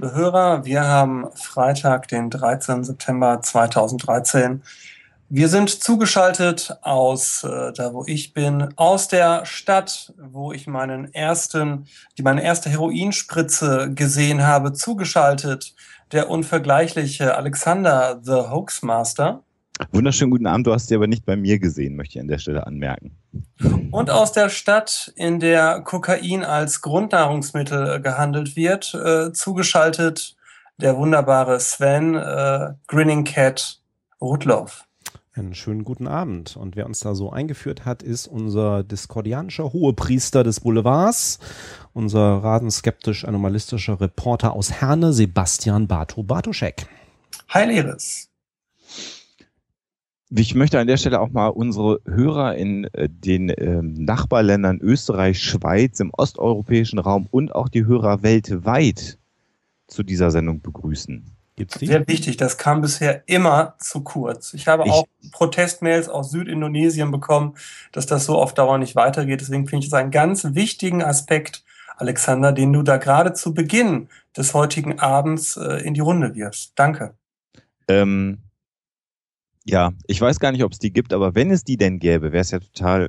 Liebe Hörer. Wir haben Freitag, den 13. September 2013. Wir sind zugeschaltet aus äh, da, wo ich bin, aus der Stadt, wo ich meinen ersten, die meine erste Heroinspritze gesehen habe, zugeschaltet der unvergleichliche Alexander the Hoaxmaster. Wunderschönen guten Abend, du hast sie aber nicht bei mir gesehen, möchte ich an der Stelle anmerken. Und aus der Stadt, in der Kokain als Grundnahrungsmittel gehandelt wird, äh, zugeschaltet der wunderbare Sven äh, Grinning Cat Rudloff. Einen schönen guten Abend. Und wer uns da so eingeführt hat, ist unser diskordianischer Hohepriester des Boulevards, unser rasenskeptisch anomalistischer Reporter aus Herne, Sebastian Barto Bartoschek. Heil Iris. Ich möchte an der Stelle auch mal unsere Hörer in äh, den ähm, Nachbarländern Österreich, Schweiz, im osteuropäischen Raum und auch die Hörer weltweit zu dieser Sendung begrüßen. Gibt's die? Sehr wichtig, das kam bisher immer zu kurz. Ich habe Ich- auch Protestmails aus Südindonesien bekommen, dass das so auf Dauer nicht weitergeht. Deswegen finde ich es einen ganz wichtigen Aspekt, Alexander, den du da gerade zu Beginn des heutigen Abends äh, in die Runde wirfst. Danke. Ähm, ja, ich weiß gar nicht, ob es die gibt, aber wenn es die denn gäbe, wäre es ja total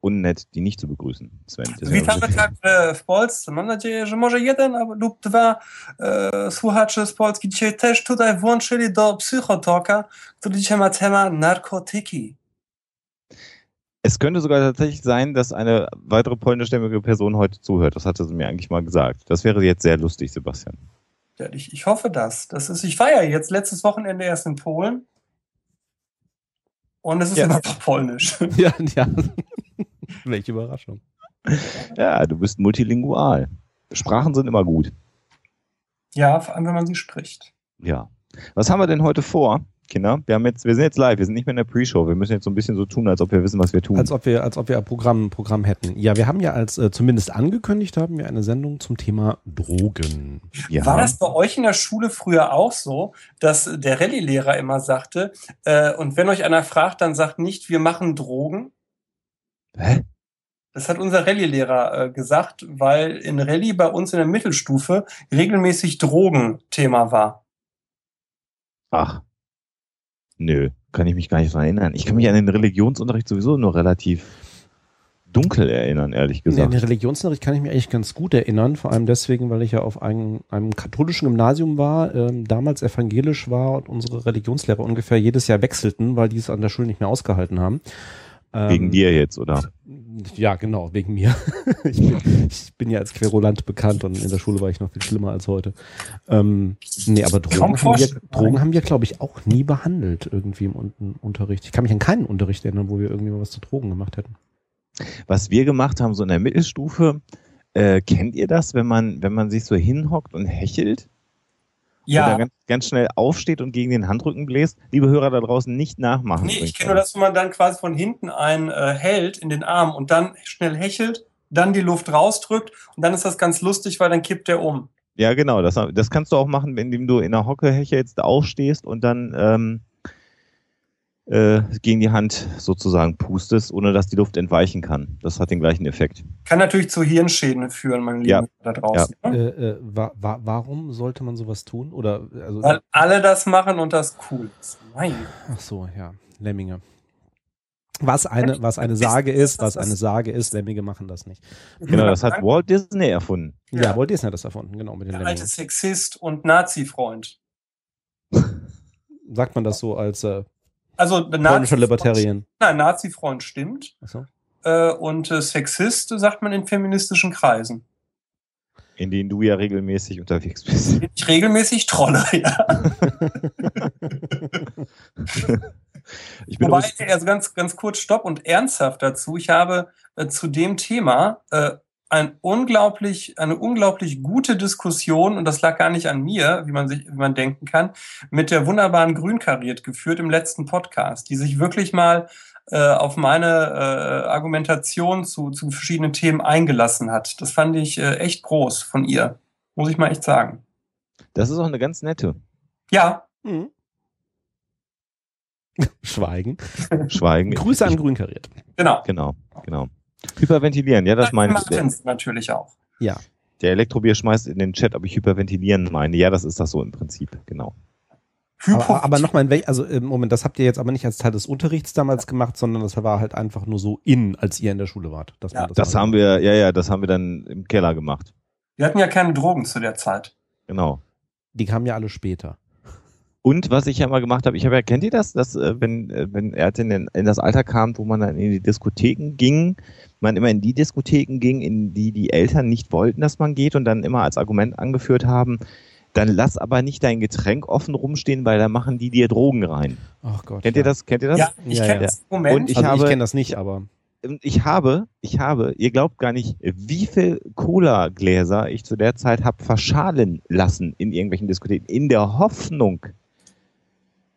unnett, die nicht zu begrüßen, Sven. Witamy także w Polsce. Mam nadzieję, że może jeden lub dwa e, słuchacze z Polski dzisiaj też tutaj włączyli do Psychotoka, który dzisiaj ma temat narkotyki. Es könnte sogar tatsächlich sein, dass eine weitere polnischstämmige Person heute zuhört. Das hatte sie mir eigentlich mal gesagt. Das wäre jetzt sehr lustig, Sebastian. Ja, ich, ich hoffe das. das ist, ich war ja jetzt letztes Wochenende erst in Polen. Und es ist Ja. noch polnisch. Ja, ja. Welche Überraschung. Ja, du bist multilingual. Sprachen sind immer gut. Ja, vor allem, wenn man sie spricht. Ja. Was haben wir denn heute vor, Kinder? Wir haben jetzt, wir sind jetzt live, wir sind nicht mehr in der Pre-Show. Wir müssen jetzt so ein bisschen so tun, als ob wir wissen, was wir tun. Als ob wir, als ob wir ein Programm, Programm hätten. Ja, wir haben ja als, äh, zumindest angekündigt haben wir eine Sendung zum Thema Drogen. ja. War das bei euch in der Schule früher auch so, dass der Rallye-Lehrer immer sagte, äh, und wenn euch einer fragt, dann sagt nicht, wir machen Drogen? Hä? Das hat unser Rallye-Lehrer äh, gesagt, weil in Rallye bei uns in der Mittelstufe regelmäßig Drogen Thema war. Ach. Nö, kann ich mich gar nicht dran erinnern. Ich kann mich an den Religionsunterricht sowieso nur relativ dunkel erinnern, ehrlich Ja, an gesagt. den Religionsunterricht kann ich mich eigentlich ganz gut erinnern, vor allem deswegen, weil ich ja auf einem, einem katholischen Gymnasium war, ähm, damals evangelisch war und unsere Religionslehrer ungefähr jedes Jahr wechselten, weil die es an der Schule nicht mehr ausgehalten haben. Ähm, Wegen dir jetzt, oder? Ja, genau, wegen mir. ich, bin, ich bin ja als Querulant bekannt und in der Schule war ich noch viel schlimmer als heute. Ähm, nee, aber Drogen haben wir. Drogen haben wir, glaube ich, auch nie behandelt irgendwie im Un Unterricht. Ich kann mich an keinen Unterricht erinnern, wo wir irgendwie mal was zu Drogen gemacht hätten. Was wir gemacht haben, so in der Mittelstufe, äh, kennt ihr das, wenn man, wenn man sich so hinhockt und hechelt? Ja, ganz, ganz schnell aufsteht und gegen den Handrücken bläst? Liebe Hörer da draußen, nicht nachmachen. nee, ich kenne nur das, wo man dann quasi von hinten einen äh, hält in den Arm und dann schnell hechelt, dann die Luft rausdrückt und dann ist das ganz lustig, weil dann kippt der um. Ja, genau. Das, das kannst du auch machen, indem du in der Hocke hechelst, aufstehst und dann ähm, äh, gegen die Hand sozusagen pustest, ohne dass die Luft entweichen kann. Das hat den gleichen Effekt. Kann natürlich zu Hirnschäden führen, meine Lieben Ja. da draußen. Äh, Ne? äh, wa wa warum sollte man sowas tun? Oder also, Weil alle das machen und das cool ist. Mein ach so, ja, Lemminge. Was eine, was eine Sage ist, was eine Sage ist, Lemminge machen das nicht. Genau, das hat Walt Disney erfunden. Ja, Ja. Walt Disney hat das erfunden, genau, mit den der alte. Sexist und Nazi-Freund. Sagt man das so als äh, Also polnischer Nazi Libertarian? Nein, Nazi-Freund stimmt. Achso. Äh, und äh, Sexist sagt man in feministischen Kreisen. In denen du ja regelmäßig unterwegs bist. Ich regelmäßig trolle, ja. ich bin Wobei, also ganz, ganz kurz Stopp und ernsthaft dazu. Ich habe äh, zu dem Thema äh, ein unglaublich, eine unglaublich gute Diskussion, und das lag gar nicht an mir, wie man sich, wie man denken kann, mit der wunderbaren Grünkariert geführt im letzten Podcast, die sich wirklich mal äh, auf meine äh, Argumentation zu, zu verschiedenen Themen eingelassen hat. Das fand ich äh, echt groß von ihr. Muss ich mal echt sagen. Das ist auch eine ganz nette. Ja. Mhm. Schweigen. Schweigen. Grüße an Grünkariert. Genau. Genau, genau. Hyperventilieren, ja, das meine ich. natürlich auch. Ja. Der Elektrobier schmeißt in den Chat, ob ich hyperventilieren meine. Ja, das ist das so im Prinzip, genau. Aber, aber nochmal, also im Moment, das habt ihr jetzt aber nicht als Teil des Unterrichts damals gemacht, sondern das war halt einfach nur so in, als ihr in der Schule wart. Ja. das, das haben wir, ja, ja, das haben wir dann im Keller gemacht. Wir hatten ja keine Drogen zu der Zeit. Genau. Die kamen ja alle später. Und was ich ja mal gemacht habe, ich habe ja, kennt ihr das, dass äh, wenn, äh, wenn er in, in das Alter kam, wo man dann in die Diskotheken ging, man immer in die Diskotheken ging, in die die Eltern nicht wollten, dass man geht und dann immer als Argument angeführt haben, dann lass aber nicht dein Getränk offen rumstehen, weil da machen die dir Drogen rein. Ach Gott. Kennt ja. ihr das? Kennt ihr das? Ja, ich ja, kenne ja. das Moment. Und ich, also ich kenne das nicht, aber ich habe, ich habe, ihr glaubt gar nicht, wie viel Cola-Gläser ich zu der Zeit habe verschalen lassen in irgendwelchen Diskotheken, in der Hoffnung,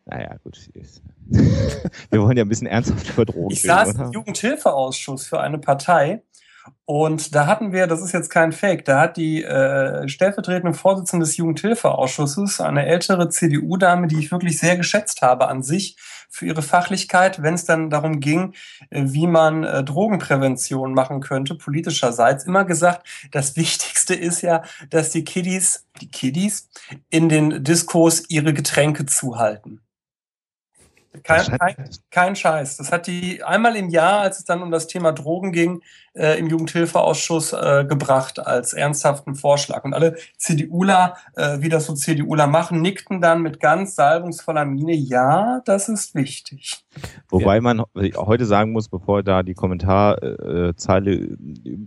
naja, gut. Wir wollen ja ein bisschen ernsthaft über Drogen Ich saß im Jugendhilfeausschuss für eine Partei und da hatten wir, das ist jetzt kein Fake, da hat die äh, stellvertretende Vorsitzende des Jugendhilfeausschusses, eine ältere CDU-Dame, die ich wirklich sehr geschätzt habe an sich für ihre Fachlichkeit, wenn es dann darum ging, äh, wie man äh, Drogenprävention machen könnte, politischerseits, immer gesagt, das Wichtigste ist ja, dass die Kiddies, die Kiddies in den Diskos ihre Getränke zuhalten. Kein, kein, kein, Scheiß. Das hat die einmal im Jahr, als es dann um das Thema Drogen ging, äh, im Jugendhilfeausschuss äh, gebracht als ernsthaften Vorschlag. Und alle CDUler, äh, wie das so CDUler machen, nickten dann mit ganz salbungsvoller Miene, ja, das ist wichtig. Wobei man heute sagen muss, bevor da die Kommentarzeile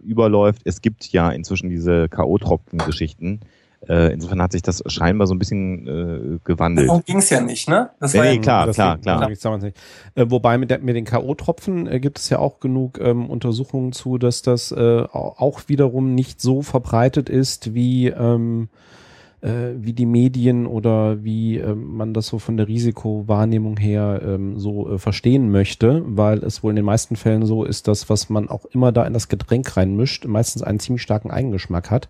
überläuft, es gibt ja inzwischen diese K.O.-Tropfen-Geschichten äh, insofern hat sich das scheinbar so ein bisschen äh, gewandelt. Darum ging es ja nicht, ne? Das nee, war ja, klar, das klar, klar. Äh, wobei mit, der, mit den K.O.-Tropfen äh, gibt es ja auch genug ähm, Untersuchungen zu, dass das äh, auch wiederum nicht so verbreitet ist, wie ähm, äh, wie die Medien oder wie äh, man das so von der Risikowahrnehmung her ähm, so äh, verstehen möchte, weil es wohl in den meisten Fällen so ist, dass was man auch immer da in das Getränk reinmischt, meistens einen ziemlich starken Eigengeschmack hat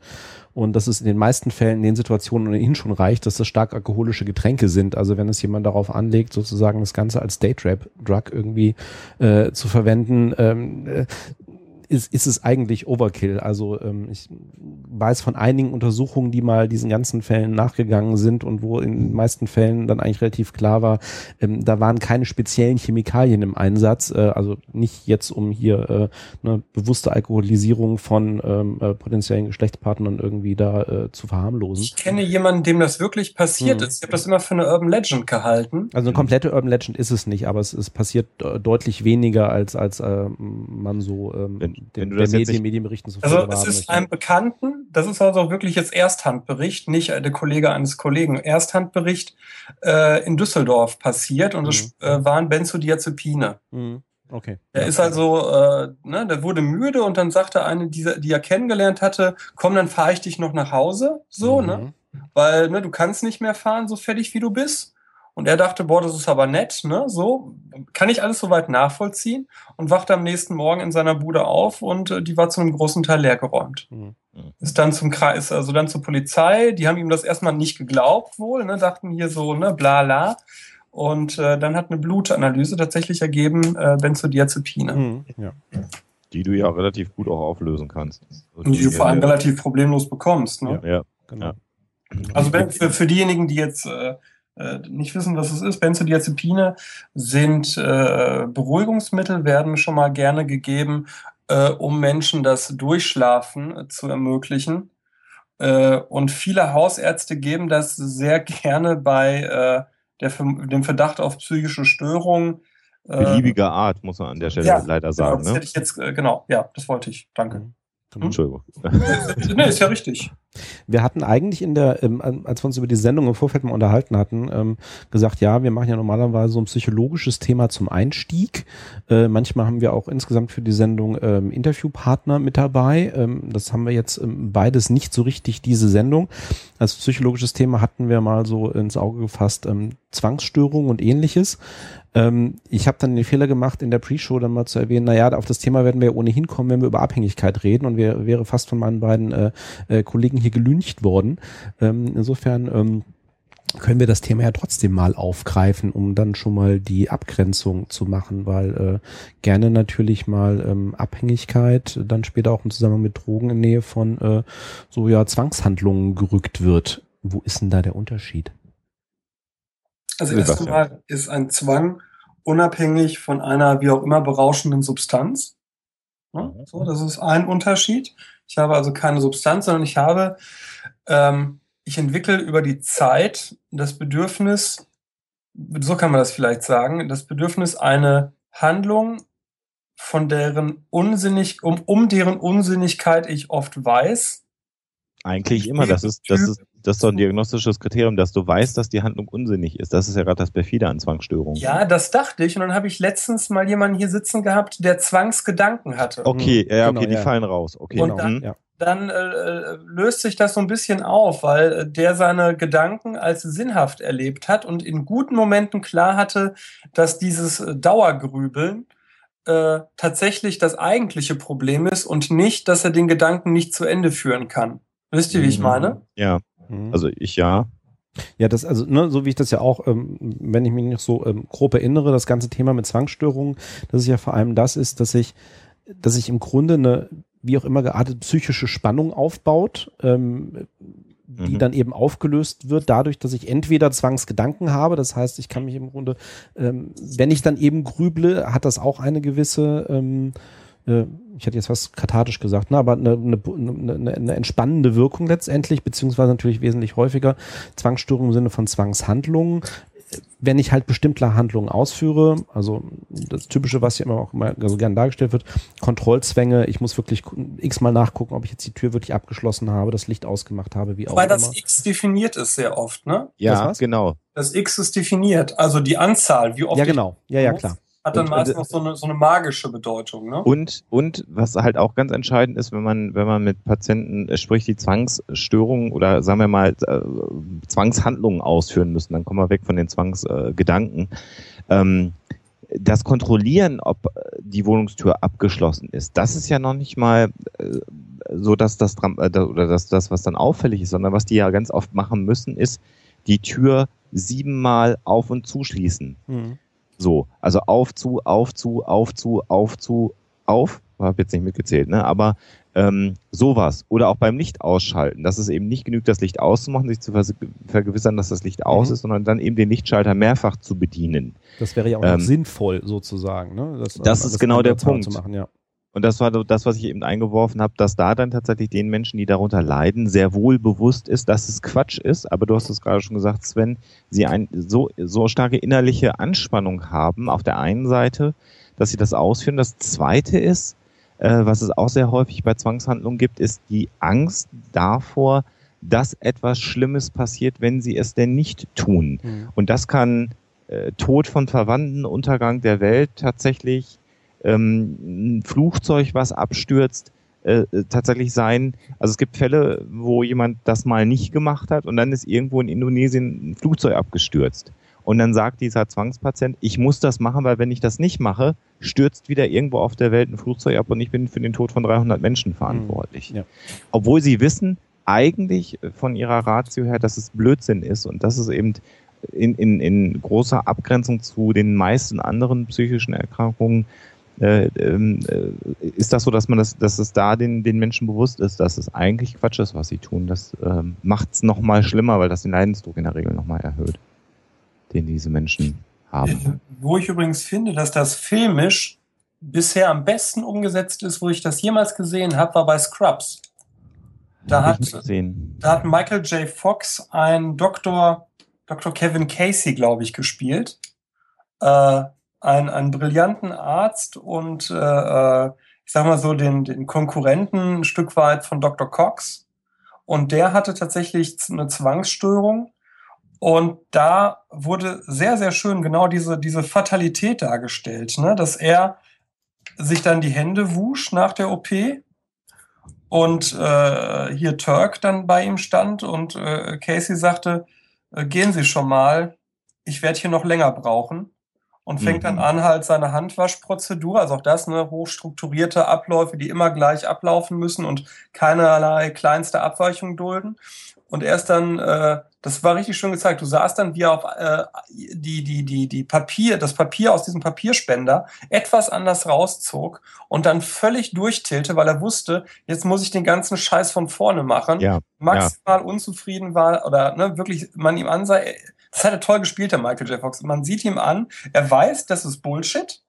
und dass es in den meisten Fällen in den Situationen ohnehin schon reicht, dass das stark alkoholische Getränke sind. Also wenn es jemand darauf anlegt, sozusagen das Ganze als Date-Rap-Drug irgendwie äh, zu verwenden, ähm, äh, ist, ist es eigentlich Overkill. Also ähm, ich weiß von einigen Untersuchungen, die mal diesen ganzen Fällen nachgegangen sind und wo in den meisten Fällen dann eigentlich relativ klar war, ähm, da waren keine speziellen Chemikalien im Einsatz, äh, also nicht jetzt um hier äh, eine bewusste Alkoholisierung von ähm, äh, potenziellen Geschlechtspartnern irgendwie da äh, zu verharmlosen. Ich kenne jemanden, dem das wirklich passiert hm. ist. Ich habe das immer für eine Urban Legend gehalten. Also eine komplette Urban Legend ist es nicht, aber es, es passiert deutlich weniger als als äh, man so ähm, den, der Medien, Medienberichten so Also es ist einem Bekannten, das ist also wirklich jetzt Ersthandbericht, nicht der Kollege eines Kollegen, Ersthandbericht äh, in Düsseldorf passiert und es mhm. äh, waren Benzodiazepine. Mhm. Okay. Er ist also, äh, ne, der wurde müde und dann sagte eine, die, die er kennengelernt hatte, komm, dann fahre ich dich noch nach Hause, so, ne? mhm. ne? Weil, ne, du kannst nicht mehr fahren, so fertig wie du bist. Und er dachte, boah, das ist aber nett, ne? So, kann ich alles soweit nachvollziehen und wachte am nächsten Morgen in seiner Bude auf und äh, die war zu einem großen Teil leergeräumt. Mhm. Ist dann zum Kreis, also dann zur Polizei, die haben ihm das erstmal nicht geglaubt wohl, ne? Dachten hier so, ne, bla bla. Und äh, dann hat eine Blutanalyse tatsächlich ergeben, äh, Benzodiazepine. Mhm. Ja. Die du ja relativ gut auch auflösen kannst. Und die du vor allem relativ problemlos bekommst, ne? Ja, ja. genau. Also für, für diejenigen, die jetzt äh, nicht wissen, was es ist. Benzodiazepine sind äh, Beruhigungsmittel, werden schon mal gerne gegeben, äh, um Menschen das Durchschlafen äh, zu ermöglichen. Äh, und viele Hausärzte geben das sehr gerne bei äh, der, dem Verdacht auf psychische Störungen. Beliebiger Art, muss man an der Stelle ja, leider sagen. Genau, das ne? hätte ich jetzt, genau, ja, das wollte ich. Danke. Hm? Entschuldigung. nee, ist ja richtig. Wir hatten eigentlich in der, ähm, als wir uns über die Sendung im Vorfeld mal unterhalten hatten, ähm, gesagt, ja, wir machen ja normalerweise so ein psychologisches Thema zum Einstieg. Äh, manchmal haben wir auch insgesamt für die Sendung ähm, Interviewpartner mit dabei. Ähm, das haben wir jetzt ähm, beides nicht so richtig diese Sendung. Als psychologisches Thema hatten wir mal so ins Auge gefasst ähm, Zwangsstörungen und ähnliches. Ähm, ich habe dann den Fehler gemacht, in der Pre-Show dann mal zu erwähnen, naja, auf das Thema werden wir ohnehin kommen, wenn wir über Abhängigkeit reden und wir wäre fast von meinen beiden äh, äh, Kollegen hier gelüncht worden. Ähm, insofern ähm, können wir das Thema ja trotzdem mal aufgreifen, um dann schon mal die Abgrenzung zu machen, weil äh, gerne natürlich mal ähm, Abhängigkeit dann später auch im Zusammenhang mit Drogen in Nähe von äh, so ja Zwangshandlungen gerückt wird. Wo ist denn da der Unterschied? Also erst einmal ist ein Zwang unabhängig von einer wie auch immer berauschenden Substanz. Ja, mhm. so, das ist ein Unterschied. Ich habe also keine Substanz, sondern ich habe, ähm, ich entwickle über die Zeit das Bedürfnis, so kann man das vielleicht sagen, das Bedürfnis, eine Handlung, von deren unsinnig, um, um deren Unsinnigkeit ich oft weiß. Eigentlich immer, das ist, das ist, das ist doch ein diagnostisches Kriterium, dass du weißt, dass die Handlung unsinnig ist. Das ist ja gerade das perfide an Zwangsstörungen. Ja, das dachte ich. Und dann habe ich letztens mal jemanden hier sitzen gehabt, der Zwangsgedanken hatte. Okay, ja, okay, genau, die ja. fallen raus. Okay. Und dann, mhm. dann äh, löst sich das so ein bisschen auf, weil äh, der seine Gedanken als sinnhaft erlebt hat und in guten Momenten klar hatte, dass dieses äh, Dauergrübeln äh, tatsächlich das eigentliche Problem ist und nicht, dass er den Gedanken nicht zu Ende führen kann. Wisst ihr, wie ich mhm. meine? Ja. Mhm. Also ich ja. Ja, das, also, ne, so wie ich das ja auch, ähm, wenn ich mich nicht so ähm, grob erinnere, das ganze Thema mit Zwangsstörungen, dass es ja vor allem das ist, dass ich, dass ich im Grunde eine, wie auch immer geartete psychische Spannung aufbaut, ähm, die mhm. dann eben aufgelöst wird, dadurch, dass ich entweder Zwangsgedanken habe, das heißt, ich kann mich im Grunde, ähm, wenn ich dann eben grüble, hat das auch eine gewisse ähm, äh, ich hätte jetzt was kathartisch gesagt, ne, aber eine, eine, eine, eine entspannende Wirkung letztendlich, beziehungsweise natürlich wesentlich häufiger Zwangsstörungen im Sinne von Zwangshandlungen. Wenn ich halt bestimmte Handlungen ausführe, also das Typische, was ja immer auch immer so gern dargestellt wird, Kontrollzwänge, ich muss wirklich x-mal nachgucken, ob ich jetzt die Tür wirklich abgeschlossen habe, das Licht ausgemacht habe, wie auch Weil immer. Weil das X definiert ist sehr oft, ne? Ja, genau. Das X ist definiert, also die Anzahl, wie oft. Ja, genau. Ja, ja, klar hat dann meistens noch so eine, so eine magische Bedeutung. Ne? Und, und was halt auch ganz entscheidend ist, wenn man, wenn man mit Patienten spricht, die Zwangsstörungen oder sagen wir mal äh, Zwangshandlungen ausführen müssen, dann kommen wir weg von den Zwangsgedanken. Ähm, das Kontrollieren, ob die Wohnungstür abgeschlossen ist, das ist ja noch nicht mal äh, so, dass das äh, oder dass das, was dann auffällig ist, sondern was die ja ganz oft machen müssen, ist die Tür siebenmal auf und zuschließen. Mhm. So, also auf zu, auf zu, auf zu, auf zu, auf. Habe jetzt nicht mitgezählt, ne? Aber ähm, sowas. Oder auch beim Licht ausschalten, dass es eben nicht genügt, das Licht auszumachen, sich zu vergewissern, dass das Licht aus mhm. ist, sondern dann eben den Lichtschalter mehrfach zu bedienen. Das wäre ja auch ähm, sinnvoll sozusagen. Ne? Das, das ist genau der Punkt. Machen, ja. Und das war das, was ich eben eingeworfen habe, dass da dann tatsächlich den Menschen, die darunter leiden, sehr wohl bewusst ist, dass es Quatsch ist. Aber du hast es gerade schon gesagt, Sven, sie ein, so, so starke innerliche Anspannung haben auf der einen Seite, dass sie das ausführen. Das zweite ist, äh, was es auch sehr häufig bei Zwangshandlungen gibt, ist die Angst davor, dass etwas Schlimmes passiert, wenn sie es denn nicht tun. Mhm. Und das kann äh, Tod von Verwandten, Untergang der Welt tatsächlich ähm, ein Flugzeug, was abstürzt, äh, äh, tatsächlich sein. Also es gibt Fälle, wo jemand das mal nicht gemacht hat und dann ist irgendwo in Indonesien ein Flugzeug abgestürzt. Und dann sagt dieser Zwangspatient, ich muss das machen, weil wenn ich das nicht mache, stürzt wieder irgendwo auf der Welt ein Flugzeug ab und ich bin für den Tod von 300 Menschen verantwortlich. Mhm. Ja. Obwohl sie wissen eigentlich von ihrer Ratio her, dass es Blödsinn ist und dass es eben in, in, in großer Abgrenzung zu den meisten anderen psychischen Erkrankungen äh, ähm, äh, ist das so, dass man das, dass es da den, den Menschen bewusst ist, dass es eigentlich Quatsch ist, was sie tun. Das ähm, macht es nochmal schlimmer, weil das den Leidensdruck in der Regel nochmal erhöht, den diese Menschen haben. Äh, wo ich übrigens finde, dass das filmisch bisher am besten umgesetzt ist, wo ich das jemals gesehen habe, war bei Scrubs. Da hat, da hat Michael J. Fox ein Dr. Dr. Kevin Casey, glaube ich, gespielt. Äh, einen, einen brillanten Arzt und äh, äh, ich sag mal so den, den Konkurrenten ein Stück weit von Dr. Cox. und der hatte tatsächlich eine Zwangsstörung. Und da wurde sehr, sehr schön genau diese, diese Fatalität dargestellt, ne? dass er sich dann die Hände wusch nach der OP und äh, hier Turk dann bei ihm stand und äh, Casey sagte, äh, gehen Sie schon mal, ich werde hier noch länger brauchen und fängt mhm. dann an, halt seine Handwaschprozedur, also auch das, ne, hochstrukturierte Abläufe, die immer gleich ablaufen müssen und keinerlei kleinste Abweichung dulden. Und er ist dann, äh, das war richtig schön gezeigt. Du sahst dann, wie er auf äh, die, die, die, die Papier, das Papier aus diesem Papierspender etwas anders rauszog und dann völlig durchtillte, weil er wusste, jetzt muss ich den ganzen Scheiß von vorne machen. Ja, Maximal ja. unzufrieden war oder ne, wirklich man ihm ansah, das hat er toll gespielt, der Michael J. Fox. Man sieht ihm an, er weiß, das ist Bullshit,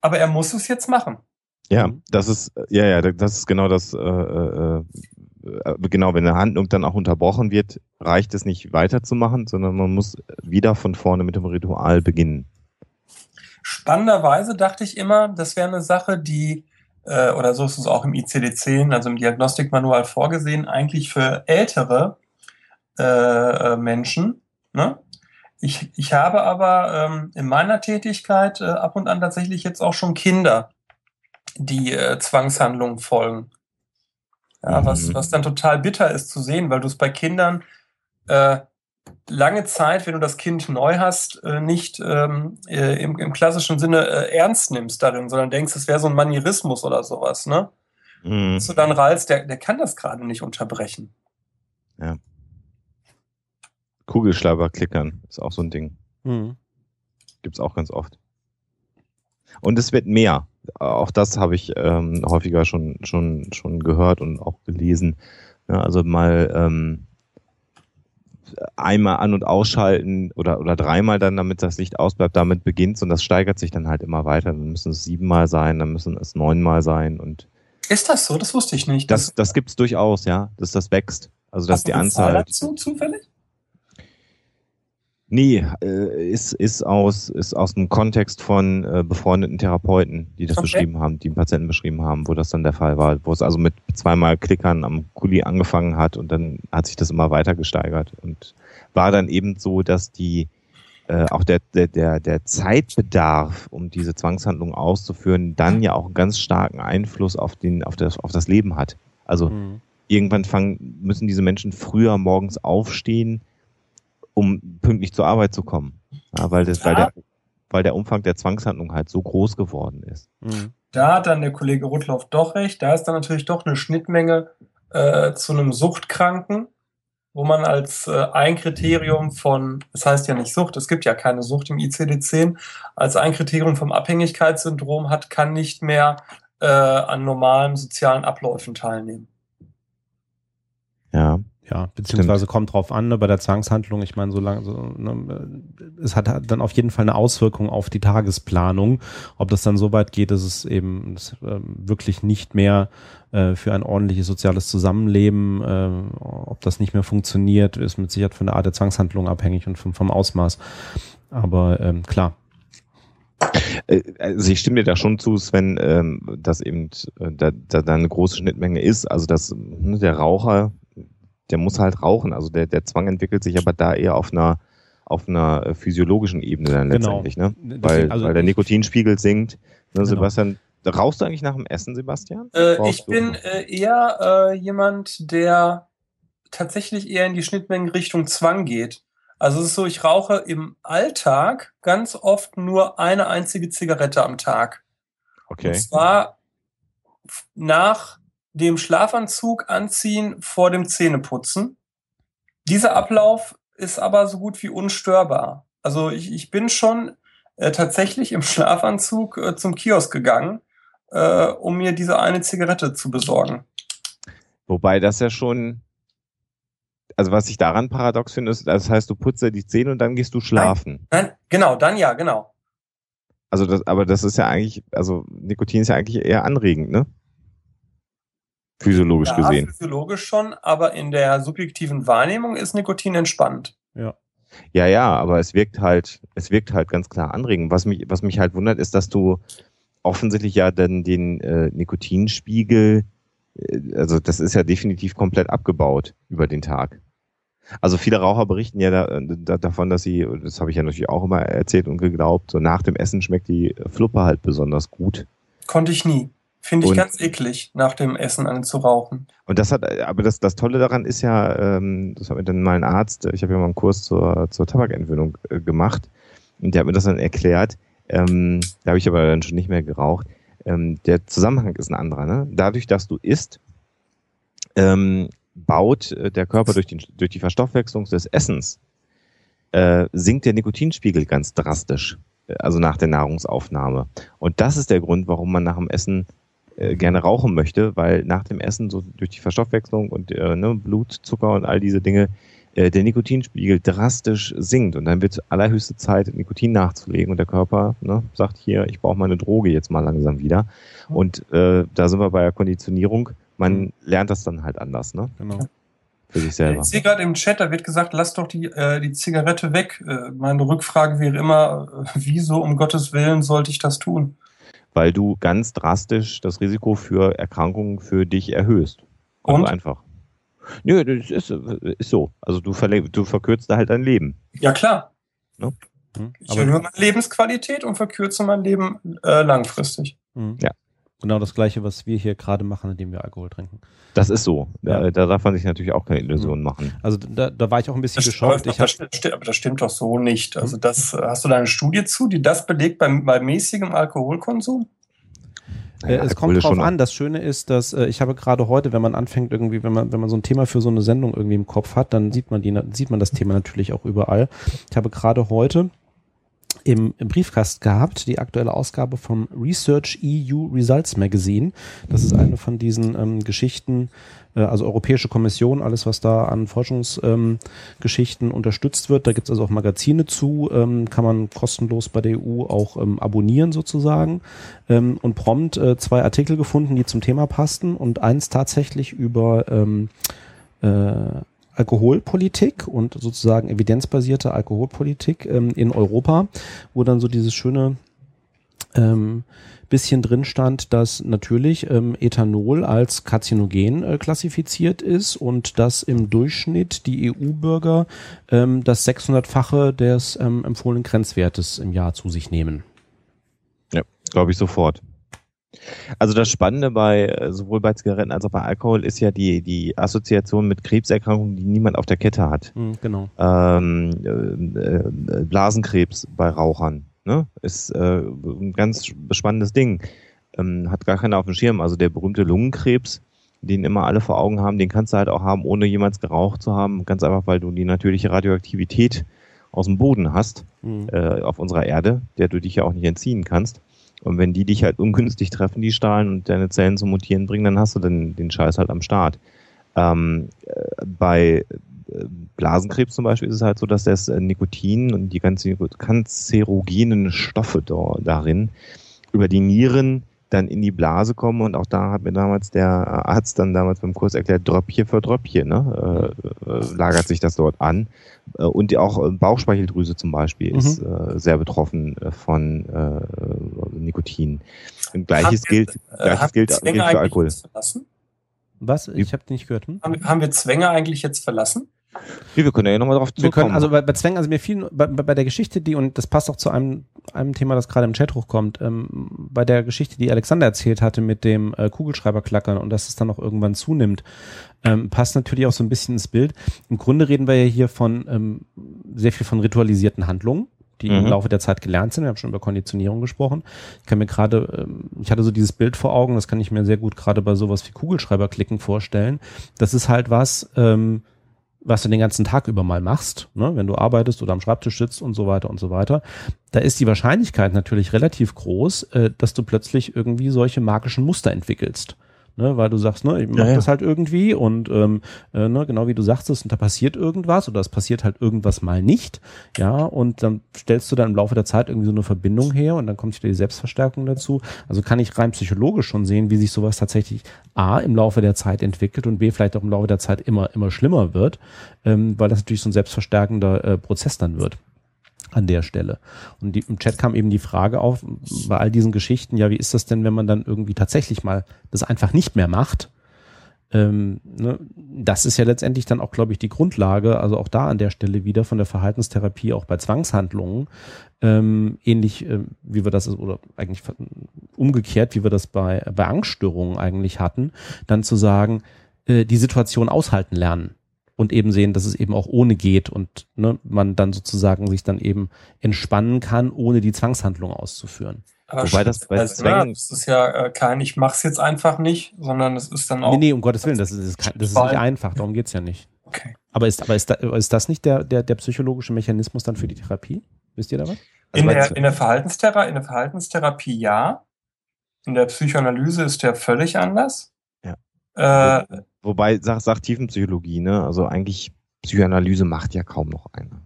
aber er muss es jetzt machen. Ja, das ist, ja, ja, das ist genau das, äh, äh, äh, genau, wenn eine Handlung dann auch unterbrochen wird, reicht es nicht weiterzumachen, sondern man muss wieder von vorne mit dem Ritual beginnen. Spannenderweise dachte ich immer, das wäre eine Sache, die, äh, oder so ist es auch im ICD-10, also im Diagnostikmanual vorgesehen, eigentlich für ältere äh, äh Menschen, Ne? Ich, ich habe aber ähm, in meiner Tätigkeit äh, ab und an tatsächlich jetzt auch schon Kinder, die äh, Zwangshandlungen folgen. Ja, mhm. was, was dann total bitter ist zu sehen, weil du es bei Kindern äh, lange Zeit, wenn du das Kind neu hast, äh, nicht ähm, äh, im, im, klassischen Sinne äh, ernst nimmst darin, sondern denkst, es wäre so ein Manierismus oder sowas, ne? Mhm. Dass du dann rallst, der, der kann das gerade nicht unterbrechen. Ja. Kugelschreiber klickern ist auch so ein Ding. Mhm. Gibt es auch ganz oft. Und es wird mehr. Auch das habe ich ähm, häufiger schon, schon, schon gehört und auch gelesen. Ja, also mal ähm, einmal an- und ausschalten oder, oder dreimal dann, damit das Licht ausbleibt, damit beginnt und das steigert sich dann halt immer weiter. Dann müssen es siebenmal sein, dann müssen es neunmal sein und ist das so? Das wusste ich nicht. Das, das gibt es durchaus, ja, dass das wächst. Also dass die Anzahl. Dazu zufällig? Nee, äh, ist, ist, aus, ist aus dem Kontext von äh, befreundeten Therapeuten, die das okay. beschrieben haben, die einen Patienten beschrieben haben, wo das dann der Fall war, wo es also mit zweimal Klickern am Kuli angefangen hat und dann hat sich das immer weiter gesteigert und war dann eben so, dass die äh, auch der, der, der, der Zeitbedarf, um diese Zwangshandlung auszuführen, dann ja auch einen ganz starken Einfluss auf, den, auf, das, auf das Leben hat. Also mhm. irgendwann fangen, müssen diese Menschen früher morgens aufstehen, um pünktlich zur Arbeit zu kommen. Ja, weil, das, ja. weil, der, weil der Umfang der Zwangshandlung halt so groß geworden ist. Mhm. Da hat dann der Kollege Rudloff doch recht. Da ist dann natürlich doch eine Schnittmenge äh, zu einem Suchtkranken, wo man als äh, ein Kriterium von, das heißt ja nicht Sucht, es gibt ja keine Sucht im ICD-10, als ein Kriterium vom Abhängigkeitssyndrom hat, kann nicht mehr äh, an normalen sozialen Abläufen teilnehmen. Ja. Ja, beziehungsweise Stimmt. kommt drauf an, ne, bei der Zwangshandlung, ich meine, so lange, so, ne, es hat dann auf jeden Fall eine Auswirkung auf die Tagesplanung. Ob das dann so weit geht, dass es eben dass, äh, wirklich nicht mehr äh, für ein ordentliches soziales Zusammenleben, äh, ob das nicht mehr funktioniert, ist mit Sicherheit von der Art der Zwangshandlung abhängig und vom, vom Ausmaß. Aber ähm, klar, äh, also ich stimme dir da schon zu, Sven, ähm, dass eben äh, da, da, da eine große Schnittmenge ist. Also dass ne, der Raucher der muss halt rauchen. Also der, der Zwang entwickelt sich aber da eher auf einer auf einer äh, physiologischen Ebene dann genau. letztendlich, ne? Deswegen, weil, also weil der Nikotinspiegel sinkt. Ne, genau. Sebastian, rauchst du eigentlich nach dem Essen, Sebastian? Äh, ich bin äh, eher äh, jemand, der tatsächlich eher in die Schnittmengenrichtung Zwang geht. Also es ist so, ich rauche im Alltag ganz oft nur eine einzige Zigarette am Tag. Okay. Und zwar nach dem Schlafanzug anziehen vor dem Zähneputzen. Dieser Ablauf ist aber so gut wie unstörbar. Also ich, ich bin schon äh, tatsächlich im Schlafanzug äh, zum Kiosk gegangen, äh, um mir diese eine Zigarette zu besorgen. Wobei das ja schon, also was ich daran paradox finde, ist, das heißt, du putzt die Zähne und dann gehst du schlafen. Nein, nein, genau, dann ja, genau. Also das, aber das ist ja eigentlich, also Nikotin ist ja eigentlich eher anregend, ne? Physiologisch ja, gesehen. Physiologisch schon, aber in der subjektiven Wahrnehmung ist Nikotin entspannt. Ja. Ja, ja, aber es wirkt halt, es wirkt halt ganz klar anregend. Was mich, was mich halt wundert, ist, dass du offensichtlich ja dann den äh, Nikotinspiegel äh, also das ist ja definitiv komplett abgebaut über den Tag. Also viele Raucher berichten ja da, da, davon, dass sie, das habe ich ja natürlich auch immer erzählt und geglaubt, so nach dem Essen schmeckt die Fluppe halt besonders gut. Konnte ich nie. Finde ich und, ganz eklig, nach dem Essen eine zu rauchen. Und das hat, aber das, das Tolle daran ist ja, ähm, das hat mir dann mal ein Arzt, ich habe ja mal einen Kurs zur, zur Tabakentwöhnung äh, gemacht und der hat mir das dann erklärt, ähm, da habe ich aber dann schon nicht mehr geraucht. Ähm, der Zusammenhang ist ein anderer. Ne? Dadurch, dass du isst, ähm, baut äh, der Körper durch, den, durch die Verstoffwechslung des Essens, äh, sinkt der Nikotinspiegel ganz drastisch, äh, also nach der Nahrungsaufnahme. Und das ist der Grund, warum man nach dem Essen äh, gerne rauchen möchte, weil nach dem Essen so durch die Verstoffwechslung und äh, ne, Blut, Zucker und all diese Dinge äh, der Nikotinspiegel drastisch sinkt und dann wird allerhöchste Zeit, Nikotin nachzulegen und der Körper ne, sagt hier, ich brauche meine Droge jetzt mal langsam wieder. Und äh, da sind wir bei der Konditionierung man lernt das dann halt anders, ne? Genau. Für sich selber. Ich sehe gerade im Chat, da wird gesagt, lass doch die, äh, die Zigarette weg. Äh, meine Rückfrage wäre immer, äh, wieso um Gottes Willen sollte ich das tun? Weil du ganz drastisch das Risiko für Erkrankungen für dich erhöhst. Also Und? einfach. Nö, das ist, ist so. Also du, du verkürzt da halt dein Leben. Ja, klar. Ne? Ich erhöhe meine Lebensqualität und verkürze mein Leben äh, langfristig. Hm. Ja. Genau das Gleiche, was wir hier gerade machen, indem wir Alkohol trinken. Das ist so. Da, ja. da darf man sich natürlich auch keine Illusionen mhm. machen. Also da, da war ich auch ein bisschen das geschockt. Doch, das stimmt, aber das stimmt doch so nicht. Also das hast du da eine Studie zu, die das belegt beim, bei mäßigem Alkoholkonsum? Äh, es kommt drauf an. Das Schöne ist, dass äh, ich habe gerade heute, wenn man anfängt irgendwie, wenn man wenn man so ein Thema für so eine Sendung irgendwie im Kopf hat, dann sieht man die sieht man das Thema natürlich auch überall. Ich habe gerade heute im, im Briefkast gehabt, die aktuelle Ausgabe vom Research EU Results Magazine. Das ist eine von diesen ähm, Geschichten, äh, also Europäische Kommission, alles was da an Forschungsgeschichten ähm, unterstützt wird. Da gibt es also auch Magazine zu, ähm, kann man kostenlos bei der EU auch ähm, abonnieren sozusagen. Ähm, und prompt äh, zwei Artikel gefunden, die zum Thema passten und eins tatsächlich über ähm, äh, Alkoholpolitik und sozusagen evidenzbasierte Alkoholpolitik ähm, in Europa, wo dann so dieses schöne ähm, bisschen drin stand, dass natürlich ähm, Ethanol als Karzinogen äh, klassifiziert ist und dass im Durchschnitt die EU-Bürger ähm, das 600-fache des ähm, empfohlenen Grenzwertes im Jahr zu sich nehmen. Ja, glaube ich sofort. Also das Spannende bei äh, sowohl bei Zigaretten als auch bei Alkohol ist ja die, die Assoziation mit Krebserkrankungen, die niemand auf der Kette hat. Mhm, genau. Ähm, äh, äh, Blasenkrebs bei Rauchern ne? ist äh, ein ganz spannendes Ding. Ähm, hat gar keiner auf dem Schirm. Also der berühmte Lungenkrebs, den immer alle vor Augen haben, den kannst du halt auch haben, ohne jemals geraucht zu haben. Ganz einfach, weil du die natürliche Radioaktivität aus dem Boden hast mhm. auf unserer Erde, der du dich ja auch nicht entziehen kannst. Und wenn die dich halt ungünstig treffen, die Strahlen, und deine Zellen zum Mutieren bringen, dann hast du dann den Scheiß halt am Start. Ähm, äh, bei äh, Blasenkrebs zum Beispiel ist es halt so, dass das Nikotin und die ganzen kanzerogenen Stoffe da, darin über die Nieren dann in die Blase kommen und auch da hat mir damals der Arzt dann damals beim Kurs erklärt, Dröppchen für Dröppchen, ne, äh, äh, lagert sich das dort an. Äh, und auch Bauchspeicheldrüse zum Beispiel mhm. ist äh, sehr betroffen äh, von äh, Nikotin. Und gleiches wir, gilt, gleiches gilt, gilt für Alkohol. Was? Ich habe nicht gehört. Hm? Haben, haben wir Zwänge eigentlich jetzt verlassen? Nee, wir können ja nochmal drauf zurückkommen. Wir können, also bei, bei Zwängen, also mir fiel bei, bei der Geschichte, die, und das passt auch zu einem, einem Thema, das gerade im Chat hochkommt, ähm, bei der Geschichte, die Alexander erzählt hatte mit dem äh, Kugelschreiberklackern und dass es dann auch irgendwann zunimmt, ähm, passt natürlich auch so ein bisschen ins Bild. Im Grunde reden wir ja hier von ähm, sehr viel von ritualisierten Handlungen die mhm. im Laufe der Zeit gelernt sind. Wir haben schon über Konditionierung gesprochen. Ich kann mir gerade, ähm, ich hatte so dieses Bild vor Augen, das kann ich mir sehr gut gerade bei sowas wie Kugelschreiberklicken vorstellen. Das ist halt was, ähm, was du den ganzen Tag über mal machst, ne, wenn du arbeitest oder am Schreibtisch sitzt und so weiter und so weiter, da ist die Wahrscheinlichkeit natürlich relativ groß, äh, dass du plötzlich irgendwie solche magischen Muster entwickelst ne, weil du sagst, ne, ich mach ja, ja. das halt irgendwie und ähm, äh, ne, genau wie du sagst und da passiert irgendwas oder es passiert halt irgendwas mal nicht, ja, und dann stellst du dann im Laufe der Zeit irgendwie so eine Verbindung her und dann kommt wieder die Selbstverstärkung dazu. Also kann ich rein psychologisch schon sehen, wie sich sowas tatsächlich A im Laufe der Zeit entwickelt und B vielleicht auch im Laufe der Zeit immer, immer schlimmer wird, ähm, weil das natürlich so ein selbstverstärkender äh, Prozess dann wird an der Stelle. Und die, im Chat kam eben die Frage auf, bei all diesen Geschichten, ja, wie ist das denn, wenn man dann irgendwie tatsächlich mal das einfach nicht mehr macht? Ähm, ne, das ist ja letztendlich dann auch, glaube ich, die Grundlage, also auch da an der Stelle wieder von der Verhaltenstherapie auch bei Zwangshandlungen, ähm, ähnlich äh, wie wir das, oder eigentlich umgekehrt, wie wir das bei, bei Angststörungen eigentlich hatten, dann zu sagen, äh, die Situation aushalten lernen und eben sehen, dass es eben auch ohne geht und ne, man dann sozusagen sich dann eben entspannen kann, ohne die Zwangshandlung auszuführen. Aber Wobei das bei also, Zwängen... Ja, das ist ja äh, kein, ich mach's jetzt einfach nicht, sondern es ist dann auch... Nee, nee, um Gottes Willen, das ist, das ist, das ist nicht einfach, darum geht's ja nicht. Okay. Aber ist, aber ist, da, ist das nicht der, der, der psychologische Mechanismus dann für die Therapie? Wisst ihr da was? Also in, der, in, der Verhaltenstherapie, in der Verhaltenstherapie ja. In der Psychoanalyse ist der völlig anders. Äh, Wobei, sagt sag Tiefenpsychologie, ne? Also eigentlich Psychoanalyse macht ja kaum noch eine.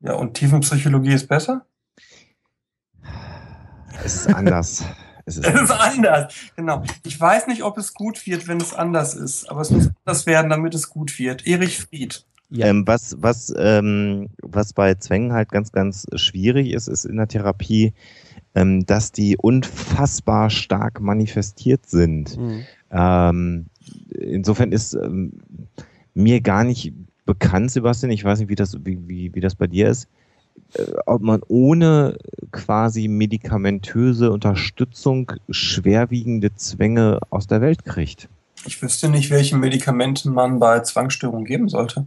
Ja, und Tiefenpsychologie ist besser? Es ist anders. es ist, es ist anders, genau. Ich weiß nicht, ob es gut wird, wenn es anders ist, aber es muss anders werden, damit es gut wird. Erich Fried. Ja. Ähm, was, was, ähm, was bei Zwängen halt ganz, ganz schwierig ist, ist in der Therapie, ähm, dass die unfassbar stark manifestiert sind. Mhm. Ähm, insofern ist ähm, mir gar nicht bekannt, Sebastian, ich weiß nicht, wie das, wie, wie, wie das bei dir ist, äh, ob man ohne quasi medikamentöse Unterstützung schwerwiegende Zwänge aus der Welt kriegt. Ich wüsste nicht, welche Medikamente man bei Zwangsstörungen geben sollte.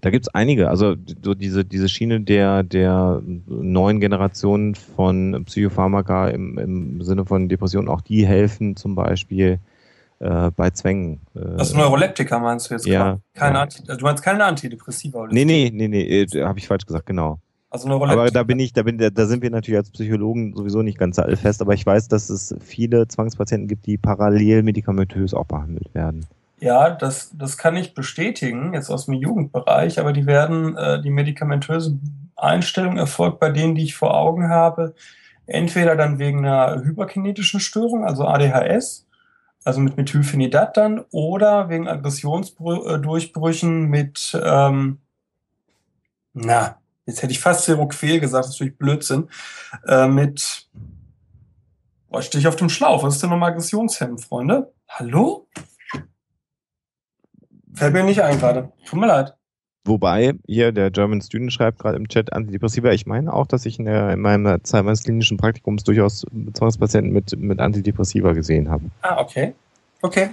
Da gibt's einige. Also so diese, diese Schiene der, der neuen Generation von Psychopharmaka im, im Sinne von Depressionen, auch die helfen zum Beispiel äh, bei Zwängen. Äh, also Neuroleptika meinst du jetzt? Ja. Keine ja. Anti, du meinst keine Antidepressiva? Oder nee, nee, nee, nee, äh, habe ich falsch gesagt, genau. Also Neuroleptika. Aber da bin ich, da bin, da sind wir natürlich als Psychologen sowieso nicht ganz fest, aber ich weiß, dass es viele Zwangspatienten gibt, die parallel medikamentös auch behandelt werden. Ja, das, das kann ich bestätigen, jetzt aus dem Jugendbereich, aber die werden, äh, die medikamentöse Einstellung erfolgt bei denen, die ich vor Augen habe, entweder dann wegen einer hyperkinetischen Störung, also ADHS, also mit Methylphenidat dann, oder wegen Aggressionsdurchbrüchen mit, ähm, na, jetzt hätte ich fast Seroquel gesagt, das ist natürlich Blödsinn, äh, mit, boah, stehe ich auf dem Schlauch, was ist denn nochmal Aggressionshemmen, Freunde? Hallo? Fällt mir nicht ein gerade. Tut mir leid. Wobei, hier der German Student schreibt gerade im Chat Antidepressiva. Ich meine auch, dass ich in, der, in meiner Zeit meines klinischen Praktikums durchaus Zwangspatienten mit, mit Antidepressiva gesehen habe. Ah, okay. Okay.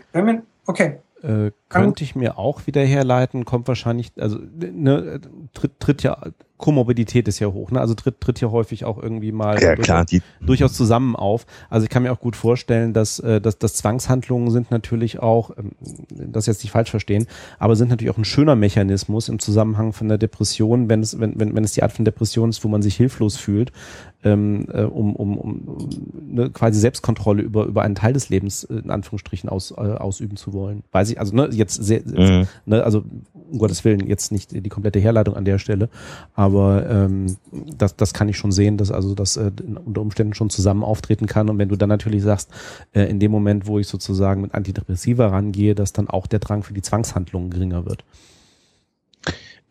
Okay. Äh, könnte ich mir auch wieder herleiten, kommt wahrscheinlich, also ne, tritt, tritt ja Komorbidität ist ja hoch, ne? Also tritt, tritt hier häufig auch irgendwie mal ja, durchaus, klar, die durchaus zusammen auf. Also ich kann mir auch gut vorstellen, dass, äh, dass, dass Zwangshandlungen sind natürlich auch, ähm, das jetzt nicht falsch verstehen, aber sind natürlich auch ein schöner Mechanismus im Zusammenhang von der Depression, wenn es, wenn, wenn, wenn es die Art von Depression ist, wo man sich hilflos fühlt, ähm, äh, um, um, um ne, quasi Selbstkontrolle über, über einen Teil des Lebens äh, in Anführungsstrichen aus, äh, ausüben zu wollen. Weiß ich, also ne, jetzt sehr, mhm. ne, also um Gottes Willen jetzt nicht die komplette Herleitung an der Stelle, aber ähm, das, das kann ich schon sehen, dass also das äh, unter Umständen schon zusammen auftreten kann. Und wenn du dann natürlich sagst, äh, in dem Moment, wo ich sozusagen mit Antidepressiva rangehe, dass dann auch der Drang für die Zwangshandlungen geringer wird.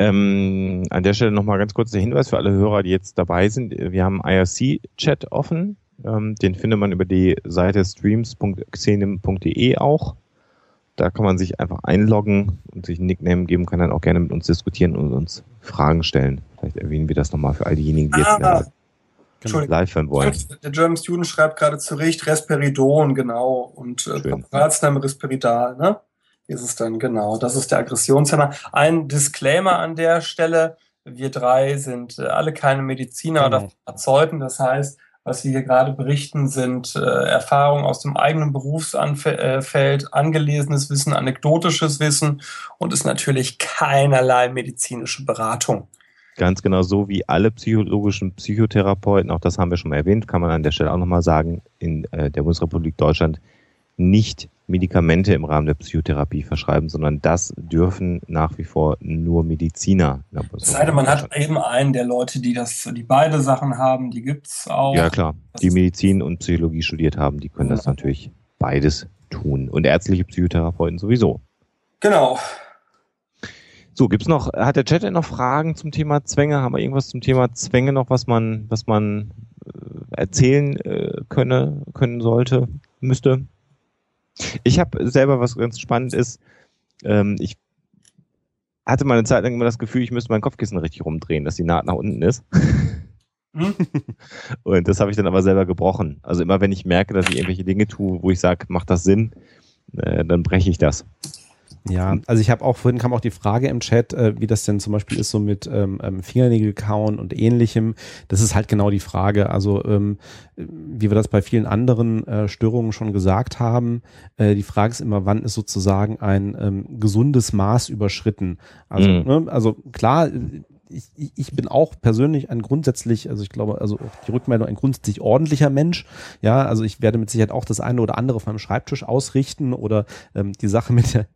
Ähm, an der Stelle nochmal ganz kurz der Hinweis für alle Hörer, die jetzt dabei sind. Wir haben IRC-Chat offen. Ähm, den findet man über die Seite streams.xenem.de auch. Da kann man sich einfach einloggen und sich einen Nickname geben, kann dann auch gerne mit uns diskutieren und uns Fragen stellen. Vielleicht erwähnen wir das nochmal für all diejenigen, die ah, jetzt live hören wollen. Der German Student schreibt gerade zu Recht Resperidon, genau. Und äh, Präparatsname Risperidal, ne? Ist es dann, genau. Das ist der Aggressionshemmer. Ein Disclaimer an der Stelle. Wir drei sind äh, alle keine Mediziner genau. oder Pharmazeuten. Das heißt, was wir hier gerade berichten, sind äh, Erfahrungen aus dem eigenen Berufsfeld, angelesenes Wissen, anekdotisches Wissen und ist natürlich keinerlei medizinische Beratung. Ganz genau so wie alle psychologischen Psychotherapeuten, auch das haben wir schon mal erwähnt, kann man an der Stelle auch nochmal sagen, in äh, der Bundesrepublik Deutschland nicht Medikamente im Rahmen der Psychotherapie verschreiben, sondern das dürfen nach wie vor nur Mediziner. Es sei denn, man hat eben einen der Leute, die das, die beide Sachen haben, die gibt's auch. Ja klar, die Medizin und Psychologie studiert haben, die können ja. das natürlich beides tun. Und ärztliche Psychotherapeuten sowieso. Genau. So, gibt's noch, hat der Chat noch Fragen zum Thema Zwänge? Haben wir irgendwas zum Thema Zwänge noch, was man, was man äh, erzählen äh, könne, können sollte, müsste? Ich habe selber was ganz spannend ist, ähm, ich hatte mal eine Zeit lang immer das Gefühl, ich müsste mein Kopfkissen richtig rumdrehen, dass die Naht nach unten ist. Hm? Und das habe ich dann aber selber gebrochen. Also immer wenn ich merke, dass ich irgendwelche Dinge tue, wo ich sage, macht das Sinn, äh, dann breche ich das. Ja, also ich habe auch, vorhin kam auch die Frage im Chat, äh, wie das denn zum Beispiel ist so mit ähm, ähm, Fingernägel kauen und ähnlichem. Das ist halt genau die Frage. Also ähm, wie wir das bei vielen anderen äh, Störungen schon gesagt haben, äh, die Frage ist immer, wann ist sozusagen ein ähm, gesundes Maß überschritten? Also, mhm. ne, also klar, ich, ich bin auch persönlich ein grundsätzlich, also ich glaube, also die Rückmeldung ein grundsätzlich ordentlicher Mensch. Ja, also ich werde mit Sicherheit auch das eine oder andere auf meinem Schreibtisch ausrichten oder ähm, die Sache mit der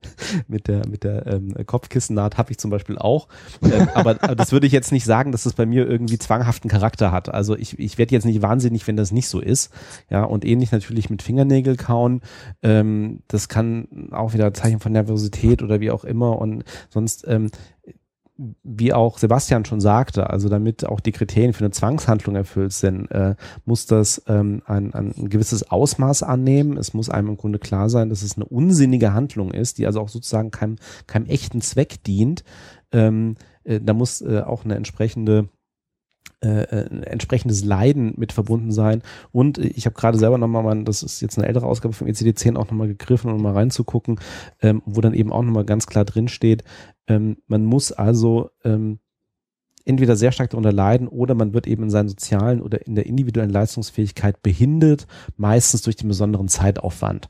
mit der mit der ähm, Kopfkissennaht habe ich zum Beispiel auch. Ähm, aber, aber das würde ich jetzt nicht sagen, dass das bei mir irgendwie zwanghaften Charakter hat. Also ich, ich werde jetzt nicht wahnsinnig, wenn das nicht so ist. Ja, und ähnlich natürlich mit Fingernägel kauen. Ähm, das kann auch wieder Zeichen von Nervosität oder wie auch immer. Und sonst ähm, wie auch Sebastian schon sagte, also damit auch die Kriterien für eine Zwangshandlung erfüllt sind, äh, muss das ähm, ein, ein gewisses Ausmaß annehmen. Es muss einem im Grunde klar sein, dass es eine unsinnige Handlung ist, die also auch sozusagen keinem, keinem echten Zweck dient. Ähm, äh, da muss äh, auch eine entsprechende äh, äh entsprechendes Leiden mit verbunden sein. Und ich habe gerade selber nochmal, das ist jetzt eine ältere Ausgabe vom ECD10 auch nochmal gegriffen, um mal reinzugucken, ähm, wo dann eben auch nochmal ganz klar drin steht, ähm, man muss also ähm, entweder sehr stark darunter leiden oder man wird eben in seinen sozialen oder in der individuellen Leistungsfähigkeit behindert, meistens durch den besonderen Zeitaufwand.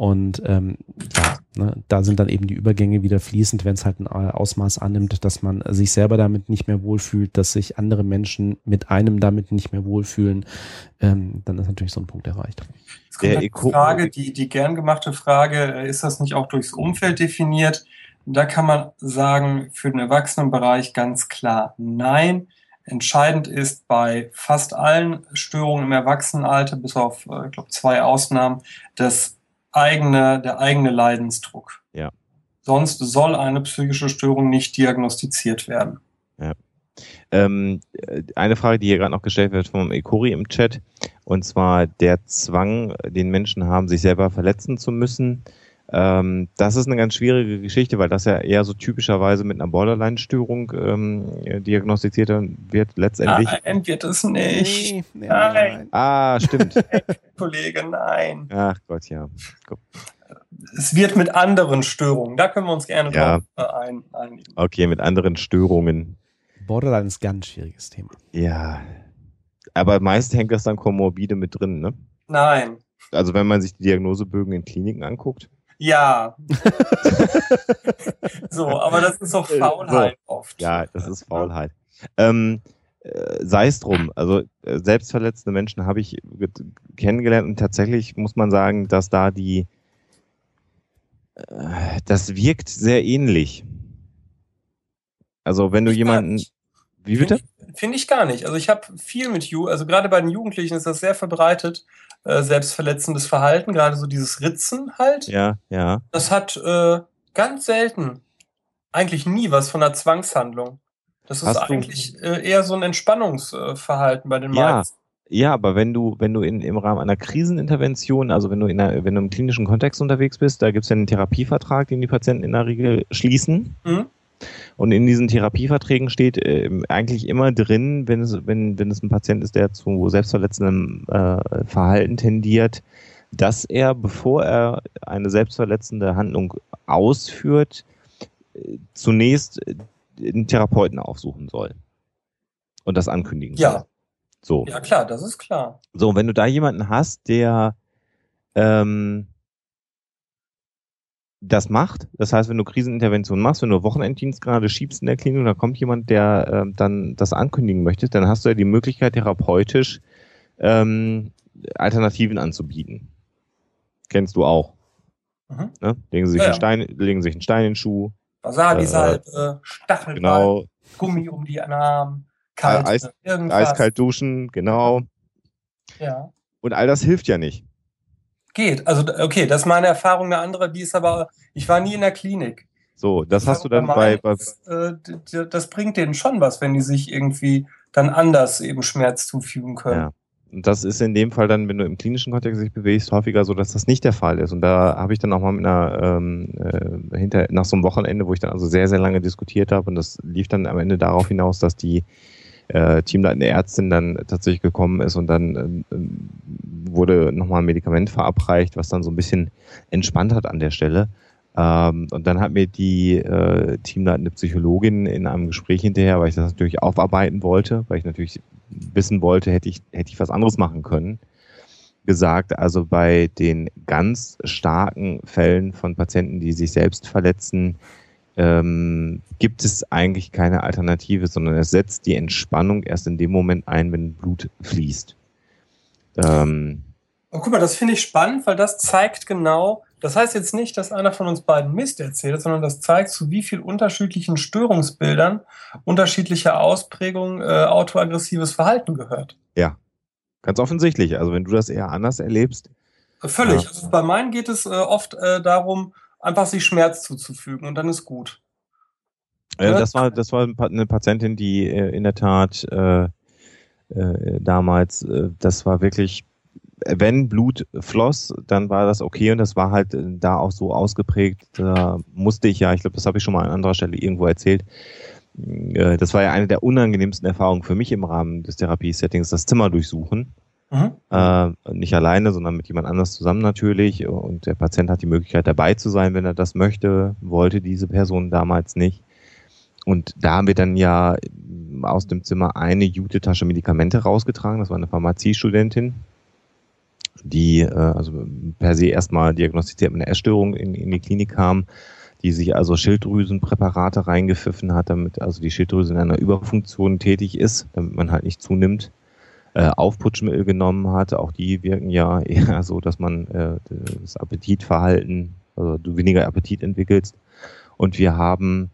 Und ähm, ja, ne, da sind dann eben die Übergänge wieder fließend, wenn es halt ein Ausmaß annimmt, dass man sich selber damit nicht mehr wohlfühlt, dass sich andere Menschen mit einem damit nicht mehr wohlfühlen, ähm, dann ist natürlich so ein Punkt erreicht. Es kommt die Frage, die, die gern gemachte Frage, ist das nicht auch durchs Umfeld definiert? Da kann man sagen, für den Erwachsenenbereich ganz klar nein. Entscheidend ist bei fast allen Störungen im Erwachsenenalter, bis auf, äh, ich glaube, zwei Ausnahmen, das eigene, der eigene Leidensdruck. Ja. Sonst soll eine psychische Störung nicht diagnostiziert werden. Ja. Ähm, eine Frage, die hier gerade noch gestellt wird vom Ekori im Chat, und zwar der Zwang, den Menschen haben, sich selber verletzen zu müssen. Ähm, das ist eine ganz schwierige Geschichte, weil das ja eher so typischerweise mit einer Borderline-Störung ähm, diagnostiziert wird letztendlich. Nein, wird es nicht. Nee, nee, nein. Ah, stimmt. Kollege, nein. Ach Gott, ja. Es wird mit anderen Störungen. Da können wir uns gerne ja. drauf ein, einigen. Okay, mit anderen Störungen. Borderline ist ein ganz schwieriges Thema. Ja. Aber meist hängt das dann komorbide mit drin, ne? Nein. Also wenn man sich die Diagnosebögen in Kliniken anguckt. Ja. so, aber das ist doch äh, Faulheit so. oft. Ja, das ist Faulheit. Ähm, äh, sei es drum. Also äh, selbstverletzende Menschen habe ich kennengelernt und tatsächlich muss man sagen, dass da die das wirkt sehr ähnlich. Also wenn du jemanden wie bitte? Finde find ich gar nicht. Also ich habe viel mit Ju, also gerade bei den Jugendlichen ist das sehr verbreitet, äh, selbstverletzendes Verhalten, gerade so dieses Ritzen halt. Ja, ja. Das hat äh, ganz selten, eigentlich nie was von einer Zwangshandlung. Das ist Hast eigentlich äh, eher so ein Entspannungsverhalten bei den ja. meisten. Ja, aber wenn du, wenn du in, im Rahmen einer Krisenintervention, also wenn du in einer, wenn du im klinischen Kontext unterwegs bist, da gibt es ja einen Therapievertrag, den die Patienten in der Regel schließen. Mhm. Und in diesen Therapieverträgen steht äh, eigentlich immer drin, wenn es, wenn, wenn es ein Patient ist, der zu selbstverletzendem äh, Verhalten tendiert, dass er, bevor er eine selbstverletzende Handlung ausführt, äh, zunächst äh, einen Therapeuten aufsuchen soll. Und das ankündigen ja. soll. So. Ja, klar, das ist klar. So, wenn du da jemanden hast, der ähm, das macht. Das heißt, wenn du Krisenintervention machst, wenn du Wochenenddienst gerade schiebst in der Klinik, da kommt jemand, der äh, dann das ankündigen möchte, dann hast du ja die Möglichkeit, therapeutisch ähm, Alternativen anzubieten. Kennst du auch. Mhm. Ne? Legen, sie sich ja, einen Stein, legen sich einen Stein in den Schuh. Wasabi-Salbe, äh, Stachelball, genau. Gummi um die Arme, kalt, Eis, eiskalt duschen, genau. Ja. Und all das hilft ja nicht. Geht. Also, okay, das ist meine Erfahrung. Eine andere, die ist aber, ich war nie in der Klinik. So, das hast du dann bei, bei äh, das bringt denen schon was, wenn die sich irgendwie dann anders eben Schmerz zufügen können. Ja. das ist in dem Fall dann, wenn du im klinischen Kontext dich bewegst, häufiger so, dass das nicht der Fall ist. Und da habe ich dann auch mal mit einer ähm, äh, hinter nach so einem Wochenende, wo ich dann also sehr sehr lange diskutiert habe und das lief dann am Ende darauf hinaus, dass die äh, teamleitende Ärztin dann tatsächlich gekommen ist und dann äh, wurde nochmal ein Medikament verabreicht, was dann so ein bisschen entspannt hat an der Stelle. Ähm, und dann hat mir die äh, teamleitende Psychologin in einem Gespräch hinterher, weil ich das natürlich aufarbeiten wollte, weil ich natürlich wissen wollte, hätte ich, hätte ich was anderes machen können, gesagt, also bei den ganz starken Fällen von Patienten, die sich selbst verletzen, ähm, gibt es eigentlich keine Alternative, sondern es setzt die Entspannung erst in dem Moment ein, wenn Blut fließt. Ähm, oh, guck mal, das finde ich spannend, weil das zeigt genau, das heißt jetzt nicht, dass einer von uns beiden Mist erzählt, sondern das zeigt, zu wie viel unterschiedlichen Störungsbildern unterschiedliche Ausprägungen äh, autoaggressives Verhalten gehört. Ja, ganz offensichtlich. Also wenn du das eher anders erlebst. Völlig. Ja. Also bei meinen geht es äh, oft äh, darum, einfach sich Schmerz zuzufügen und dann ist gut. Ja, das war das war eine Patientin, die äh, in der Tat äh, äh, damals, äh, das war wirklich wenn Blut floss, dann war das okay und das war halt äh, da auch so ausgeprägt. Da musste ich ja, ich glaube, das habe ich schon mal an anderer Stelle irgendwo erzählt. Äh, das war ja eine der unangenehmsten Erfahrungen für mich im Rahmen des Therapiesettings, das Zimmer durchsuchen. Mhm. Äh, nicht alleine, sondern mit jemand anders zusammen natürlich. Und der Patient hat die Möglichkeit dabei zu sein, wenn er das möchte. Wollte diese Person damals nicht. Und da haben wir dann ja aus dem Zimmer eine Jute-Tasche Medikamente rausgetragen. Das war eine Pharmaziestudentin, die äh, also per se erstmal diagnostiziert mit einer Essstörung in, in die Klinik kam, die sich also Schilddrüsenpräparate reingepfiffen hat, damit also die Schilddrüse in einer Überfunktion tätig ist, damit man halt nicht zunimmt. Äh, Aufputschmittel genommen hat, auch die wirken ja eher so, dass man äh, das Appetitverhalten, also du weniger Appetit entwickelst. Und wir haben,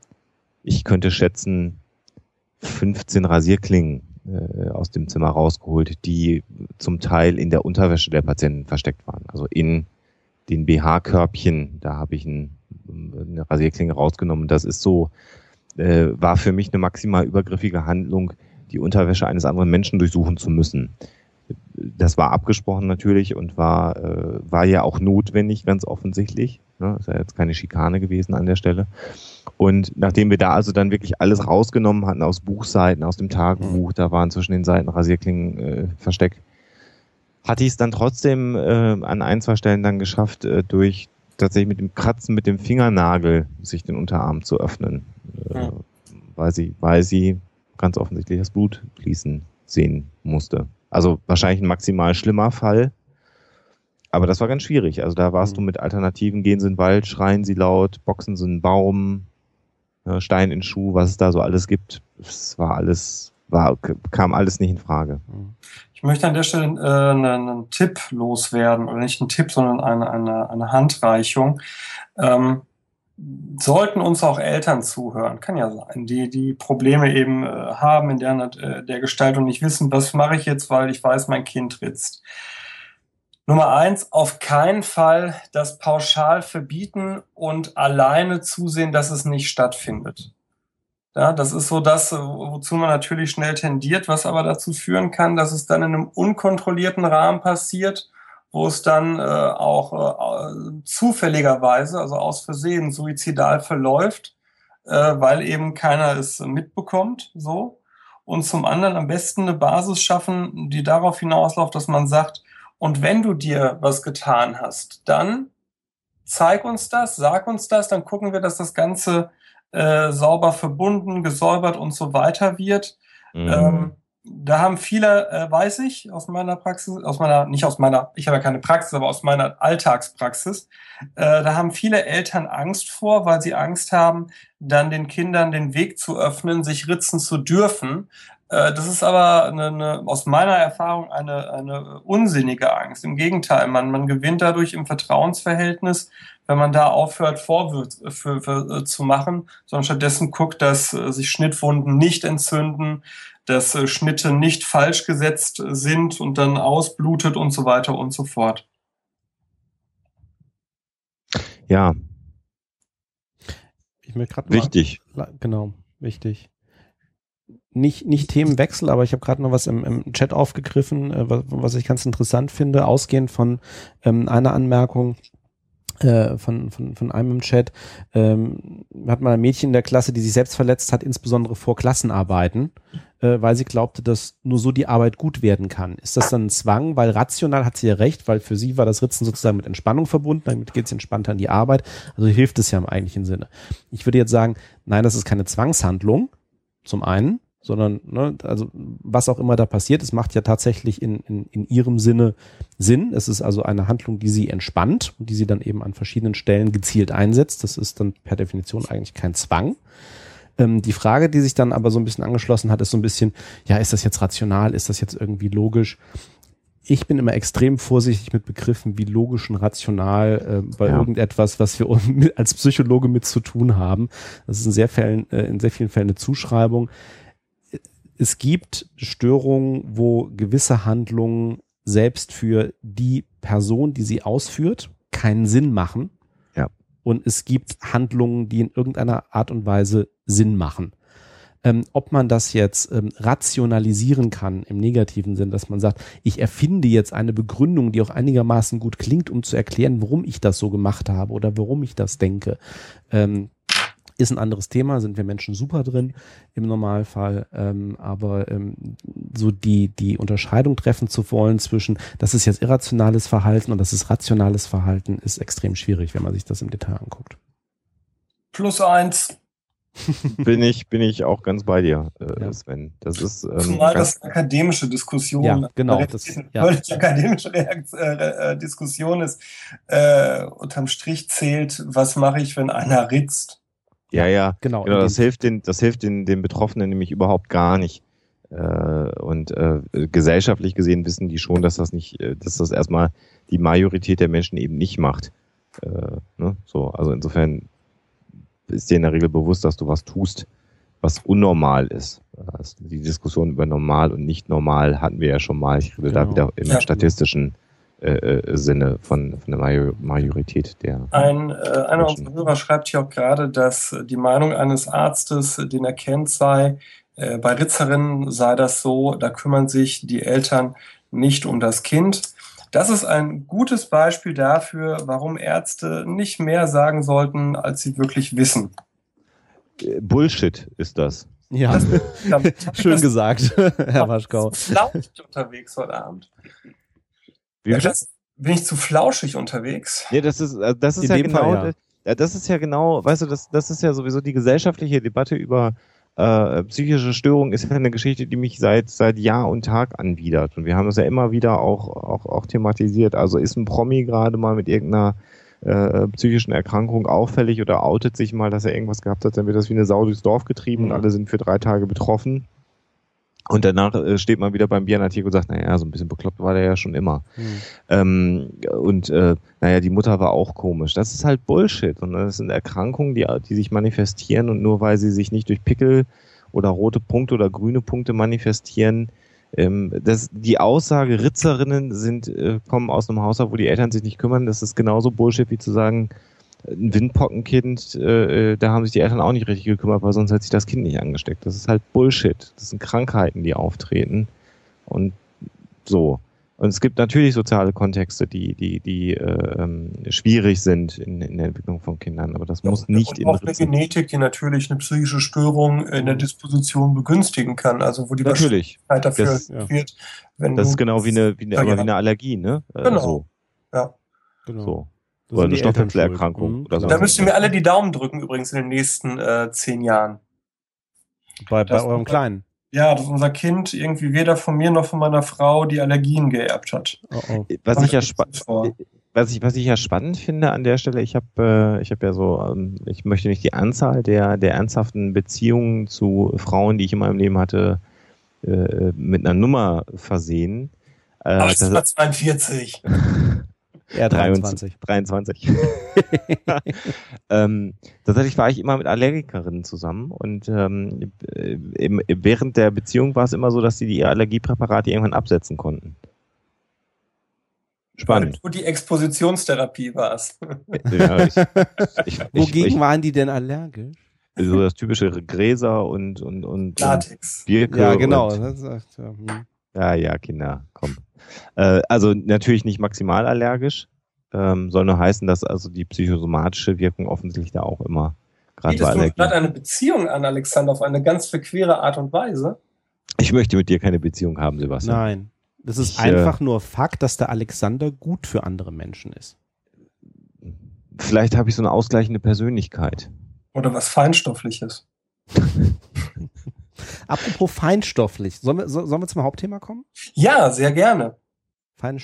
ich könnte schätzen, 15 Rasierklingen äh, aus dem Zimmer rausgeholt, die zum Teil in der Unterwäsche der Patienten versteckt waren. Also in den BH-Körbchen, da habe ich ein, eine Rasierklinge rausgenommen. Das ist so, äh, war für mich eine maximal übergriffige Handlung, die Unterwäsche eines anderen Menschen durchsuchen zu müssen. Das war abgesprochen natürlich und war, äh, war ja auch notwendig, ganz offensichtlich. Ne? Ist ja jetzt keine Schikane gewesen an der Stelle. Und nachdem wir da also dann wirklich alles rausgenommen hatten aus Buchseiten, aus dem Tagebuch, da waren zwischen den Seiten Rasierklingen äh, versteckt, hatte ich es dann trotzdem äh, an ein, zwei Stellen dann geschafft, äh, durch tatsächlich mit dem Kratzen mit dem Fingernagel sich den Unterarm zu öffnen, äh, weil sie, weil sie ganz offensichtlich das Blut fließen sehen musste. Also wahrscheinlich ein maximal schlimmer Fall, aber das war ganz schwierig. Also da warst mhm. du mit Alternativen, gehen sie in den Wald, schreien sie laut, boxen sie einen Baum, äh, Stein in Schuh, was es da so alles gibt. Es war alles, war, kam alles nicht in Frage. Ich möchte an der Stelle äh, einen, einen Tipp loswerden, oder nicht einen Tipp, sondern eine, eine, eine Handreichung. Ähm, sollten uns auch Eltern zuhören, kann ja sein, die die Probleme eben äh, haben in der, äh, der Gestalt und nicht wissen, was mache ich jetzt, weil ich weiß, mein Kind ritzt. Nummer eins, auf keinen Fall das pauschal verbieten und alleine zusehen, dass es nicht stattfindet. Ja, das ist so das, wozu man natürlich schnell tendiert, was aber dazu führen kann, dass es dann in einem unkontrollierten Rahmen passiert, wo es dann äh, auch äh, zufälligerweise, also aus Versehen, suizidal verläuft, äh, weil eben keiner es mitbekommt, so. Und zum anderen am besten eine Basis schaffen, die darauf hinausläuft, dass man sagt, und wenn du dir was getan hast, dann zeig uns das, sag uns das, dann gucken wir, dass das Ganze äh, sauber verbunden, gesäubert und so weiter wird. Mhm. Ähm, da haben viele, äh, weiß ich, aus meiner Praxis, aus meiner, nicht aus meiner, ich habe ja keine Praxis, aber aus meiner Alltagspraxis, äh, da haben viele Eltern Angst vor, weil sie Angst haben, dann den Kindern den Weg zu öffnen, sich ritzen zu dürfen, äh, das ist aber eine, eine, aus meiner Erfahrung eine, eine unsinnige Angst. Im Gegenteil, man, man gewinnt dadurch im Vertrauensverhältnis, wenn man da aufhört, Vorwürfe für, äh, zu machen, sondern stattdessen guckt, dass äh, sich Schnittwunden nicht entzünden, dass Schnitte nicht falsch gesetzt sind und dann ausblutet und so weiter und so fort. Ja. Ich mir Wichtig. Mal, genau, wichtig. nicht, nicht Themenwechsel, aber ich habe gerade noch was im, im Chat aufgegriffen, äh, was, was ich ganz interessant finde, ausgehend von ähm, einer Anmerkung äh, von, von, von einem im Chat, ähm, hat mal ein Mädchen in der Klasse, die sich selbst verletzt hat, insbesondere vor Klassenarbeiten, äh, weil sie glaubte, dass nur so die Arbeit gut werden kann. Ist das dann ein Zwang? Weil rational hat sie ja recht, weil für sie war das Ritzen sozusagen mit Entspannung verbunden, damit geht es entspannter an die Arbeit. Also hilft es ja im eigentlichen Sinne. Ich würde jetzt sagen, nein, das ist keine Zwangshandlung, zum einen, sondern ne, also was auch immer da passiert, es macht ja tatsächlich in, in, in ihrem Sinne Sinn. Es ist also eine Handlung, die sie entspannt und die sie dann eben an verschiedenen Stellen gezielt einsetzt. Das ist dann per Definition eigentlich kein Zwang. Ähm, die Frage, die sich dann aber so ein bisschen angeschlossen hat, ist so ein bisschen, ja, ist das jetzt rational, ist das jetzt irgendwie logisch? ich bin immer extrem vorsichtig mit Begriffen wie logisch und rational äh, bei ja. irgendetwas, was wir als Psychologe mit zu tun haben. Das ist in sehr, Fällen, äh, in sehr vielen Fällen eine Zuschreibung es gibt Störungen, wo gewisse Handlungen selbst für die Person, die sie ausführt, keinen Sinn machen. Ja. Und es gibt Handlungen, die in irgendeiner Art und Weise Sinn machen. Ähm, ob man das jetzt ähm, rationalisieren kann im negativen Sinn, dass man sagt, ich erfinde jetzt eine Begründung, die auch einigermaßen gut klingt, um zu erklären, warum ich das so gemacht habe oder warum ich das denke. Ähm, ist ein anderes Thema, sind wir Menschen super drin im Normalfall, ähm, aber ähm, so die, die Unterscheidung treffen zu wollen zwischen, das ist jetzt irrationales Verhalten und das ist rationales Verhalten, ist extrem schwierig, wenn man sich das im Detail anguckt. Plus eins. bin ich bin ich auch ganz bei dir, äh, ja. Sven. Das ist ähm, zumal das akademische Diskussion, ja, genau, das, ja. völlig akademische Reakt äh, äh, Diskussion ist. Äh, unterm Strich zählt, was mache ich, wenn einer ritzt? Ja, ja, genau. genau das hilft den, das hilft den, den Betroffenen nämlich überhaupt gar nicht. Äh, und äh, gesellschaftlich gesehen wissen die schon, dass das nicht, äh, dass das erstmal die Majorität der Menschen eben nicht macht. Äh, ne? So, also insofern ist dir in der Regel bewusst, dass du was tust, was unnormal ist. Also die Diskussion über normal und nicht normal hatten wir ja schon mal. Ich rede genau. da wieder im ja. statistischen äh, Sinne von, von der Majorität der. Ein, äh, einer unserer Hörer schreibt hier auch gerade, dass die Meinung eines Arztes, den er kennt, sei, äh, bei Ritzerinnen sei das so, da kümmern sich die Eltern nicht um das Kind. Das ist ein gutes Beispiel dafür, warum Ärzte nicht mehr sagen sollten, als sie wirklich wissen. Äh, Bullshit ist das. Ja, das, schön gesagt, Herr Waschkau. Laut unterwegs heute Abend. Wie ja, das, bin ich zu flauschig unterwegs? Ja, das ist, äh, das ist In ja genau, Fall, ja. das ist ja genau, weißt du, das, das ist ja sowieso die gesellschaftliche Debatte über äh, psychische Störungen ist ja eine Geschichte, die mich seit seit Jahr und Tag anwidert. Und wir haben es ja immer wieder auch, auch, auch thematisiert. Also ist ein Promi gerade mal mit irgendeiner äh, psychischen Erkrankung auffällig oder outet sich mal, dass er irgendwas gehabt hat, dann wird das wie eine Sau durchs Dorf getrieben mhm. und alle sind für drei Tage betroffen. Und danach äh, steht man wieder beim Bieranartikel und sagt, naja, so ein bisschen bekloppt war der ja schon immer. Mhm. Ähm, und äh, naja, die Mutter war auch komisch. Das ist halt Bullshit. Und das sind Erkrankungen, die, die sich manifestieren und nur weil sie sich nicht durch Pickel oder rote Punkte oder grüne Punkte manifestieren, ähm, das, die Aussage, Ritzerinnen sind, äh, kommen aus einem Haushalt, wo die Eltern sich nicht kümmern, das ist genauso Bullshit wie zu sagen, ein Windpockenkind, äh, äh, da haben sich die Eltern auch nicht richtig gekümmert, weil sonst hätte sich das Kind nicht angesteckt. Das ist halt Bullshit. Das sind Krankheiten, die auftreten. Und so. Und es gibt natürlich soziale Kontexte, die, die, die äh, ähm, schwierig sind in, in der Entwicklung von Kindern, aber das ja, muss nicht und in auch eine Genetik, die natürlich eine psychische Störung in der Disposition begünstigen kann, also wo die natürlich. Wahrscheinlichkeit dafür das, ja. wird, wenn Das ist genau wie eine, wie eine, ja, wie eine Allergie, ne? Genau. So. Ja. Genau. So. Oder eine Stoffwechselerkrankung. Mhm. Oder so. Da müsst ihr mir alle die Daumen drücken, übrigens, in den nächsten äh, zehn Jahren. Bei, bei eurem Kleinen? Ja, dass unser Kind irgendwie weder von mir noch von meiner Frau die Allergien geerbt hat. Oh oh. Was, ich ja was, ich, was ich ja spannend finde an der Stelle, ich habe äh, ich hab ja so, ähm, ich möchte nicht die Anzahl der, der ernsthaften Beziehungen zu Frauen, die ich in meinem Leben hatte, äh, mit einer Nummer versehen. Äh, 1842. Ja, 23. 23. ähm, tatsächlich war ich immer mit Allergikerinnen zusammen und ähm, im, während der Beziehung war es immer so, dass sie die Allergiepräparate irgendwann absetzen konnten. Spannend. Wo die Expositionstherapie war es. Ja, Wogegen ich, waren die denn allergisch? so das typische Gräser und, und, und, Latex. und Birke. Ja, genau. Und, Das sagt, ja, hm. ja, ja, Kinder, komm. Äh, also natürlich nicht maximal allergisch, ähm, soll nur heißen, dass also die psychosomatische Wirkung offensichtlich da auch immer gerade bei Bietest du Allergien. gerade eine Beziehung an, Alexander, auf eine ganz verquere Art und Weise? Ich möchte mit dir keine Beziehung haben, Sebastian. Nein. Das ist Ich, äh, einfach nur Fakt, dass der Alexander gut für andere Menschen ist. Vielleicht habe ich so eine ausgleichende Persönlichkeit. Oder was Feinstoffliches? Apropos feinstofflich. Sollen wir, so, sollen wir zum Hauptthema kommen? Ja, sehr gerne.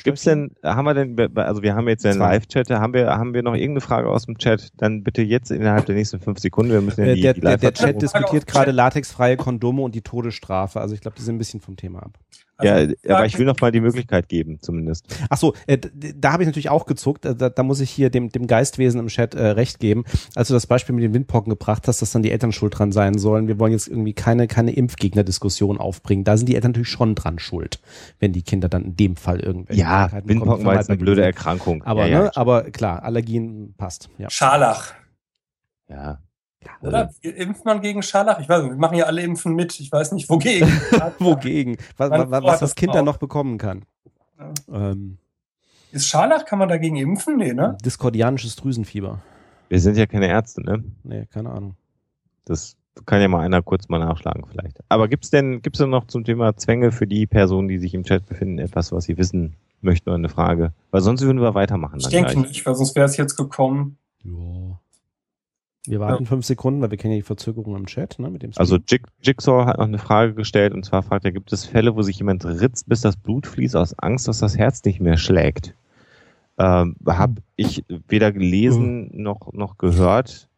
Gibt's denn, haben wir denn, also wir haben jetzt ja einen. Live-Chat, haben wir, haben wir noch irgendeine Frage aus dem Chat? Dann bitte jetzt innerhalb der nächsten fünf Sekunden, wir müssen ja Äh, die, der, die der, der Chat diskutiert gerade latexfreie Kondome und die Todesstrafe. Also ich glaube, die sind ein bisschen vom Thema ab. Ja, Also, aber ich will noch mal die Möglichkeit geben, zumindest. Ach so, äh, da habe ich natürlich auch gezuckt. Äh, Da, da muss ich hier dem, dem Geistwesen im Chat äh, recht geben. Als du das Beispiel mit den Windpocken gebracht hast, dass dann die Eltern schuld dran sein sollen. Wir wollen jetzt irgendwie keine, keine Impfgegner-Diskussion aufbringen. Da sind die Eltern natürlich schon dran schuld, wenn die Kinder dann in dem Fall irgendwelche Ja, Krankheiten bekommen, Windpocken war jetzt eine blöde. Erkrankung. Aber, ja, ne, ja, aber klar, Allergien passt. Ja. Scharlach. ja. Oder? Impft man gegen Scharlach? Ich weiß nicht, wir machen ja alle Impfen mit. Ich weiß nicht, wogegen. Wogegen? Was, was, was das Kind dann noch bekommen kann. Ja. Ähm, Ist Scharlach, kann man dagegen impfen? Nee, ne? Diskordianisches Drüsenfieber. Wir sind ja keine Ärzte, ne? Nee, keine Ahnung. Das kann ja mal einer kurz mal nachschlagen vielleicht. Aber gibt's denn, gibt's denn noch zum Thema Zwänge für die Personen, die sich im Chat befinden, etwas, was sie wissen möchten oder eine Frage? Weil sonst würden wir weitermachen. Ich denke gleich. nicht, weil sonst wäre es jetzt gekommen. Ja. Wir warten fünf Sekunden, weil wir kennen ja die Verzögerung im Chat, ne? Mit dem Also. Jig Jigsaw hat noch eine Frage gestellt und zwar fragt er, gibt es Fälle, wo sich jemand ritzt, bis das Blut fließt aus Angst, dass das Herz nicht mehr schlägt? Ähm, hab ich weder gelesen noch, noch gehört.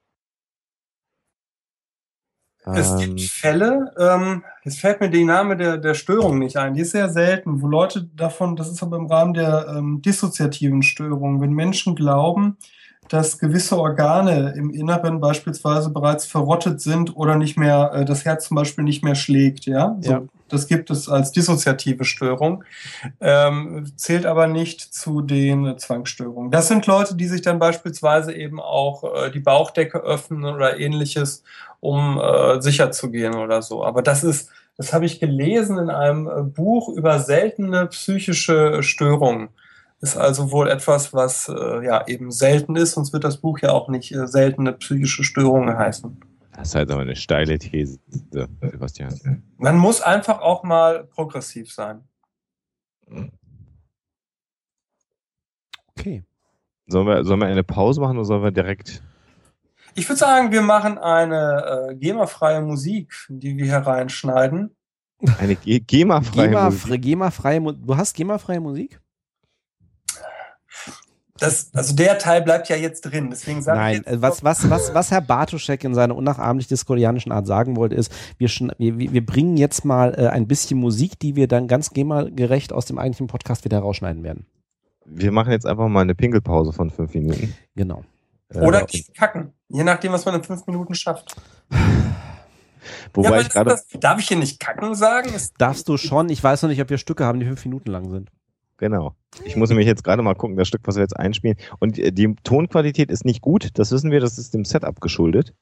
Es Ähm, gibt Fälle, ähm, jetzt fällt mir der Name der, der Störung nicht ein, die ist sehr selten, wo Leute davon, das ist aber im Rahmen der ähm, dissoziativen Störung, wenn Menschen glauben, dass gewisse Organe im Inneren beispielsweise bereits verrottet sind oder nicht mehr, äh, das Herz zum Beispiel nicht mehr schlägt, ja. So, Ja. Das gibt es als dissoziative Störung, ähm, zählt aber nicht zu den äh, Zwangsstörungen. Das sind Leute, die sich dann beispielsweise eben auch äh, die Bauchdecke öffnen oder ähnliches, um äh, sicher zu gehen oder so. Aber das ist, das habe ich gelesen in einem äh, Buch über seltene psychische Störungen. Ist also wohl etwas, was äh, ja eben selten ist, sonst wird das Buch ja auch nicht äh, seltene psychische Störungen heißen. das ist halt aber eine steile These, Sebastian. Man muss einfach auch mal progressiv sein. Okay. Sollen wir, sollen wir eine Pause machen oder sollen wir direkt Ich würde sagen, wir machen eine äh, GEMA-freie Musik, die wir hier reinschneiden. eine Ge- GEMA-freie GEMA, Musik? GEMA-freie Mu Du hast GEMA-freie Musik? Das, also der Teil bleibt ja jetzt drin, deswegen sage Nein, ich jetzt äh, was, was, was, was Herr Bartoschek in seiner unnachahmlich diskordianischen Art sagen wollte, ist, wir, wir, wir bringen jetzt mal äh, ein bisschen Musik, die wir dann ganz GEMA-gerecht aus dem eigentlichen Podcast wieder rausschneiden werden. Wir machen jetzt einfach mal eine Pinkelpause von fünf Minuten. Genau. Äh, Oder und- kacken, je nachdem, was man in fünf Minuten schafft. wobei aber ich gerade das, darf ich hier nicht kacken sagen? Ist, Darfst du schon, ich weiß noch nicht, ob wir Stücke haben, die fünf Minuten lang sind. Genau. Ich muss nämlich jetzt gerade mal gucken, das Stück, was wir jetzt einspielen. Und äh, die Tonqualität ist nicht gut, das wissen wir, das ist dem Setup geschuldet.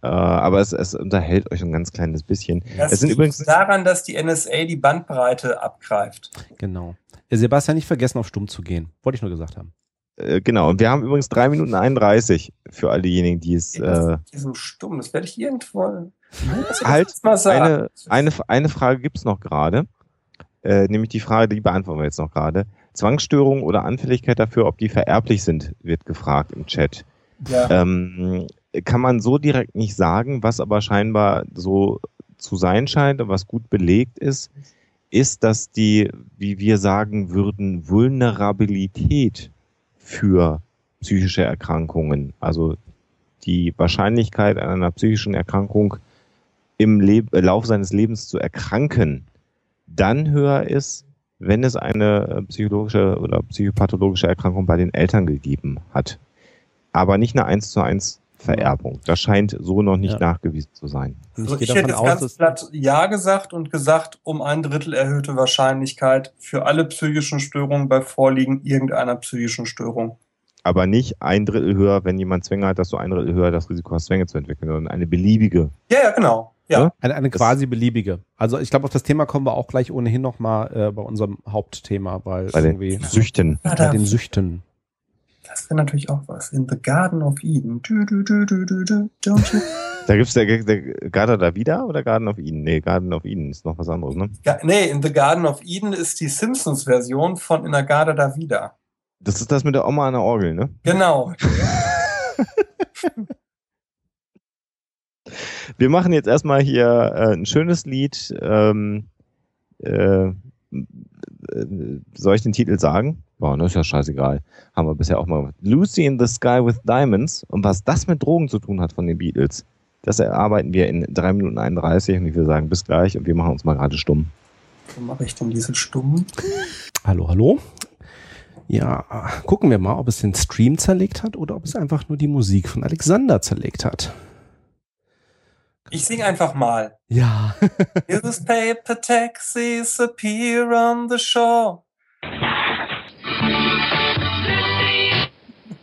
Äh, aber es, es unterhält euch ein ganz kleines bisschen. das es sind liegt übrigens- daran, dass die NSA die Bandbreite abgreift. Genau. Äh, Sebastian, nicht vergessen, auf stumm zu gehen. Wollte ich nur gesagt haben. Äh, genau, und wir haben übrigens drei Minuten 31 für all diejenigen, die es. Äh, Die sind stumm, das werde ich irgendwo. Halt, jetzt mal sagen. eine, eine, eine Frage gibt's noch gerade. Äh, nämlich die Frage, die beantworten wir jetzt noch gerade. Zwangsstörung oder Anfälligkeit dafür, ob die vererblich sind, wird gefragt im Chat. ja. Ähm, kann man so direkt nicht sagen, was aber scheinbar so zu sein scheint und was gut belegt ist, ist, dass die, wie wir sagen würden, Vulnerabilität für psychische Erkrankungen, also die Wahrscheinlichkeit an einer psychischen Erkrankung im Leb Lauf seines Lebens zu erkranken, dann höher ist, wenn es eine äh, psychologische oder psychopathologische Erkrankung bei den Eltern gegeben hat. Aber nicht eine 1 zu 1 Vererbung. Das scheint so noch nicht Ja. nachgewiesen zu sein. Und Also ich ich hätte jetzt aus, ganz platt Ja gesagt und gesagt, um ein Drittel erhöhte Wahrscheinlichkeit für alle psychischen Störungen bei Vorliegen irgendeiner psychischen Störung. aber nicht ein Drittel höher, wenn jemand Zwänge hat, dass du ein Drittel höher das Risiko hast, Zwänge zu entwickeln, sondern eine beliebige. Ja, ja, genau. Ja. Ja? Eine, eine quasi beliebige. Also ich glaube, auf das Thema kommen wir auch gleich ohnehin nochmal äh, bei unserem Hauptthema, weil Bei den irgendwie Süchten. Ja, bei den Süchten. das wäre natürlich auch was. In the Garden of Eden. Du, du, du, du, du, du, don't you? Da gibt's der, der Garden da wieder oder Garden of Eden? Nee, Garden of Eden ist noch was anderes, ne? Ja, nee, in the Garden of Eden ist die Simpsons-Version von In der Garde da wieder. Das ist das mit der Oma an der Orgel, ne? Genau. Wir machen jetzt erstmal hier äh, ein schönes Lied. Ähm, äh, soll ich den Titel sagen? Boah, das ist ja scheißegal. Haben wir bisher auch mal gemacht. Lucy in the Sky with Diamonds. Und was das mit Drogen zu tun hat von den Beatles, das erarbeiten wir in 3 Minuten 31 und ich würde sagen, bis gleich und wir machen uns mal gerade stumm. Wo mache ich denn diese Stummen? Hallo, hallo. Ja, gucken wir mal, ob es den Stream zerlegt hat oder ob es einfach nur die Musik von Alexander zerlegt hat. Ich sing einfach mal. Ja. This paper taxis appear on the shore.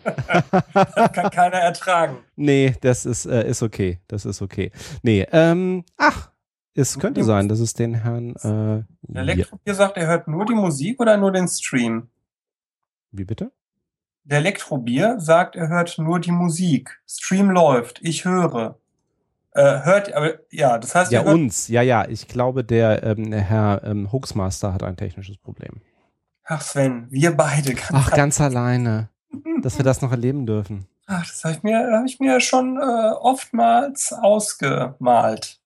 das kann keiner ertragen. nee, das ist, äh, ist okay. Das ist okay. Nee, ähm, ach, es könnte sein, dass es den Herrn, äh, Der ja, Elektrobier sagt, er hört nur die Musik oder nur den Stream? wie bitte? Der Elektrobier sagt, er hört nur die Musik. Stream läuft, ich höre. Äh, hört, aber ja, das heißt, Ja, uns. Ja, ja. Ich glaube, der ähm, Herr ähm, Hoaxmaster hat ein technisches Problem. ach Sven, wir beide. Ganz Ach, ganz alleine. Dass wir das noch erleben dürfen. Ach, das habe ich mir, hab ich mir schon äh, oftmals ausgemalt.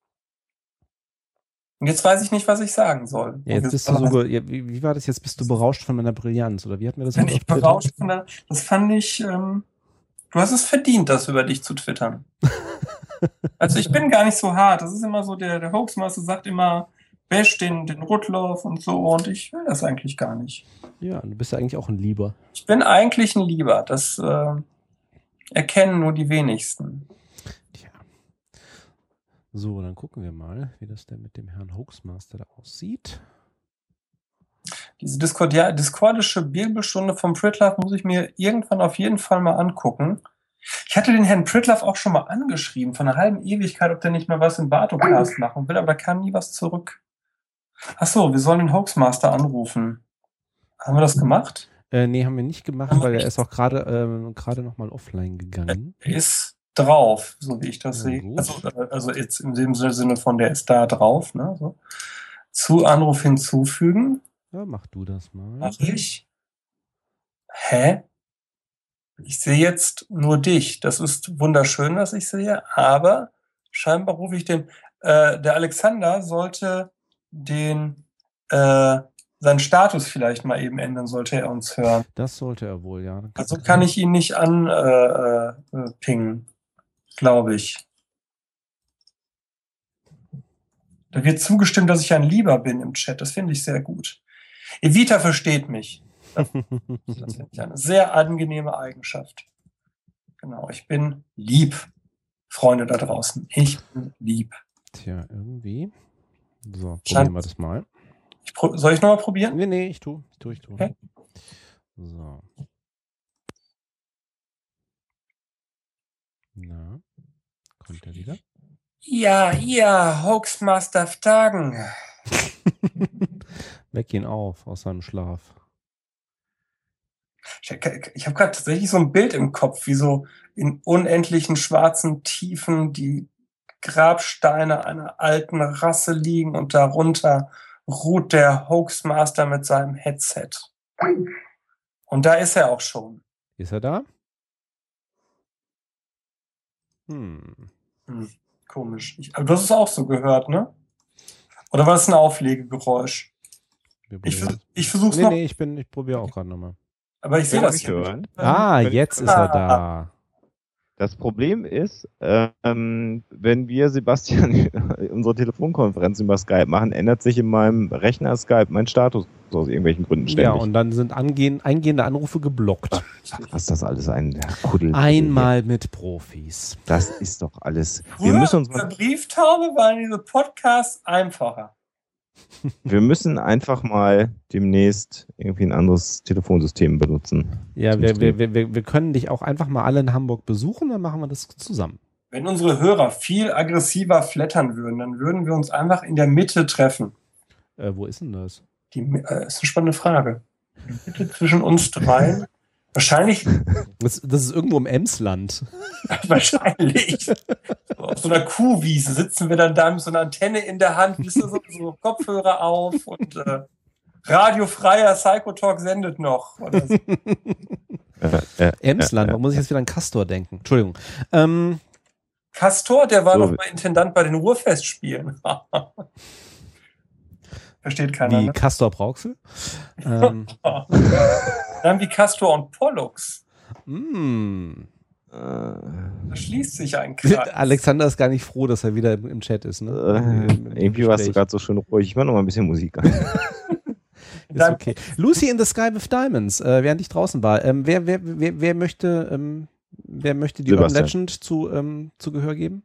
Und jetzt weiß ich nicht, was ich sagen soll. Ja, jetzt bist du so, ja, wie, wie war das jetzt? Bist du berauscht von meiner Brillanz? Oder wie hat mir das jemand ich berauscht von der, das fand ich, ähm, du hast es verdient, das über dich zu twittern. also ich bin gar nicht so hart. Das ist immer so, der, der Hoaxmaster sagt immer, bash den, den Rudloff und so und ich will das eigentlich gar nicht. Ja, du bist ja eigentlich auch ein Lieber. Ich bin eigentlich ein Lieber. Das äh, erkennen nur die wenigsten. Tja. So, dann gucken wir mal, wie das denn mit dem Herrn Hoaxmaster da aussieht. Diese Discordia discordische Bibelstunde vom Pritlove muss ich mir irgendwann auf jeden Fall mal angucken. Ich hatte den Herrn Pritlove auch schon mal angeschrieben, von einer halben Ewigkeit, ob der nicht mal was im Bartocast machen will, aber da kam nie was zurück. Ach so, wir sollen den Hoaxmaster anrufen. Haben wir das gemacht? Äh, nee, haben wir nicht gemacht, weil er ist auch gerade ähm, gerade noch mal offline gegangen. Er ist drauf, so wie ich das Ja, sehe. Also, äh, also jetzt im dem Sinne von, der ist da drauf. Ne? So. Zu Anruf hinzufügen. Ja, mach du das mal. Mach ich. Hä? Ich sehe jetzt nur dich. Das ist wunderschön, was ich sehe, aber scheinbar rufe ich den. Äh, der Alexander sollte den äh, seinen Status vielleicht mal eben ändern, sollte er uns hören. Das sollte er wohl, ja. Also kann ich ihn nicht an äh, äh, pingen, glaube ich. Da wird zugestimmt, dass ich ein Lieber bin im Chat. Das finde ich sehr gut. Evita versteht mich. Das finde ich eine sehr angenehme Eigenschaft. Genau, ich bin lieb, Freunde da draußen. Ich bin lieb. Tja, irgendwie. So, probieren wir das mal. Ich soll ich nochmal probieren? Nee, nee, ich tu, ich tu, ich tu. Okay. So. Na, kommt er wieder? Ja, ja, Hoaxmaster Tagen. Weck ihn auf aus seinem Schlaf. Ich, habe gerade tatsächlich so ein Bild im Kopf, wie so in unendlichen schwarzen Tiefen die Grabsteine einer alten Rasse liegen und darunter ruht der Hoaxmaster mit seinem Headset. Und da ist er auch schon. Ist er da? Hm. Hm, komisch. Ich, aber du hast es auch so gehört, ne? Oder war das ein Auflegegeräusch? Ich, ich versuch's. Nee, noch, nee, ich bin, ich probiere auch gerade nochmal. Aber ich sehe das ich hier hören? nicht. Ah, jetzt ist er da. Das Problem ist, ähm, wenn wir Sebastian unsere Telefonkonferenz über Skype machen, ändert sich in meinem Rechner Skype mein Status aus irgendwelchen Gründen ständig. Ja, und dann sind angehend, eingehende Anrufe geblockt. was ist das alles ein Kuddel? Einmal mit Profis. Das ist doch alles. Wir Früher müssen uns mal, Brieftaube waren diese Podcasts einfacher. Wir müssen einfach mal demnächst irgendwie ein anderes Telefonsystem benutzen. Ja, wir, wir, wir, wir können dich auch einfach mal alle in Hamburg besuchen, dann machen wir das zusammen. Wenn unsere Hörer viel aggressiver flattern würden, dann würden wir uns einfach in der Mitte treffen. Äh, wo ist denn das? Die äh, ist eine spannende Frage. Die Mitte zwischen uns dreien. Wahrscheinlich. Das, das ist irgendwo im Emsland. Wahrscheinlich. Auf so einer Kuhwiese sitzen wir dann da mit so einer Antenne in der Hand, wisst ihr, so, so Kopfhörer auf und äh, radiofreier Psychotalk sendet noch. Oder so. Äh, äh, Emsland, da muss ich jetzt wieder an Castor denken. Entschuldigung. Ähm, Castor, der war so. doch mal Intendant bei den Ruhrfestspielen. Versteht keiner. Wie ne? Castor Brauxel? ähm. Dann wie Castor und Pollux. Mm. Da schließt sich ein Kreis. Alexander ist gar nicht froh, dass er wieder im Chat ist. Ne? Äh, irgendwie warst du gerade so schön ruhig. Ich mach noch mal ein bisschen Musik an. ist okay. Lucy in the Sky with Diamonds, äh, während ich draußen war. Ähm, wer, wer, wer, wer möchte, ähm, wer möchte die Sebastian. Urban Legend zu, ähm, zu Gehör geben?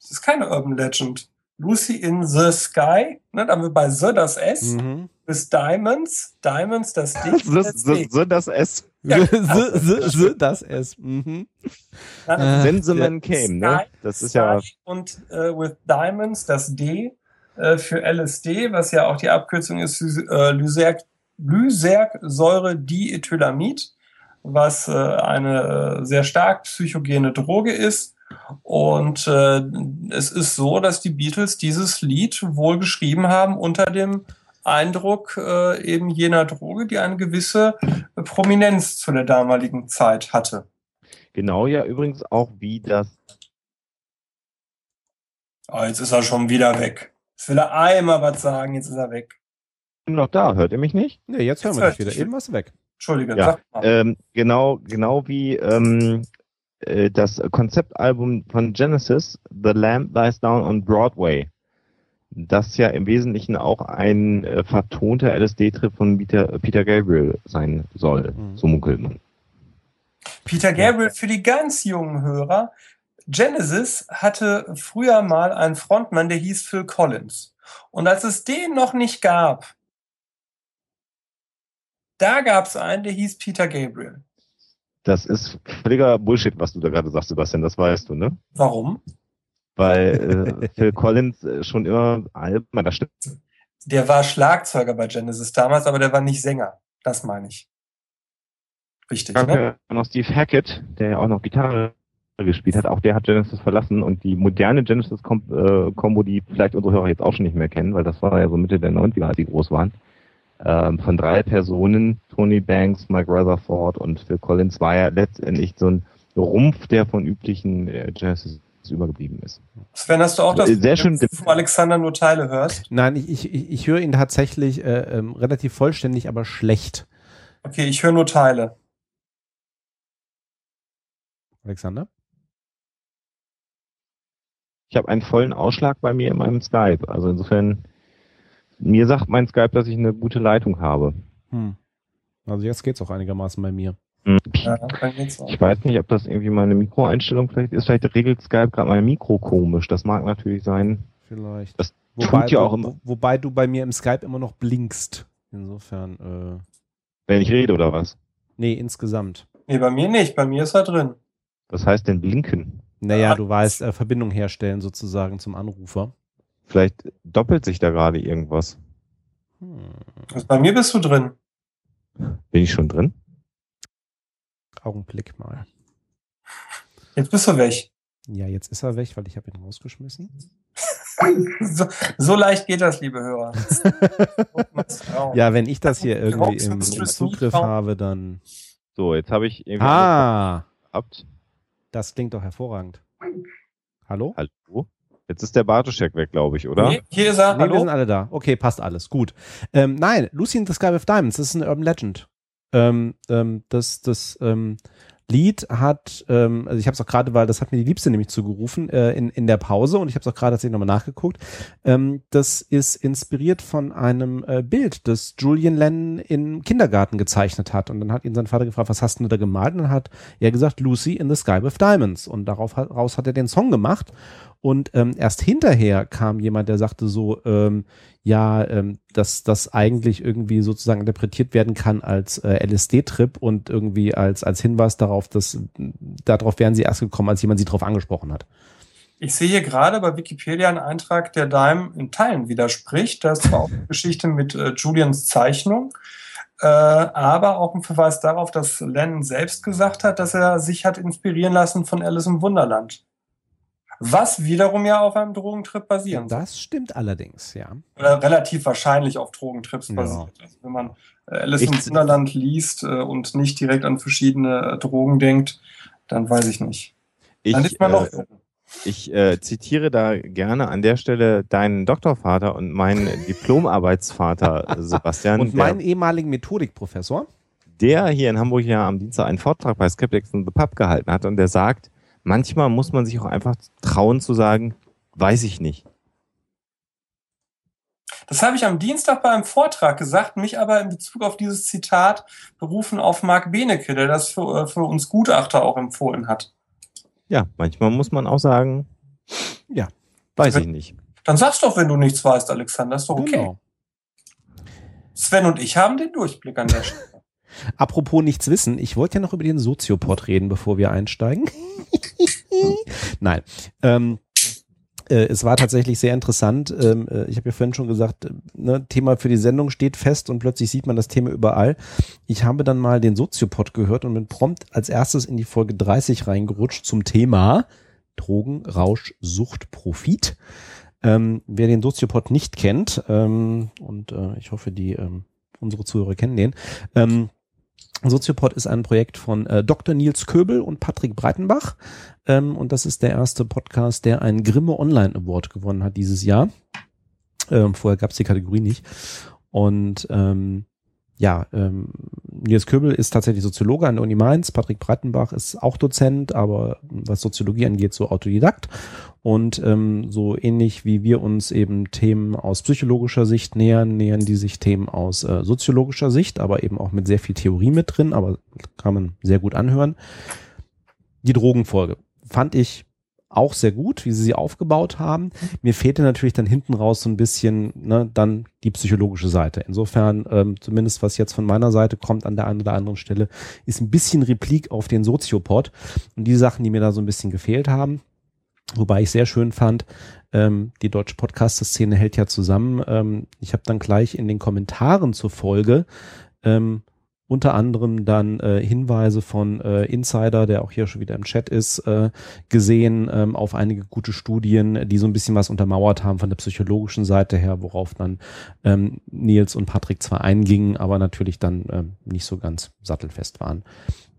Das ist keine Urban Legend. Lucy in the Sky, ne, da haben wir bei The das S, Mhm. Bis Diamonds, Diamonds das D. So, das S. Ja, s, s, s, das S. Mhm. Äh, Wenn the Man came, ne? Das ist ja, Und äh, with Diamonds das D äh, für LSD, was ja auch die Abkürzung ist, äh, Lyserg, Lysergsäure-Diethylamid, was äh, eine sehr stark psychogene Droge ist. Und äh, es ist so, dass die Beatles dieses Lied wohl geschrieben haben unter dem Eindruck äh, eben jener Droge, die eine gewisse äh, Prominenz zu der damaligen Zeit hatte. genau ja übrigens auch wie das Ah, jetzt ist er schon wieder weg. Jetzt will er einmal was sagen, jetzt ist er weg. bin noch da, hört ihr mich nicht? Nee, jetzt hören Jetzt wir hör dich ich wieder. Eben du weg. Entschuldige, Ja, sag mal. Ähm, genau, genau wie ähm, äh, das Konzeptalbum von Genesis, The Lamb Lies Down on Broadway, das ja im Wesentlichen auch ein äh, vertonter LSD-Trip von Peter, Peter Gabriel sein soll, Mhm. so munkelt man. Peter Gabriel für die ganz jungen Hörer. Genesis hatte früher mal einen Frontmann, der hieß Phil Collins. Und als es den noch nicht gab, da gab es einen, der hieß Peter Gabriel. Das ist völliger Bullshit, was du da gerade sagst, Sebastian, das weißt du, ne? Warum? Weil äh, Phil Collins äh, schon immer Alben, das stimmt. Der war Schlagzeuger bei Genesis damals, aber der war nicht Sänger. Das meine ich. Richtig, ne? ja noch Steve Hackett, der ja auch noch Gitarre gespielt hat. Auch der hat Genesis verlassen und die moderne Genesis-Kombo, die vielleicht unsere Hörer jetzt auch schon nicht mehr kennen, weil das war ja so Mitte der 90er, als die groß waren. Ähm, von drei Personen, Tony Banks, Mike Rutherford und Phil Collins, war ja letztendlich so ein Rumpf, der von üblichen äh, Genesis übergeblieben ist. Sven, hast du auch das, Äh, sehr schön. dass du von Alexander nur Teile hörst? Nein, ich, ich, ich ich höre ihn tatsächlich äh, ähm, relativ vollständig, aber schlecht. Okay, ich höre nur Teile. Alexander? Ich habe einen vollen Ausschlag bei mir in meinem Skype. Also insofern, mir sagt mein Skype, dass ich eine gute Leitung habe. Hm. Also jetzt geht's auch einigermaßen bei mir. Ja, auch. Ich weiß nicht, ob das irgendwie meine Mikroeinstellung vielleicht ist. Vielleicht regelt Skype gerade mein Mikro komisch. Das mag natürlich sein. Vielleicht. Das Wobei, tut ja auch immer, wo, wobei du bei mir im Skype immer noch blinkst. Insofern, äh, wenn ich rede oder was. nee, insgesamt. Nee, bei mir nicht. Bei mir ist er drin. Was heißt denn blinken? Naja, Ah. du weißt, äh, Verbindung herstellen sozusagen zum Anrufer. Vielleicht doppelt sich da gerade irgendwas. Hm. Also bei mir bist du drin. Bin ich schon drin? Augenblick mal. Jetzt bist du weg. Ja, jetzt ist er weg, weil ich habe ihn rausgeschmissen. So, so leicht geht das, liebe Hörer. Ja, wenn ich das hier irgendwie im, im Zugriff habe, dann. So, jetzt habe ich irgendwie Ah, gehabt. das klingt doch hervorragend. Hallo? Hallo? Jetzt ist der Bartoschek weg, glaube ich, oder? Nee, hier ist er. Nee, wir Hallo. sind alle da. Okay, passt alles. Gut. Ähm, nein, Lucy in the Sky with Diamonds, das ist eine Urban Legend. Ähm, ähm, das das ähm, Lied hat, ähm, also ich habe es auch gerade, weil das hat mir die Liebste nämlich zugerufen äh, in, in der Pause und ich habe es auch gerade tatsächlich nochmal nachgeguckt. Ähm, das ist inspiriert von einem äh, Bild, das Julian Lennon im Kindergarten gezeichnet hat. Und dann hat ihn sein Vater gefragt, was hast du da gemalt? Und dann hat er gesagt, Lucy in the Sky with Diamonds. Und darauf raus hat er den Song gemacht. Und ähm, erst hinterher kam jemand, der sagte so, ähm, ja, ähm, dass das eigentlich irgendwie sozusagen interpretiert werden kann als äh, LSD-Trip und irgendwie als, als Hinweis darauf, dass darauf wären sie erst gekommen, als jemand sie darauf angesprochen hat. Ich sehe hier gerade bei Wikipedia einen Eintrag, der deinem in Teilen widerspricht. Da ist zwar auch eine Geschichte mit äh, Julians Zeichnung, äh, aber auch ein Verweis darauf, dass Lennon selbst gesagt hat, dass er sich hat inspirieren lassen von Alice im Wunderland. Was wiederum ja auf einem Drogentrip basieren soll. Das stimmt allerdings, ja. Oder relativ wahrscheinlich auf Drogentrips ja. basiert. Also wenn man Alice ich, im Wunderland liest äh, und nicht direkt an verschiedene äh, Drogen denkt, dann weiß ich nicht. Ich, dann ist man noch äh, ich äh, zitiere da gerne an der Stelle deinen Doktorvater und meinen Diplomarbeitsvater Sebastian. Und meinen ehemaligen Methodikprofessor. Der hier in Hamburg ja am Dienstag einen Vortrag bei Skeptics in the Pub gehalten hat und der sagt, manchmal muss man sich auch einfach trauen zu sagen, weiß ich nicht. Das habe ich am Dienstag bei einem Vortrag gesagt, mich aber in Bezug auf dieses Zitat berufen auf Marc Benecke, der das für, äh, für uns Gutachter auch empfohlen hat. Ja, manchmal muss man auch sagen, ja, weiß ich nicht. Dann sag's doch, wenn du nichts weißt, Alexander, ist doch okay. Genau. Sven und ich haben den Durchblick an der Stelle. Apropos nichts wissen, ich wollte ja noch über den Soziopod reden, bevor wir einsteigen. Nein. Ähm, äh, es war tatsächlich sehr interessant. Ähm, äh, ich habe ja vorhin schon gesagt, äh, ne, Thema für die Sendung steht fest und plötzlich sieht man das Thema überall. Ich habe dann mal den Soziopod gehört und bin prompt als erstes in die Folge 30 reingerutscht zum Thema Drogen, Rausch, Sucht, Profit. Ähm, wer den Soziopod nicht kennt, ähm, und äh, ich hoffe, die ähm, unsere Zuhörer kennen den, ähm, Soziopod ist ein Projekt von äh, Dr. Nils Köbel und Patrick Breitenbach. Ähm, und das ist der erste Podcast, der einen Grimme Online Award gewonnen hat dieses Jahr. Ähm, vorher gab es die Kategorie nicht. Und ähm, ja, ähm, Nils Köbel ist tatsächlich Soziologe an der Uni Mainz. Patrick Breitenbach ist auch Dozent, aber was Soziologie angeht, so Autodidakt. Und ähm, so ähnlich wie wir uns eben Themen aus psychologischer Sicht nähern, nähern die sich Themen aus äh, soziologischer Sicht, aber eben auch mit sehr viel Theorie mit drin, aber kann man sehr gut anhören. Die Drogenfolge fand ich auch sehr gut, wie sie sie aufgebaut haben. Mir fehlte natürlich dann hinten raus so ein bisschen ne, dann die psychologische Seite. Insofern, ähm, zumindest was jetzt von meiner Seite kommt an der einen oder anderen Stelle, ist ein bisschen Replik auf den Soziopod und die Sachen, die mir da so ein bisschen gefehlt haben. Wobei ich sehr schön fand, ähm, die deutsche Podcast-Szene hält ja zusammen. Ähm, ich habe dann gleich in den Kommentaren zur Folge ähm, unter anderem dann äh, Hinweise von äh, Insider, der auch hier schon wieder im Chat ist, äh, gesehen ähm, auf einige gute Studien, die so ein bisschen was untermauert haben von der psychologischen Seite her, worauf dann ähm, Nils und Patrick zwar eingingen, aber natürlich dann ähm, nicht so ganz sattelfest waren.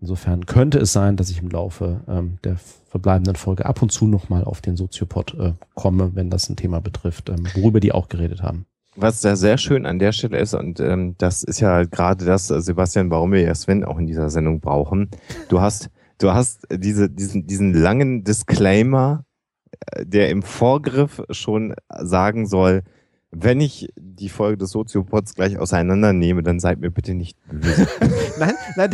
Insofern könnte es sein, dass ich im Laufe ähm, der verbleibenden Folge ab und zu nochmal auf den Soziopod äh, komme, wenn das ein Thema betrifft, ähm, worüber die auch geredet haben was da sehr schön an der Stelle ist, und ähm, das ist ja gerade das, äh, Sebastian, warum wir ja Sven auch in dieser Sendung brauchen. Du hast, du hast diese, diesen, diesen langen Disclaimer, äh, der im Vorgriff schon sagen soll, wenn ich die Folge des Soziopods gleich auseinandernehme, dann seid mir bitte nicht böse. nein, nein,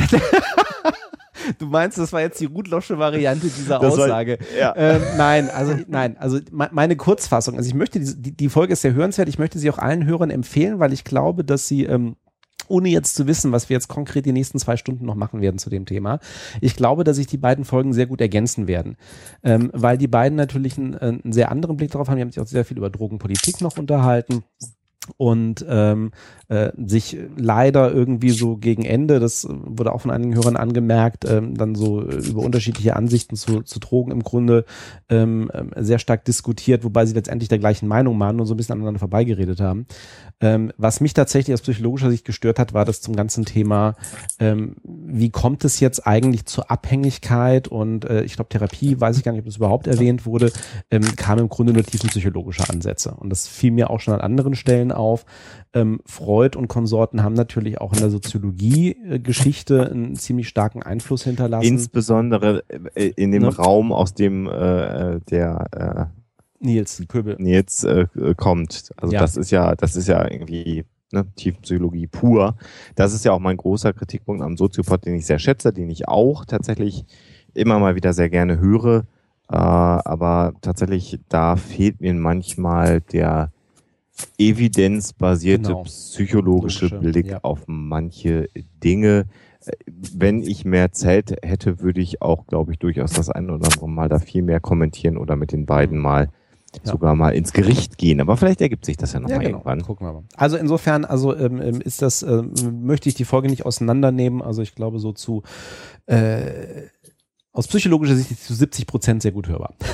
Du meinst, das war jetzt die Rutlosche Variante dieser das Aussage? Soll, ja. ähm, nein, also nein, also meine Kurzfassung. Also ich möchte die, die Folge ist sehr hörenswert. Ich möchte sie auch allen Hörern empfehlen, weil ich glaube, dass sie ähm, ohne jetzt zu wissen, was wir jetzt konkret die nächsten zwei Stunden noch machen werden zu dem Thema. Ich glaube, dass sich die beiden Folgen sehr gut ergänzen werden, ähm, weil die beiden natürlich einen, einen sehr anderen Blick darauf haben. Die haben sich auch sehr viel über Drogenpolitik noch unterhalten und ähm, äh, sich leider irgendwie so gegen Ende, das wurde auch von einigen Hörern angemerkt, ähm, dann so äh, über unterschiedliche Ansichten zu, zu Drogen im Grunde ähm, ähm, sehr stark diskutiert, wobei sie letztendlich der gleichen Meinung waren und so ein bisschen aneinander vorbeigeredet haben. Ähm, was mich tatsächlich aus psychologischer Sicht gestört hat, war das zum ganzen Thema, ähm, wie kommt es jetzt eigentlich zur Abhängigkeit und äh, ich glaube Therapie, weiß ich gar nicht, ob das überhaupt erwähnt wurde, ähm, kam im Grunde nur tiefenpsychologische Ansätze und das fiel mir auch schon an anderen Stellen auf, ähm, Freud und Konsorten haben natürlich auch in der Soziologie-Geschichte einen ziemlich starken Einfluss hinterlassen. Insbesondere äh, in dem ne? Raum, aus dem äh, der äh, Nils Köbel Nils äh, kommt. Also ja. das ist ja, das ist ja irgendwie ne, Tiefenpsychologie pur. Das ist ja auch mein großer Kritikpunkt am Soziopod, den ich sehr schätze, den ich auch tatsächlich immer mal wieder sehr gerne höre. Äh, aber tatsächlich, da fehlt mir manchmal der evidenzbasierte Genau. psychologische Logische, Blick ja. auf manche Dinge. Äh, Wenn ich mehr Zeit hätte, würde ich auch, glaube ich, durchaus das ein oder andere Mal da viel mehr kommentieren oder mit den beiden mal Ja. sogar mal ins Gericht gehen. Aber vielleicht ergibt sich das ja nochmal Ja, genau. irgendwann. Gucken wir mal. Also insofern, also ähm, ähm, ist das, ähm, möchte ich die Folge nicht auseinandernehmen. Also ich glaube so zu äh, aus psychologischer Sicht zu 70 Prozent sehr gut hörbar.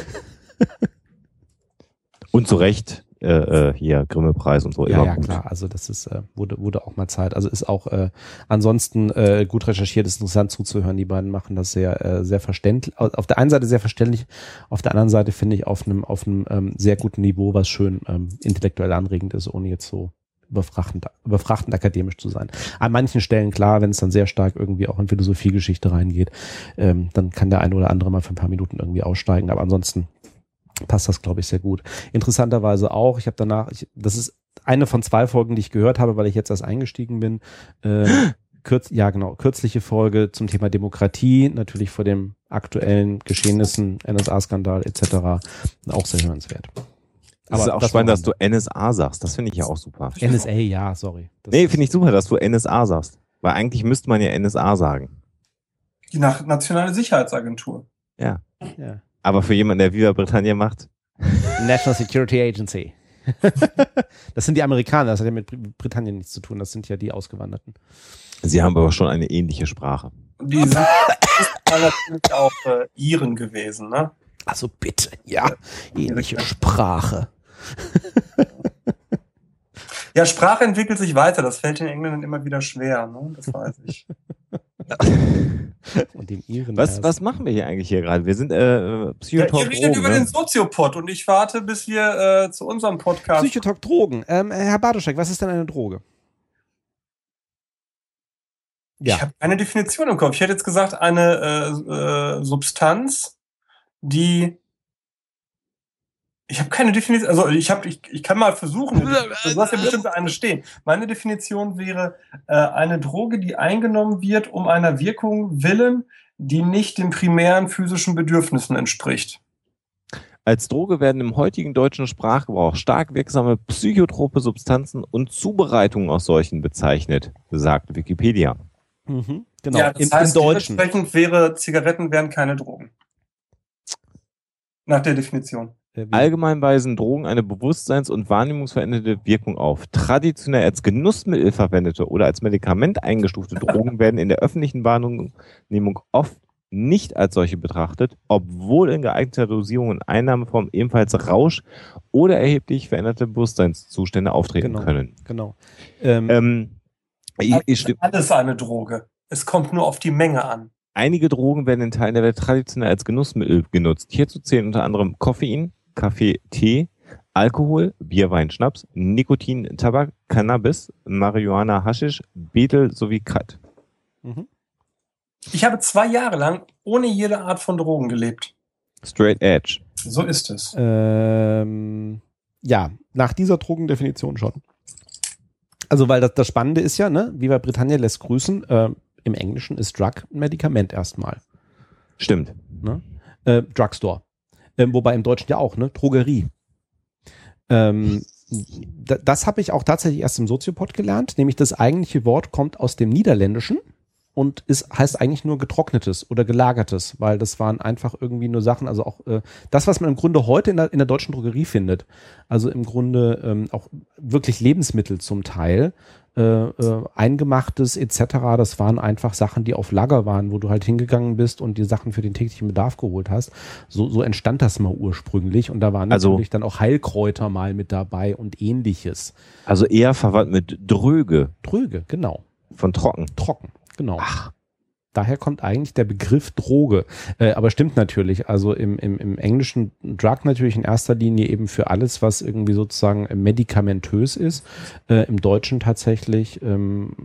Und zu Recht äh, äh, hier Grimme-Preis und so Ja, immer ja, gut. klar. Also das ist, äh, wurde, wurde auch mal Zeit. Also ist auch äh, ansonsten äh, gut recherchiert, ist interessant zuzuhören. Die beiden machen das sehr, äh, sehr verständlich. Au- Auf der einen Seite sehr verständlich, auf der anderen Seite finde ich auf einem, auf einem ähm, sehr guten Niveau, was schön ähm, intellektuell anregend ist, ohne jetzt so überfrachtend, überfrachtend akademisch zu sein. An manchen Stellen, klar, wenn es dann sehr stark irgendwie auch in Philosophiegeschichte reingeht, ähm, dann kann der eine oder andere mal für ein paar Minuten irgendwie aussteigen. Aber ansonsten passt das, glaube ich, sehr gut. Interessanterweise auch, ich habe danach, ich, das ist eine von zwei Folgen, die ich gehört habe, weil ich jetzt erst eingestiegen bin. Äh, kürz, ja, genau, kürzliche Folge zum Thema Demokratie, natürlich vor den aktuellen Geschehnissen, NSA-Skandal etc. Auch sehr hörenswert. Das ist Aber auch das spannend, dass du NSA sagst. Das finde ich ja auch super. NSA, ja, sorry. Das Nee, ist- finde ich super, dass du NSA sagst. Weil eigentlich müsste man ja NSA sagen. Die nach Nationale Sicherheitsagentur. Ja. Aber für jemanden, der Viva Britannia macht, National Security Agency. das sind die Amerikaner, das hat ja mit Br- Britannien nichts zu tun, das sind ja die Ausgewanderten. sie haben aber schon eine ähnliche Sprache. Die sind natürlich auch äh, Iren gewesen, ne? Also bitte, ja, ähnliche Sprache. Ja, Sprache entwickelt sich weiter. Das fällt den Engländern immer wieder schwer, ne? Das weiß ich. Und den Iren. Was, was machen wir hier eigentlich hier gerade? Wir sind äh, äh, Ja, Psychotalk ihr redet über ne? den Soziopod und ich warte, bis wir äh, zu unserem Podcast. Psychotalk Drogen. Ähm, Herr Bartoschek, was ist denn eine Droge? Ich habe keine Definition im Kopf. Ich hätte jetzt gesagt, eine äh, äh, Substanz, die. Ich habe keine Definition. Also ich habe, ich, ich kann mal versuchen. Du hast ja bestimmt eine stehen. Meine Definition wäre äh, eine Droge, die eingenommen wird, um einer Wirkung willen, die nicht den primären physischen Bedürfnissen entspricht. Als Droge werden im heutigen deutschen Sprachgebrauch stark wirksame psychotrope Substanzen und Zubereitungen aus solchen bezeichnet, sagt Wikipedia. Mhm, genau, ja, das im, heißt, im Deutschen. dementsprechend wäre Zigaretten wären keine Drogen. Nach der Definition. Äh, Allgemein weisen Drogen eine bewusstseins- und wahrnehmungsverändernde Wirkung auf. Traditionell als Genussmittel verwendete oder als Medikament eingestufte Drogen werden in der öffentlichen Wahrnehmung oft nicht als solche betrachtet, obwohl in geeigneter Dosierung und Einnahmeform ebenfalls Rausch oder erheblich veränderte Bewusstseinszustände auftreten Genau. können. Genau. Ähm, Ähm, ich, ich, Alles eine Droge. Es kommt nur auf die Menge an. Einige Drogen werden in Teilen der Welt traditionell als Genussmittel genutzt. Hierzu zählen unter anderem Koffein, Kaffee, Tee, Alkohol, Bier, Wein, Schnaps, Nikotin, Tabak, Cannabis, Marihuana, Haschisch, Betel sowie Krat. mhm. Ich habe zwei Jahre lang ohne jede Art von Drogen gelebt. Straight Edge. So ist es. ähm, ja, nach dieser Drogendefinition schon. Also, weil das, das Spannende ist ja, ne, Viva Britannia lässt grüßen, äh, im Englischen ist Drug ein Medikament erstmal. Stimmt. Ne? Äh, Drugstore. Ähm, wobei im Deutschen ja auch, ne? Drogerie. Ähm, da, das habe ich auch tatsächlich erst im Soziopod gelernt, nämlich das eigentliche Wort kommt aus dem Niederländischen und ist, heißt eigentlich nur getrocknetes oder gelagertes, weil das waren einfach irgendwie nur Sachen, also auch äh, das, was man im Grunde heute in der, in der deutschen Drogerie findet, also im Grunde ähm, auch wirklich Lebensmittel zum Teil, äh, äh, eingemachtes etc., das waren einfach Sachen, die auf Lager waren, wo du halt hingegangen bist und die Sachen für den täglichen Bedarf geholt hast. So, so entstand das mal ursprünglich und da waren Also- natürlich dann auch Heilkräuter mal mit dabei und ähnliches. Also eher verwandt mit Dröge Dröge, genau. von trocken. Trocken, genau. Ach, Daher kommt eigentlich der Begriff Droge. Äh, aber stimmt natürlich. Also im, im, im Englischen Drug natürlich in erster Linie eben für alles, was irgendwie sozusagen medikamentös ist. Äh, Im Deutschen tatsächlich, ähm,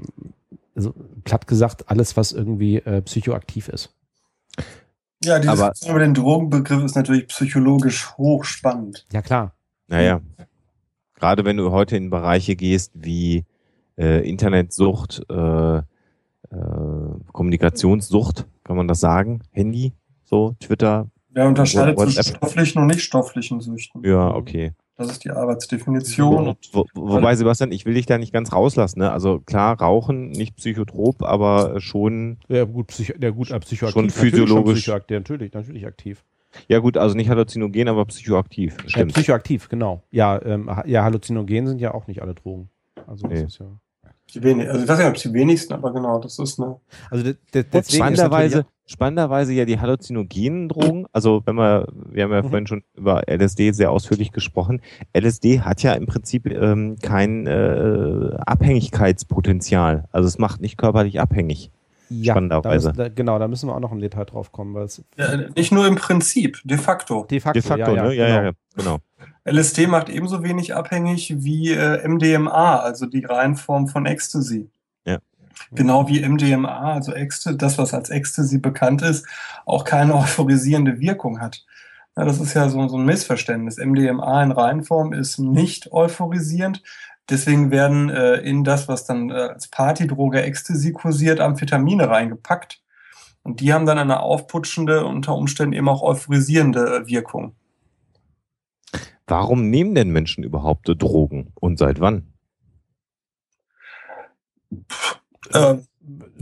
also platt gesagt, alles, was irgendwie äh, psychoaktiv ist. Ja, die Aber- Diskussion über den Drogenbegriff ist natürlich psychologisch hochspannend. Ja, klar. naja. Gerade wenn du heute in Bereiche gehst wie äh, Internetsucht, äh, äh, Kommunikationssucht, kann man das sagen? Handy, so, Twitter, Wer unterscheidet zwischen stofflichen und nicht stofflichen Süchten? Ja, okay. Das ist die Arbeitsdefinition. Wo, wo, wobei, Sebastian, ich will dich da nicht ganz rauslassen. Ne? Also klar, Rauchen, nicht psychotrop, aber schon. Ja, gut, psycho, ja, gut psychoaktiv. Schon physiologisch. Natürlich, schon natürlich, natürlich aktiv. Ja gut, also nicht halluzinogen, aber psychoaktiv. Stimmt. Ja, psychoaktiv, genau. Ja, ähm, ja, halluzinogen sind ja auch nicht alle Drogen. Also nee. das ist ja. Die wenig, also ich weiß nicht, ob die wenigsten, aber genau, das ist eine. Also deswegen spannenderweise, spannenderweise ja die halluzinogenen Drogen. Also wenn wir, wir haben ja mhm. vorhin schon über LSD sehr ausführlich gesprochen. LSD hat ja im Prinzip ähm, kein äh, Abhängigkeitspotenzial. Also es macht nicht körperlich abhängig. Ja, spannenderweise. Da müssen, da, genau, da müssen wir auch noch im Detail drauf kommen. Weil ja, nicht nur im Prinzip, de facto. De facto, de facto ja, ne? ja, ja, genau. genau. LSD macht ebenso wenig abhängig wie äh, MDMA, also die Reihenform von Ecstasy. Ja. Genau wie MDMA, also Ecstasy, das, was als Ecstasy bekannt ist, auch keine euphorisierende Wirkung hat. Ja, das ist ja so, so ein Missverständnis. MDMA in Reihenform ist nicht euphorisierend, Deswegen werden äh, in das, was dann äh, als Partydroge Ecstasy kursiert, Amphetamine reingepackt. Und die haben dann eine aufputschende, unter Umständen eben auch euphorisierende äh, Wirkung. Warum nehmen denn Menschen überhaupt Drogen und seit wann? Äh,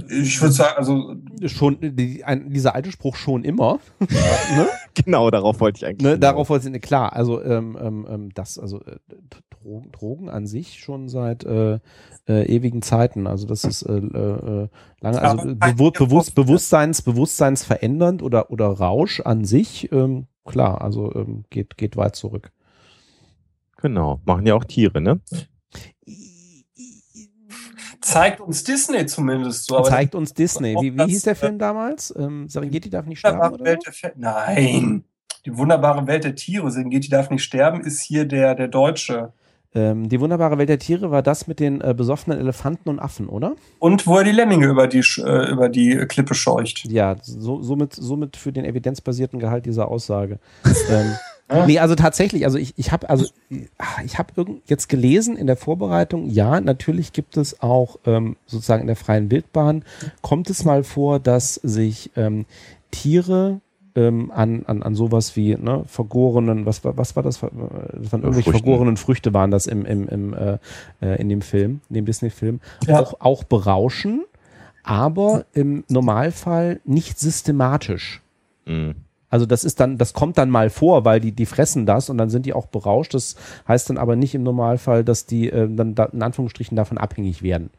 ich würde sagen, also schon die, ein, dieser alte Spruch schon immer. ne? Genau, darauf wollte ich eigentlich. Ne, darauf wollte ich klar. Also ähm, ähm, ähm das, also äh, Drogen, Drogen an sich schon seit äh, äh, ewigen Zeiten. Also das ist äh, äh, lange, also Bewu Bewusst, Bewusstseins, Bewusstseins verändernd oder oder Rausch an sich. Ähm, klar, also ähm, geht geht weit zurück. Genau, machen ja auch Tiere, ne? zeigt uns Disney zumindest so. zeigt uns Disney. Wie, wie hieß der Film damals? Ähm, Serengeti darf nicht sterben, oder? Nein. Die wunderbare Welt der Tiere. Serengeti darf nicht sterben ist hier der, der deutsche. Ähm, die wunderbare Welt der Tiere war das mit den äh, besoffenen Elefanten und Affen, oder? Und wo er die Lemminge über die, äh, über die Klippe scheucht. Ja, so, somit, somit für den evidenzbasierten Gehalt dieser Aussage. ähm, Nee, also tatsächlich, also ich, ich habe also ich habe jetzt gelesen in der Vorbereitung, ja, natürlich gibt es auch ähm, sozusagen in der freien Wildbahn, kommt es mal vor, dass sich ähm, Tiere ähm, an, an, an sowas wie ne, vergorenen, was, was war das? Das waren irgendwelche Früchten. vergorenen Früchte waren das im, im, im, äh, äh in dem Film, in dem Disney-Film, ja. auch, auch berauschen, aber im Normalfall nicht systematisch. Mhm. Also das ist dann, das kommt dann mal vor, weil die, die fressen das und dann sind die auch berauscht. Das heißt dann aber nicht im Normalfall, dass die äh, dann da, in Anführungsstrichen davon abhängig werden.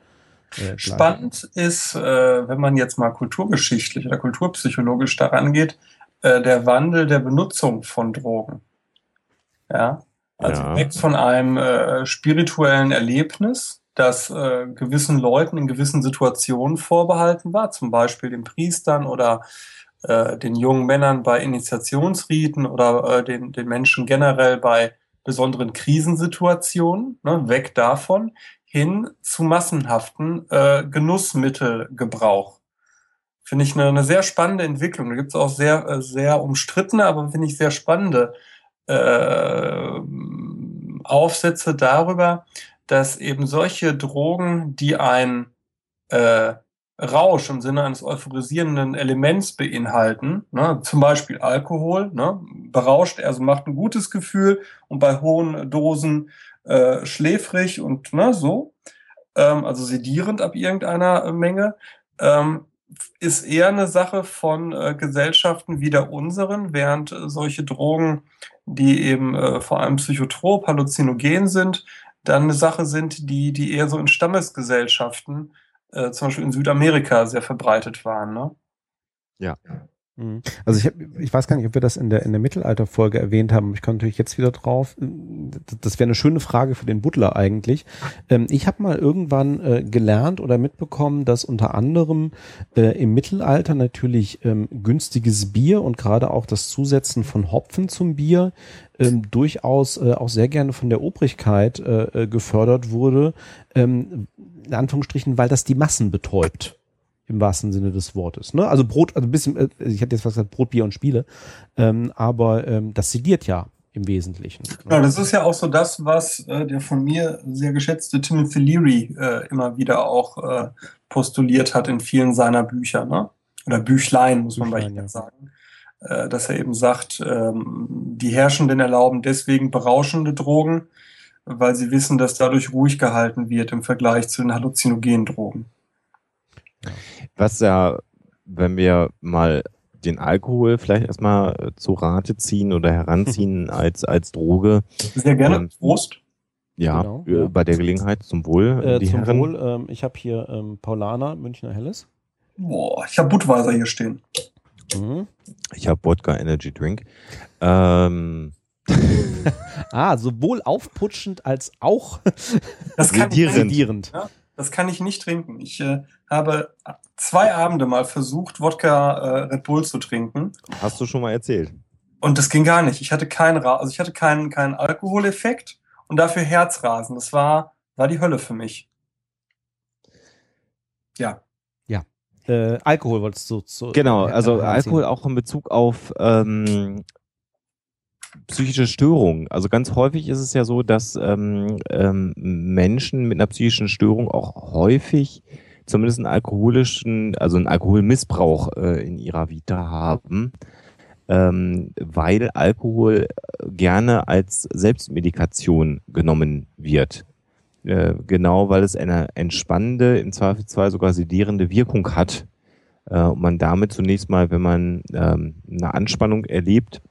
Äh, Spannend ist, äh, wenn man jetzt mal kulturgeschichtlich oder kulturpsychologisch daran geht, äh, der Wandel der Benutzung von Drogen. Ja. Also ja. weg von einem äh, spirituellen Erlebnis, das äh, gewissen Leuten in gewissen Situationen vorbehalten war, zum Beispiel den Priestern oder äh, den jungen Männern bei Initiationsriten oder äh, den, den Menschen generell bei besonderen Krisensituationen, ne, weg davon, hin zu massenhaften äh, Genussmittelgebrauch. Finde ich eine, eine sehr spannende Entwicklung. Da gibt es auch sehr, äh, sehr umstrittene, aber finde ich sehr spannende äh, Aufsätze darüber, dass eben solche Drogen, die ein äh, Rausch im Sinne eines euphorisierenden Elements beinhalten, ne, zum Beispiel Alkohol, ne, berauscht, also macht ein gutes Gefühl und bei hohen Dosen äh, schläfrig und ne, so, ähm, also sedierend ab irgendeiner äh, Menge, ähm, ist eher eine Sache von äh, Gesellschaften wie der unseren, während äh, solche Drogen, die eben äh, vor allem psychotrop, halluzinogen sind, dann eine Sache sind, die, die eher so in Stammesgesellschaften äh, zum Beispiel in Südamerika sehr verbreitet waren. Ne? Ja. Mhm. Also ich, hab, ich weiß gar nicht, ob wir das in der in der Mittelalterfolge erwähnt haben. Ich komme natürlich jetzt wieder drauf. Das wäre eine schöne Frage für den Butler eigentlich. Ähm, ich habe mal irgendwann äh, gelernt oder mitbekommen, dass unter anderem äh, im Mittelalter natürlich ähm, günstiges Bier und gerade auch das Zusetzen von Hopfen zum Bier ähm, durchaus äh, auch sehr gerne von der Obrigkeit äh, äh gefördert wurde. Ähm, in Anführungsstrichen, weil das die Massen betäubt im wahrsten Sinne des Wortes. Ne? Also Brot, also ein bisschen, äh, ich hatte jetzt was gesagt, Brot, Bier und Spiele, ähm, aber ähm, das sediert ja im Wesentlichen. Ja, das ist ja auch so das, was äh, der von mir sehr geschätzte Timothy Leary äh, immer wieder auch äh, postuliert hat in vielen seiner Bücher, ne? oder Büchlein, muss Büchlein, man bei ihm ja. sagen. äh, dass er eben sagt, ähm, die Herrschenden erlauben deswegen berauschende Drogen, weil sie wissen, dass dadurch ruhig gehalten wird im Vergleich zu den halluzinogenen Drogen. Was ja, wenn wir mal den Alkohol vielleicht erstmal äh, zu Rate ziehen oder heranziehen als, als Droge. Sehr gerne. Ähm, Prost. Ja, genau, äh, ja, bei der Gelegenheit zum Wohl. Äh, zum Herren. Wohl. Ähm, ich habe hier ähm, Paulaner, Münchner Helles. Boah, ich habe Budweiser hier stehen. Mhm. Ich habe Wodka Energy Drink. Ähm. ah, sowohl aufputschend als auch das kann sedierend. Ja, das kann ich nicht trinken. Ich äh, habe zwei Abende mal versucht, Wodka äh, Red Bull zu trinken. Hast du schon mal erzählt? Und das ging gar nicht. Ich hatte keinen, also ich hatte keinen, keinen Alkoholeffekt und dafür Herzrasen. Das war, war die Hölle für mich. Ja. Ja. Äh, Alkohol wolltest du zu. Genau, also Alkohol auch in Bezug auf ähm, psychische Störungen. Also ganz häufig ist es ja so, dass ähm, ähm, Menschen mit einer psychischen Störung auch häufig zumindest einen alkoholischen, also einen Alkoholmissbrauch äh, in ihrer Vita haben, ähm, weil Alkohol gerne als Selbstmedikation genommen wird. Äh, genau, weil es eine entspannende, im Zweifelsfall sogar sedierende Wirkung hat. Äh, und man damit zunächst mal, wenn man ähm, eine Anspannung erlebt,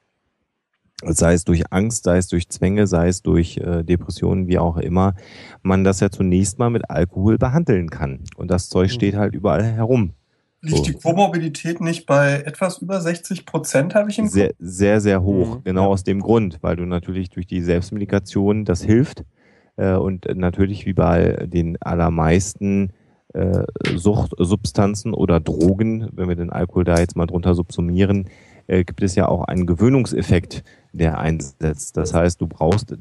sei es durch Angst, sei es durch Zwänge, sei es durch äh, Depressionen, wie auch immer, man das ja zunächst mal mit Alkohol behandeln kann. Und das Zeug mhm. steht halt überall herum. Liegt so. die Komorbidität nicht bei etwas über 60 Prozent, habe ich im Sehr, sehr, sehr hoch. Mhm. Genau ja. aus dem Grund, weil du natürlich durch die Selbstmedikation das hilft. Äh, und natürlich wie bei den allermeisten äh, Suchtsubstanzen oder Drogen, wenn wir den Alkohol da jetzt mal drunter subsumieren, gibt es ja auch einen Gewöhnungseffekt der einsetzt. Das heißt, du brauchst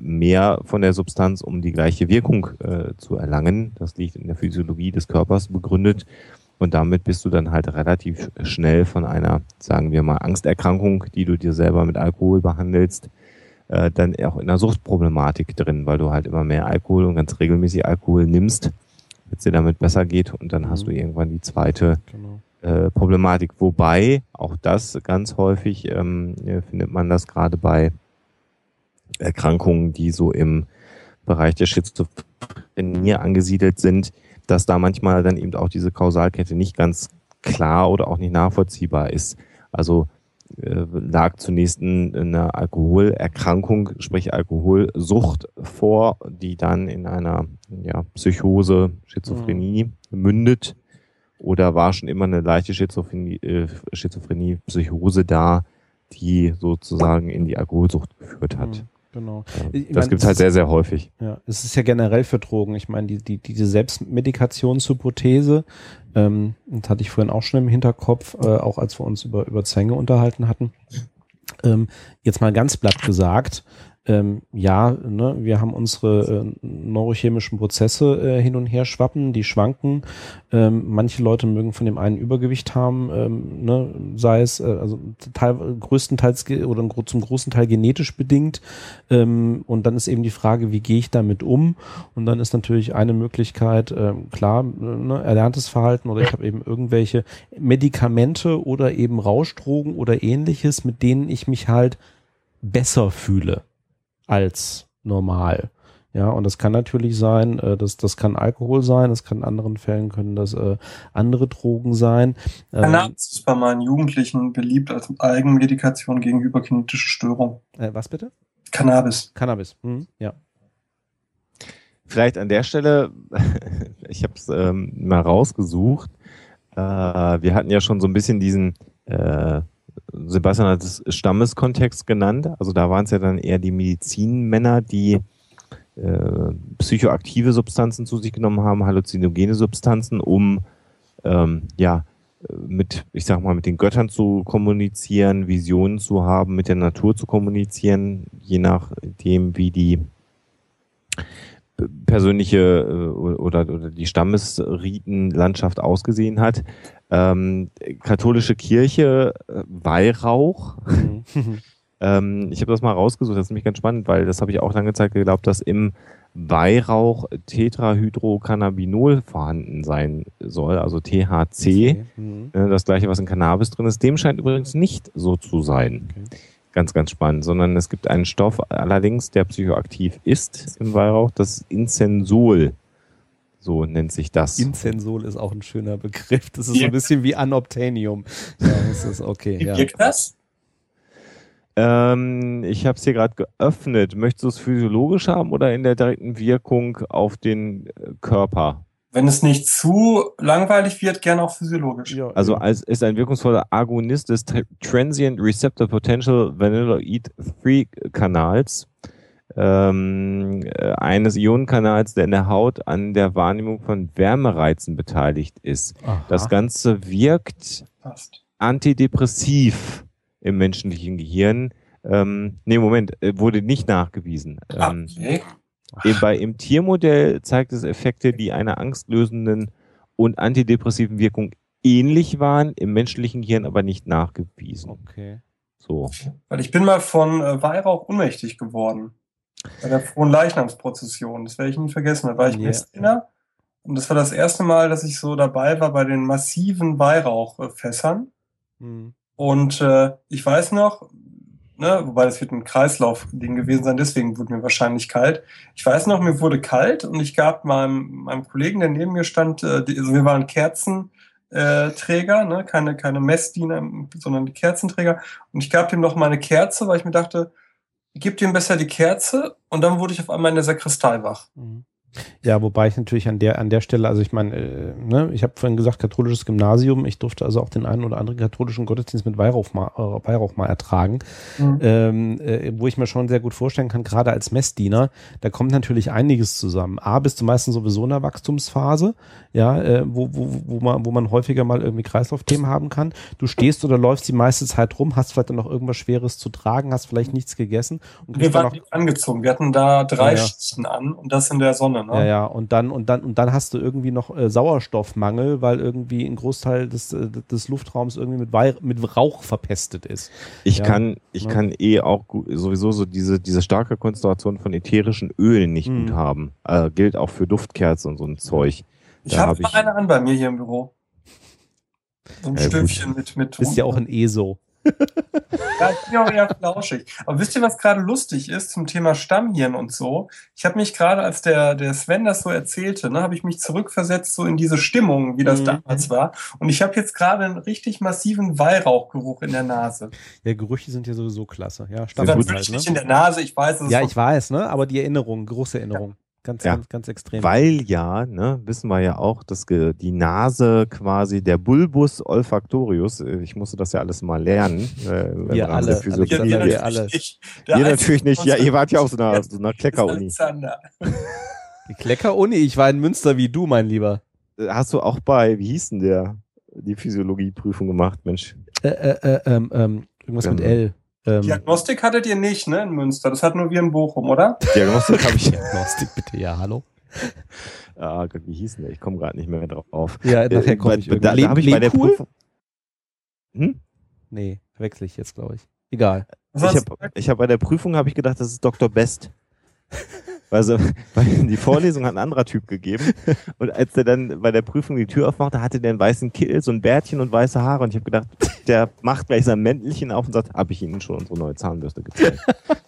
mehr von der Substanz, um die gleiche Wirkung äh, zu erlangen. Das liegt in der Physiologie des Körpers begründet. Und damit bist du dann halt relativ schnell von einer, sagen wir mal, Angsterkrankung, die du dir selber mit Alkohol behandelst, äh, dann auch in einer Suchtproblematik drin, weil du halt immer mehr Alkohol und ganz regelmäßig Alkohol nimmst, wenn es dir damit besser geht und dann mhm. hast du irgendwann die zweite genau. Äh, Problematik. Wobei auch das ganz häufig ähm, findet man das gerade bei Erkrankungen, die so im Bereich der Schizophrenie angesiedelt sind, dass da manchmal dann eben auch diese Kausalkette nicht ganz klar oder auch nicht nachvollziehbar ist. Also äh, lag zunächst eine Alkoholerkrankung, sprich Alkoholsucht vor, die dann in einer ja, Psychose, Schizophrenie mhm. mündet oder war schon immer eine leichte Schizophrenie, äh, Schizophrenie Psychose da, die sozusagen in die Alkoholsucht geführt hat. Mhm, genau. Ich das gibt es halt sehr, sehr häufig. Ja, es ist ja generell für Drogen. Ich meine, die, die, diese Selbstmedikationshypothese, ähm, das hatte ich vorhin auch schon im Hinterkopf, äh, auch als wir uns über, über Zwänge unterhalten hatten. Ähm, jetzt mal ganz platt gesagt, ähm, ja, ne, wir haben unsere äh, neurochemischen Prozesse äh, hin und her schwappen, die schwanken. Ähm, manche Leute mögen von dem einen Übergewicht haben, ähm, ne, sei es äh, also teil, größtenteils oder zum großen Teil genetisch bedingt. Ähm, und dann ist eben die Frage, wie gehe ich damit um? Und dann ist natürlich eine Möglichkeit, äh, klar, ne, erlerntes Verhalten oder ich habe eben irgendwelche Medikamente oder eben Rauschdrogen oder ähnliches, mit denen ich mich halt besser fühle als normal. Ja, und das kann natürlich sein, äh, das, das kann Alkohol sein, das kann in anderen Fällen können das äh, andere Drogen sein. Cannabis ähm, ist bei meinen Jugendlichen beliebt als Eigenmedikation gegen hyperkinetische Störungen. Äh, was bitte? Cannabis. Cannabis, hm, ja. Vielleicht an der Stelle, ich habe es ähm, mal rausgesucht. Äh, wir hatten ja schon so ein bisschen diesen äh, Sebastian hat es Stammeskontext genannt. Also da waren es ja dann eher die Medizinmänner, die äh, psychoaktive Substanzen zu sich genommen haben, halluzinogene Substanzen, um ähm, ja mit, ich sag mal, mit den Göttern zu kommunizieren, Visionen zu haben, mit der Natur zu kommunizieren, je nachdem, wie die persönliche äh, oder, oder die Stammesritenlandschaft ausgesehen hat. Ähm, katholische Kirche, äh, Weihrauch. Mhm. Ähm, ich habe das mal rausgesucht, das ist nämlich ganz spannend, weil das habe ich auch lange Zeit geglaubt, dass im Weihrauch Tetrahydrocannabinol vorhanden sein soll, also THC. Okay. Mhm. Äh, das gleiche, was in Cannabis drin ist. Dem scheint übrigens nicht so zu sein. Okay. Ganz, ganz spannend. Sondern es gibt einen Stoff allerdings, der psychoaktiv ist im Weihrauch, das Incensol. So nennt sich das. Incensol ist auch ein schöner Begriff. Das ist so ein bisschen wie Anobtainium. Ja, das ist okay. Wie ja. das? Ähm, ich habe es hier gerade geöffnet. Möchtest du es physiologisch haben oder in der direkten Wirkung auf den äh, Körper? Wenn es nicht zu langweilig wird, gerne auch physiologisch. Ja, also als ist ein wirkungsvoller Agonist des Transient Receptor Potential Vanilloid 3 Kanals ähm, äh, eines Ionenkanals, der in der Haut an der Wahrnehmung von Wärmereizen beteiligt ist. Aha. Das Ganze wirkt Passt. antidepressiv im menschlichen Gehirn. Ähm, nee, Moment, äh, wurde nicht nachgewiesen. Ähm, okay. Bei, Im Tiermodell zeigt es Effekte, die einer angstlösenden und antidepressiven Wirkung ähnlich waren, im menschlichen Gehirn aber nicht nachgewiesen. Okay. So. Weil ich bin mal von äh, Weihrauch ohnmächtig geworden. Bei der frohen Leichnamsprozession. Das werde ich nie vergessen. Da war ich yeah. Messdiener. Und das war das erste Mal, dass ich so dabei war bei den massiven Weihrauchfässern. Mhm. Und äh, ich weiß noch, ne, wobei das wird ein Kreislaufding gewesen sein, deswegen wurde mir wahrscheinlich kalt. Ich weiß noch, mir wurde kalt und ich gab meinem, meinem Kollegen, der neben mir stand, äh, die, also wir waren Kerzenträger, äh, ne, keine, keine Messdiener, sondern die Kerzenträger. Und ich gab ihm noch mal eine Kerze, weil ich mir dachte, gib ihm besser die Kerze und dann wurde ich auf einmal in der Sakristei wach. Mhm. Ja, wobei ich natürlich an der an der Stelle, also ich meine, äh, ne, ich habe vorhin gesagt, katholisches Gymnasium, ich durfte also auch den einen oder anderen katholischen Gottesdienst mit Weihrauch mal, äh, Weihrauch mal ertragen, mhm. ähm, äh, wo ich mir schon sehr gut vorstellen kann, gerade als Messdiener, da kommt natürlich einiges zusammen. A, bist du meistens sowieso in der Wachstumsphase, ja, äh, wo, wo, wo, man, wo man häufiger mal irgendwie Kreislaufthemen haben kann. Du stehst oder läufst die meiste Zeit rum, hast vielleicht dann noch irgendwas Schweres zu tragen, hast vielleicht nichts gegessen. Und wir waren noch, angezogen, wir hatten da drei ja, ja. an und das in der Sonne. Ne? Ja, ja, und dann, und dann, und dann hast du irgendwie noch äh, Sauerstoffmangel, weil irgendwie ein Großteil des, äh, des Luftraums irgendwie mit, Wei mit Rauch verpestet ist. Ich ja. kann, ich ja. kann eh auch sowieso so diese, diese starke Konzentration von ätherischen Ölen nicht mhm. gut haben. Äh, gilt auch für Duftkerzen und so ein Zeug. Ich habe hab eine an bei mir hier im Büro. So ein Stöfchen mit, mit. Ist ja auch ein ESO ja, ich bin auch eher flauschig. Aber wisst ihr, was gerade lustig ist zum Thema Stammhirn und so? Ich habe mich gerade, als der, der Sven das so erzählte, ne, habe ich mich zurückversetzt so in diese Stimmung, wie das mhm. damals war. Und ich habe jetzt gerade einen richtig massiven Weihrauchgeruch in der Nase. Ja, Gerüche sind ja sowieso klasse. Ja, Stammhirn halt, ne? nicht in der Nase, ich weiß es. Ja, ich weiß, ne? Aber die Erinnerung, große Erinnerung. Ja. Ganz, ja. ganz, ganz extrem. Weil ja, ne, wissen wir ja auch, dass die Nase quasi der Bulbus olfactorius, äh, ich musste das ja alles mal lernen. Äh, wir alle. Ihr, ihr, ihr, alle. ihr natürlich nicht. Ja, ihr wart ja auch so einer, so einer Klecker-Uni. Die Klecker-Uni? Ich war in Münster wie du, mein Lieber. Äh, hast du auch bei, wie hieß denn der, die Physiologieprüfung gemacht, Mensch? Äh, äh, äh, ähm, ähm, irgendwas ähm, mit L. Ähm, Diagnostik hattet ihr nicht, ne, in Münster. Das hat nur wir in Bochum, oder? Diagnostik habe ich. Diagnostik, bitte, ja, hallo. Ah, Gott, wie hieß denn der? Ich komme gerade nicht mehr drauf. Ja, nachher äh, komme ich Da, da habe ich bei der Prüfung. Hm? Nee, verwechsel ich jetzt, glaube ich. Egal. Ich habe ich hab bei der Prüfung habe ich gedacht, das ist Dr. Best. Also, weil die Vorlesung hat ein anderer Typ gegeben. Und als der dann bei der Prüfung die Tür aufmachte, hatte der einen weißen Kittel, so ein Bärtchen und weiße Haare. Und ich habe gedacht, der macht gleich sein Mäntelchen auf und sagt, habe ich Ihnen schon unsere neue Zahnbürste gezeigt.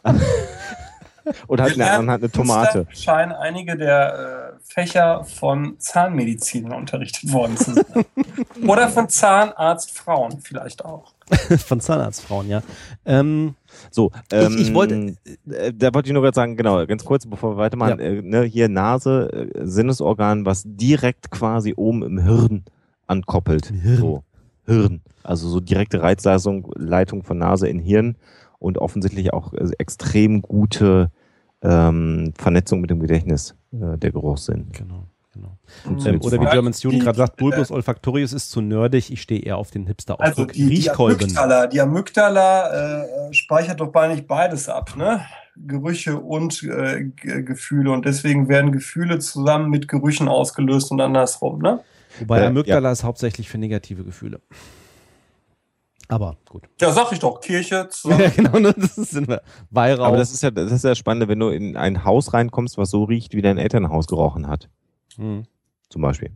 und hat eine, hat eine Tomate. scheinen einige der äh, Fächer von Zahnmedizinern unterrichtet worden zu sein. Oder von Zahnarztfrauen vielleicht auch. von Zahnarztfrauen, ja. Ähm, so, ähm, ich, ich, wollte, äh, da wollte ich nur gerade sagen, genau, ganz kurz, bevor wir weitermachen, ja. äh, ne, hier Nase, äh, Sinnesorgan, was direkt quasi oben im Hirn ankoppelt. Hirn. So, Hirn. Also so direkte Reizleitung Leitung von Nase in Hirn und offensichtlich auch äh, extrem gute ähm, Vernetzung mit dem Gedächtnis, äh, der Geruchssinn. Genau. Genau. Ähm, oder wie German Student gerade sagt, Bulbus olfactorius ist zu nerdig, ich stehe eher auf den Hipster-Ausdruck. Also die. Die Amygdala, die Amygdala äh, speichert doch bei nicht beides ab, ne? Gerüche und äh, Gefühle und deswegen werden Gefühle zusammen mit Gerüchen ausgelöst und andersrum, ne? Wobei Amygdala ja. ist hauptsächlich für negative Gefühle. Aber gut. Ja, sag ich doch, Kirche. Ja, genau, ne, das sind wir. Weihrauch. Aber das ist ja, das ist ja spannend, wenn du in ein Haus reinkommst, was so riecht, wie dein Elternhaus gerochen hat. Hm. Zum Beispiel.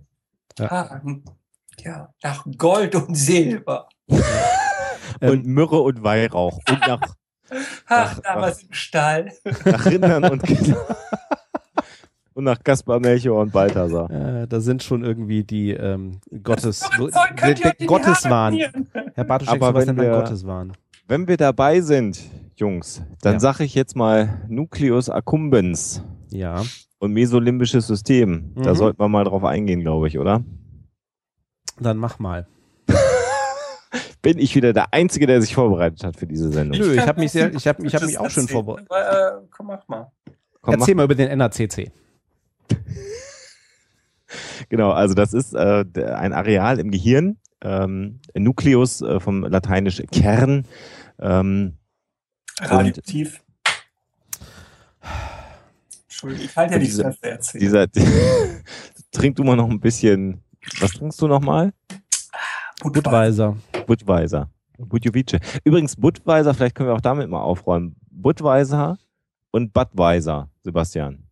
Ah, ja, nach Gold und Silber. und Myrrhe und Weihrauch. Und nach, Ach, damals im Stall. nach Rindern und und nach Kaspar, Melchior und Balthasar. Äh, da sind schon irgendwie die ähm, Gottes, der, der Gotteswahn. Herr Bartoschek, Aber was man wir- Gotteswahn? Wenn wir dabei sind, Jungs, dann Ja. sage ich jetzt mal Nucleus accumbens Ja. Und mesolimbisches System. Da Mhm. sollten wir mal drauf eingehen, glaube ich, oder? Dann mach mal. Bin ich wieder der Einzige, der sich vorbereitet hat für diese Sendung? Nö, ich habe mich sehr, ich habe ich hab mich auch schon vorbereitet. Aber, äh, komm, mach mal. Komm, mach Erzähl mal über den NACC. Genau, also das ist äh, ein Areal im Gehirn, ähm, Nucleus äh, vom lateinisch Kern. Ähm, Radioaktiv. Entschuldigung, ich halte ja die diese- Fresse erzählen. dieser, trink du mal noch ein bisschen, was trinkst du nochmal? Budweiser. Budweiser. Budjovice. Übrigens, Budweiser, vielleicht können wir auch damit mal aufräumen. Budweiser und Budweiser, Sebastian.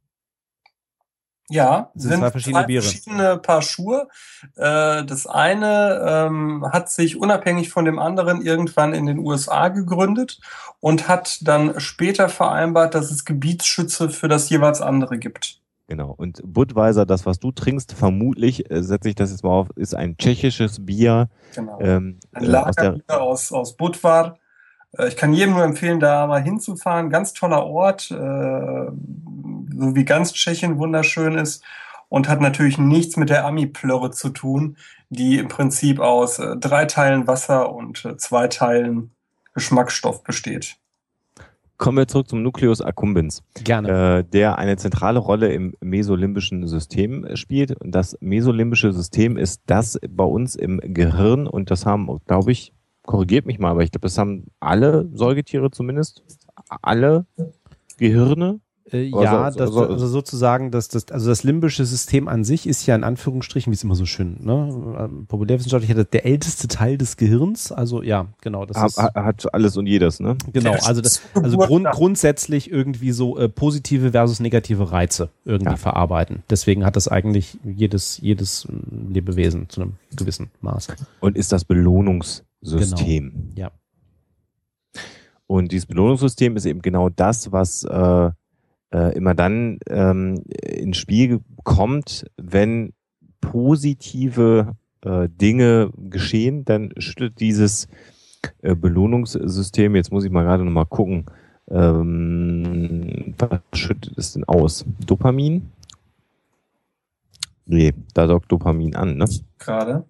Ja, Das sind zwei verschiedene Biere. verschiedene Paar Schuhe. Äh, das eine ähm, hat sich unabhängig von dem anderen irgendwann in den USA gegründet und hat dann später vereinbart, dass es Gebietsschütze für das jeweils andere gibt. Genau. Und Budweiser, das, was du trinkst, vermutlich, äh, setze ich das jetzt mal auf, ist ein tschechisches Bier. Genau. Ähm, Ein äh, Lagerbier aus, aus Budvar. Äh, Ich kann jedem nur empfehlen, da mal hinzufahren. Ganz toller Ort, äh, so wie ganz Tschechien wunderschön ist und hat natürlich nichts mit der Ami-Plörre zu tun, die im Prinzip aus äh, drei Teilen Wasser und äh, zwei Teilen Geschmacksstoff besteht. kommen wir zurück zum Nucleus accumbens. Gerne. äh, der eine zentrale Rolle im mesolimbischen System spielt. Und das mesolimbische System ist das bei uns im Gehirn und das haben, glaube ich, korrigiert mich mal, aber ich glaube, das haben alle Säugetiere zumindest, alle Gehirne. Äh, ja, also- das, also- also sozusagen, das, das, also das limbische System an sich ist ja in Anführungsstrichen, wie es immer so schön, ne, ähm, populärwissenschaftlich hat das der älteste Teil des Gehirns. Also ja, genau, das Ha- ist ha- hat alles und jedes, ne? genau. Also das, also grund, grundsätzlich irgendwie so äh, positive versus negative Reize irgendwie Ja. verarbeiten. Deswegen hat das eigentlich jedes jedes äh, Lebewesen zu einem gewissen Maß. Und ist das Belohnungssystem. Genau. Ja. Und dieses Belohnungssystem ist eben genau das, was äh, äh, immer dann ähm, ins Spiel kommt, wenn positive äh, Dinge geschehen, dann schüttet dieses äh, Belohnungssystem, jetzt muss ich mal gerade nochmal gucken, ähm, was schüttet es denn aus? Dopamin? Nee, da dockt Dopamin an, ne? Gerade.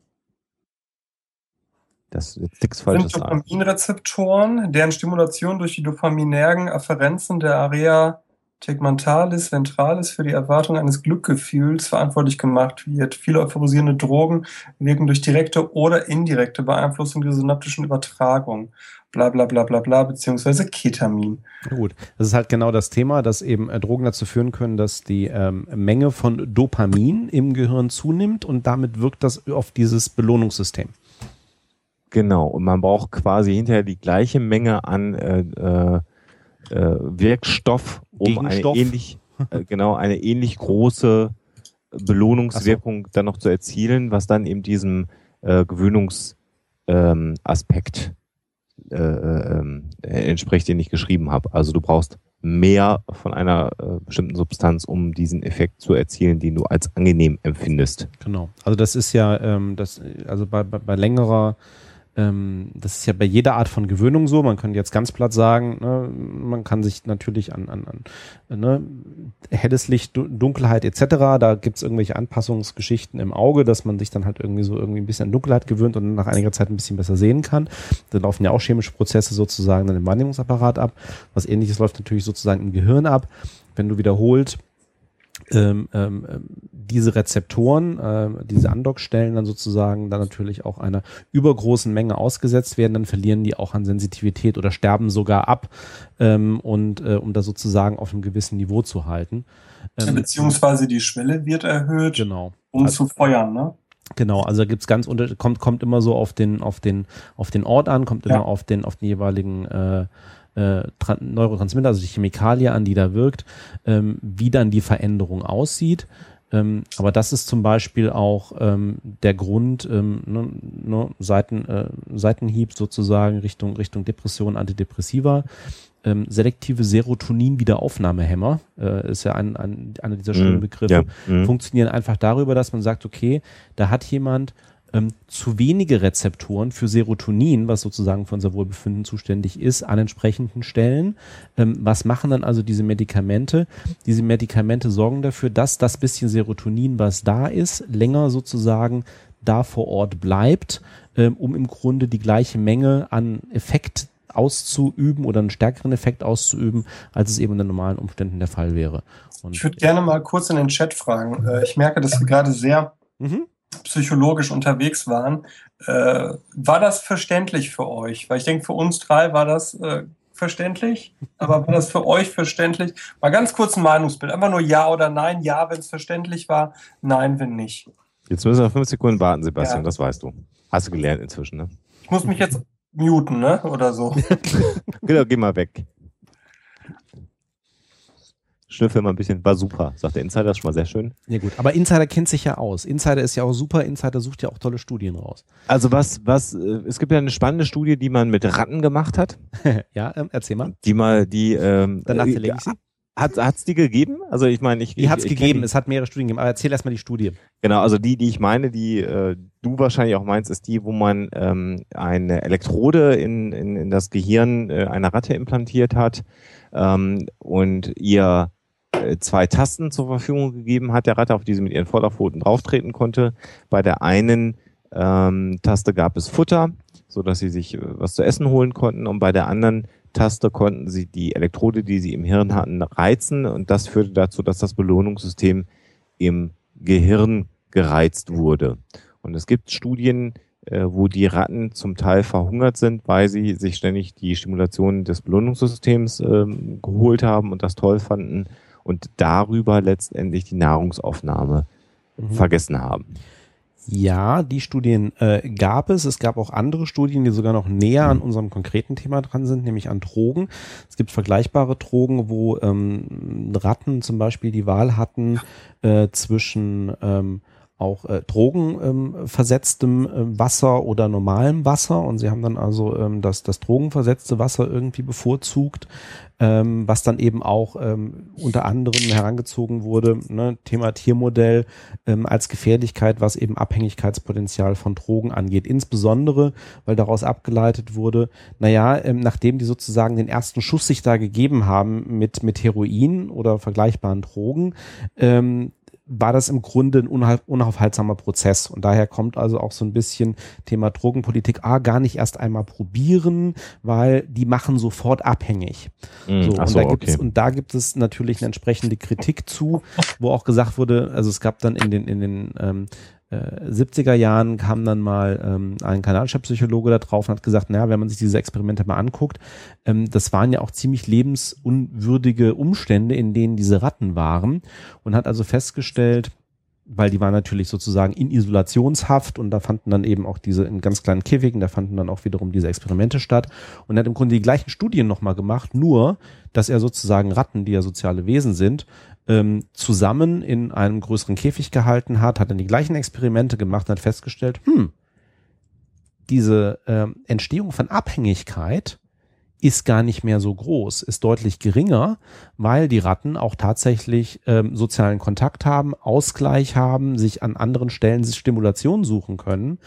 Das ist nichts sind Falsches sagen. Dopaminrezeptoren, deren Stimulation durch die dopaminergen Afferenzen der Area tegmentalis ventralis für die Erwartung eines Glückgefühls verantwortlich gemacht wird. Viele euphorisierende Drogen wirken durch direkte oder indirekte Beeinflussung der synaptischen Übertragung. Bla bla bla bla bla, beziehungsweise Ketamin. Gut, das ist halt genau das Thema, dass eben äh, Drogen dazu führen können, dass die ähm, Menge von Dopamin im Gehirn zunimmt und damit wirkt das auf dieses Belohnungssystem. Genau, und man braucht quasi hinterher die gleiche Menge an äh, äh, äh, Wirkstoff, um eine ähnlich, äh, genau, eine ähnlich große Belohnungswirkung dann noch zu erzielen, was dann eben diesem äh, Gewöhnungsaspekt ähm, äh, äh, ähm, entspricht, den ich geschrieben habe. Also du brauchst mehr von einer äh, bestimmten Substanz, um diesen Effekt zu erzielen, den du als angenehm empfindest. Genau. Also das ist ja, ähm, das, also bei, bei, bei längerer, ähm, das ist ja bei jeder Art von Gewöhnung so. Man kann jetzt ganz platt sagen, ne, man kann sich natürlich an, an, an ne, helles Licht, Du- Dunkelheit etc., da gibt's irgendwelche Anpassungsgeschichten im Auge, dass man sich dann halt irgendwie so irgendwie ein bisschen an Dunkelheit gewöhnt und nach einiger Zeit ein bisschen besser sehen kann. Da laufen ja auch chemische Prozesse sozusagen dann im Wahrnehmungsapparat ab. Was ähnliches läuft natürlich sozusagen im Gehirn ab. Wenn du wiederholt ähm, ähm, ähm, diese Rezeptoren, ähm, diese Andockstellen dann sozusagen dann natürlich auch einer übergroßen Menge ausgesetzt werden, dann verlieren die auch an Sensitivität oder sterben sogar ab ähm, und äh, um da sozusagen auf einem gewissen Niveau zu halten. Ähm, Beziehungsweise die Schwelle wird erhöht, genau. um Also- zu feuern. Ne? Genau, also gibt es ganz unter kommt kommt immer so auf den auf den auf den Ort an, kommt immer Ja. auf den auf den jeweiligen äh, äh, Tran- Neurotransmitter, also die Chemikalie an, die da wirkt, ähm, wie dann die Veränderung aussieht. Ähm, aber das ist zum Beispiel auch ähm, der Grund, ähm, ne, ne, Seiten, äh, Seitenhieb sozusagen Richtung Richtung Depression, Antidepressiva. Ähm, selektive Serotonin-Wiederaufnahmehämmer äh, ist ja ein, ein, einer dieser schönen Mhm. Begriffe Ja. Mhm. funktionieren einfach darüber, dass man sagt, okay, da hat jemand ähm, zu wenige Rezeptoren für Serotonin, was sozusagen für unser Wohlbefinden zuständig ist, an entsprechenden Stellen. Ähm, was machen dann also diese Medikamente? Diese Medikamente sorgen dafür, dass das bisschen Serotonin, was da ist, länger sozusagen da vor Ort bleibt, ähm, um im Grunde die gleiche Menge an Effekt auszuüben oder einen stärkeren Effekt auszuüben, als es eben unter normalen Umständen der Fall wäre. Und, Ich würde gerne mal kurz in den Chat fragen. Äh, Ich merke, dass wir gerade sehr Mhm. Psychologisch unterwegs waren. Äh, war das verständlich für euch? Weil ich denke, für uns drei war das äh, verständlich, aber war das für euch verständlich? Mal ganz kurz ein Meinungsbild. Einfach nur Ja oder Nein. Ja, wenn es verständlich war. Nein, wenn nicht. Jetzt müssen wir fünf Sekunden warten, Sebastian, Ja. das weißt du. Hast du gelernt inzwischen, ne? Ich muss mich jetzt muten, ne? Oder so. Genau, geh mal weg. Schnüffel mal ein bisschen, war super, sagt der Insider, ist schon mal sehr schön. Ja gut, aber Insider kennt sich ja aus. Insider ist ja auch super. Insider sucht ja auch tolle Studien raus. Also was, was, äh, es gibt ja eine spannende Studie, die man mit Ratten gemacht hat, ja, ähm, erzähl mal. die mal, die, ähm, Danach äh, verlinke ich sie. hat, hat's die gegeben? Also ich meine, ich, Die hat es gegeben. Es hat mehrere Studien gegeben. Aber erzähl erst mal die Studie. Genau, also die, die ich meine, die äh, du wahrscheinlich auch meinst, ist die, wo man ähm, eine Elektrode in, in, in das Gehirn äh, einer Ratte implantiert hat ähm, und ihr äh, zwei Tasten zur Verfügung gegeben hat, der Ratte, auf die sie mit ihren Vorderpfoten drauftreten konnte. Bei der einen ähm, Taste gab es Futter, so dass sie sich äh, was zu essen holen konnten und bei der anderen Taste konnten sie die Elektrode, die sie im Hirn hatten, reizen und das führte dazu, dass das Belohnungssystem im Gehirn gereizt wurde. Und es gibt Studien, äh, wo die Ratten zum Teil verhungert sind, weil sie sich ständig die Stimulation des Belohnungssystems ähm, geholt haben und das toll fanden und darüber letztendlich die Nahrungsaufnahme Mhm. vergessen haben. Ja, die Studien äh, gab es. Es gab auch andere Studien, die sogar noch näher an unserem konkreten Thema dran sind, nämlich an Drogen. Es gibt vergleichbare Drogen, wo ähm, Ratten zum Beispiel die Wahl hatten äh, zwischen ähm, auch äh, drogenversetztem ähm, äh, Wasser oder normalem Wasser und sie haben dann also ähm, das, das drogenversetzte Wasser irgendwie bevorzugt, ähm, was dann eben auch ähm, unter anderem herangezogen wurde, ne, Thema Tiermodell, ähm, als Gefährlichkeit, was eben Abhängigkeitspotenzial von Drogen angeht. Insbesondere, weil daraus abgeleitet wurde, naja, ähm, nachdem die sozusagen den ersten Schuss sich da gegeben haben mit, mit Heroin oder vergleichbaren Drogen, ähm, war das im Grunde ein unauf- unaufhaltsamer Prozess. Und daher kommt also auch so ein bisschen Thema Drogenpolitik, ah, gar nicht erst einmal probieren, weil die machen sofort abhängig. Mhm. So, und, so, da gibt okay. es, und da gibt es natürlich eine entsprechende Kritik zu, wo auch gesagt wurde, also es gab dann in den, in den ähm, äh, 70er Jahren kam dann mal ähm, ein kanadischer Psychologe da drauf und hat gesagt, naja, wenn man sich diese Experimente mal anguckt, ähm, das waren ja auch ziemlich lebensunwürdige Umstände, in denen diese Ratten waren und hat also festgestellt, weil die waren natürlich sozusagen in Isolationshaft und da fanden dann eben auch diese in ganz kleinen Käfigen, da fanden dann auch wiederum diese Experimente statt und er hat im Grunde die gleichen Studien nochmal gemacht, nur dass er sozusagen Ratten, die ja soziale Wesen sind, ähm, zusammen in einem größeren Käfig gehalten hat, hat dann die gleichen Experimente gemacht und hat festgestellt, hm, diese ähm, Entstehung von Abhängigkeit ist gar nicht mehr so groß, ist deutlich geringer, weil die Ratten auch tatsächlich ähm, sozialen Kontakt haben, Ausgleich haben, sich an anderen Stellen Stimulation suchen können,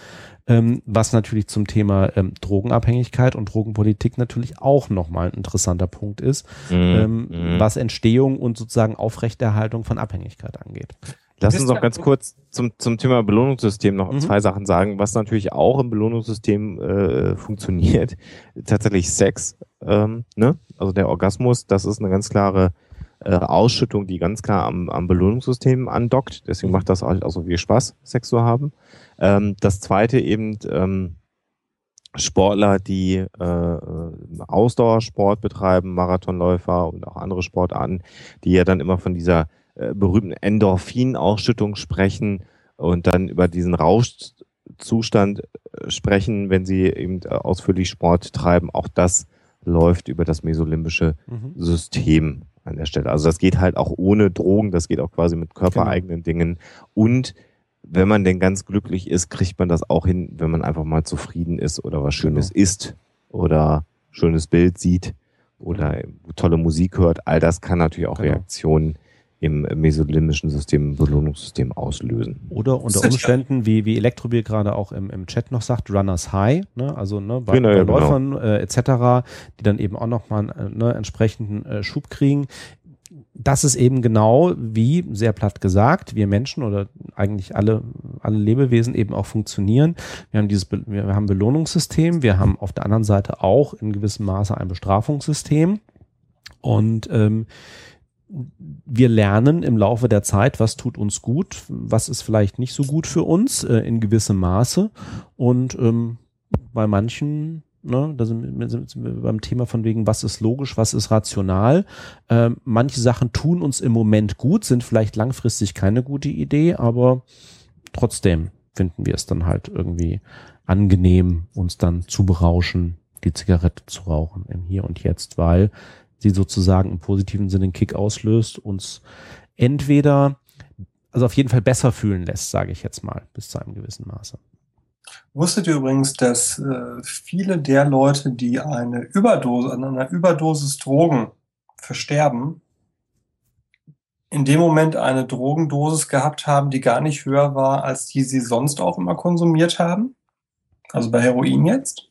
ähm, was natürlich zum Thema ähm, Drogenabhängigkeit und Drogenpolitik natürlich auch nochmal ein interessanter Punkt ist, ähm, Mhm. was Entstehung und sozusagen Aufrechterhaltung von Abhängigkeit angeht. Lass uns noch ganz kurz zum, zum Thema Belohnungssystem noch Mhm. zwei Sachen sagen, was natürlich auch im Belohnungssystem äh, funktioniert. Tatsächlich Sex, ähm, ne? also der Orgasmus, das ist eine ganz klare äh, Ausschüttung, die ganz klar am, am Belohnungssystem andockt. Deswegen macht das halt auch so viel Spaß, Sex zu haben. Ähm, das zweite eben ähm, Sportler, die äh, Ausdauersport betreiben, Marathonläufer und auch andere Sportarten, die ja dann immer von dieser äh, berühmten Endorphinausschüttung sprechen, und dann über diesen Rauschzustand äh, sprechen, wenn sie eben ausführlich Sport treiben. Auch das läuft über das mesolimbische mhm. System an der Stelle. Also das geht halt auch ohne Drogen, das geht auch quasi mit körpereigenen genau. Dingen. Und wenn man denn ganz glücklich ist, kriegt man das auch hin, wenn man einfach mal zufrieden ist oder was Schönes genau. isst oder schönes Bild sieht oder tolle Musik hört. All das kann natürlich auch genau. Reaktionen im mesolimbischen System, im Belohnungssystem auslösen. Oder unter Umständen, wie, wie Elektrobier gerade auch im, im Chat noch sagt, Runners High, ne? also ne, bei, genau, bei genau. Läufern genau. äh, etc., die dann eben auch nochmal einen äh, ne, entsprechenden äh, Schub kriegen. Das ist eben genau wie, sehr platt gesagt, wir Menschen oder eigentlich alle, alle Lebewesen eben auch funktionieren. Wir haben dieses, wir haben Belohnungssystem, wir haben auf der anderen Seite auch in gewissem Maße ein Bestrafungssystem. Und ähm, wir lernen im Laufe der Zeit, was tut uns gut, was ist vielleicht nicht so gut für uns äh, in gewissem Maße. Und ähm, bei manchen, ne, da sind wir, sind wir beim Thema von wegen, was ist logisch, was ist rational. Ähm, manche Sachen tun uns im Moment gut, sind vielleicht langfristig keine gute Idee, aber trotzdem finden wir es dann halt irgendwie angenehm, uns dann zu berauschen, die Zigarette zu rauchen im Hier und Jetzt, weil sie sozusagen im positiven Sinne einen Kick auslöst, uns entweder, also auf jeden Fall besser fühlen lässt, sage ich jetzt mal, bis zu einem gewissen Maße. Wusstet ihr übrigens, dass äh, viele der Leute, die eine Überdose, an einer Überdosis Drogen versterben, in dem Moment eine Drogendosis gehabt haben, die gar nicht höher war, als die sie sonst auch immer konsumiert haben? Also bei Heroin jetzt?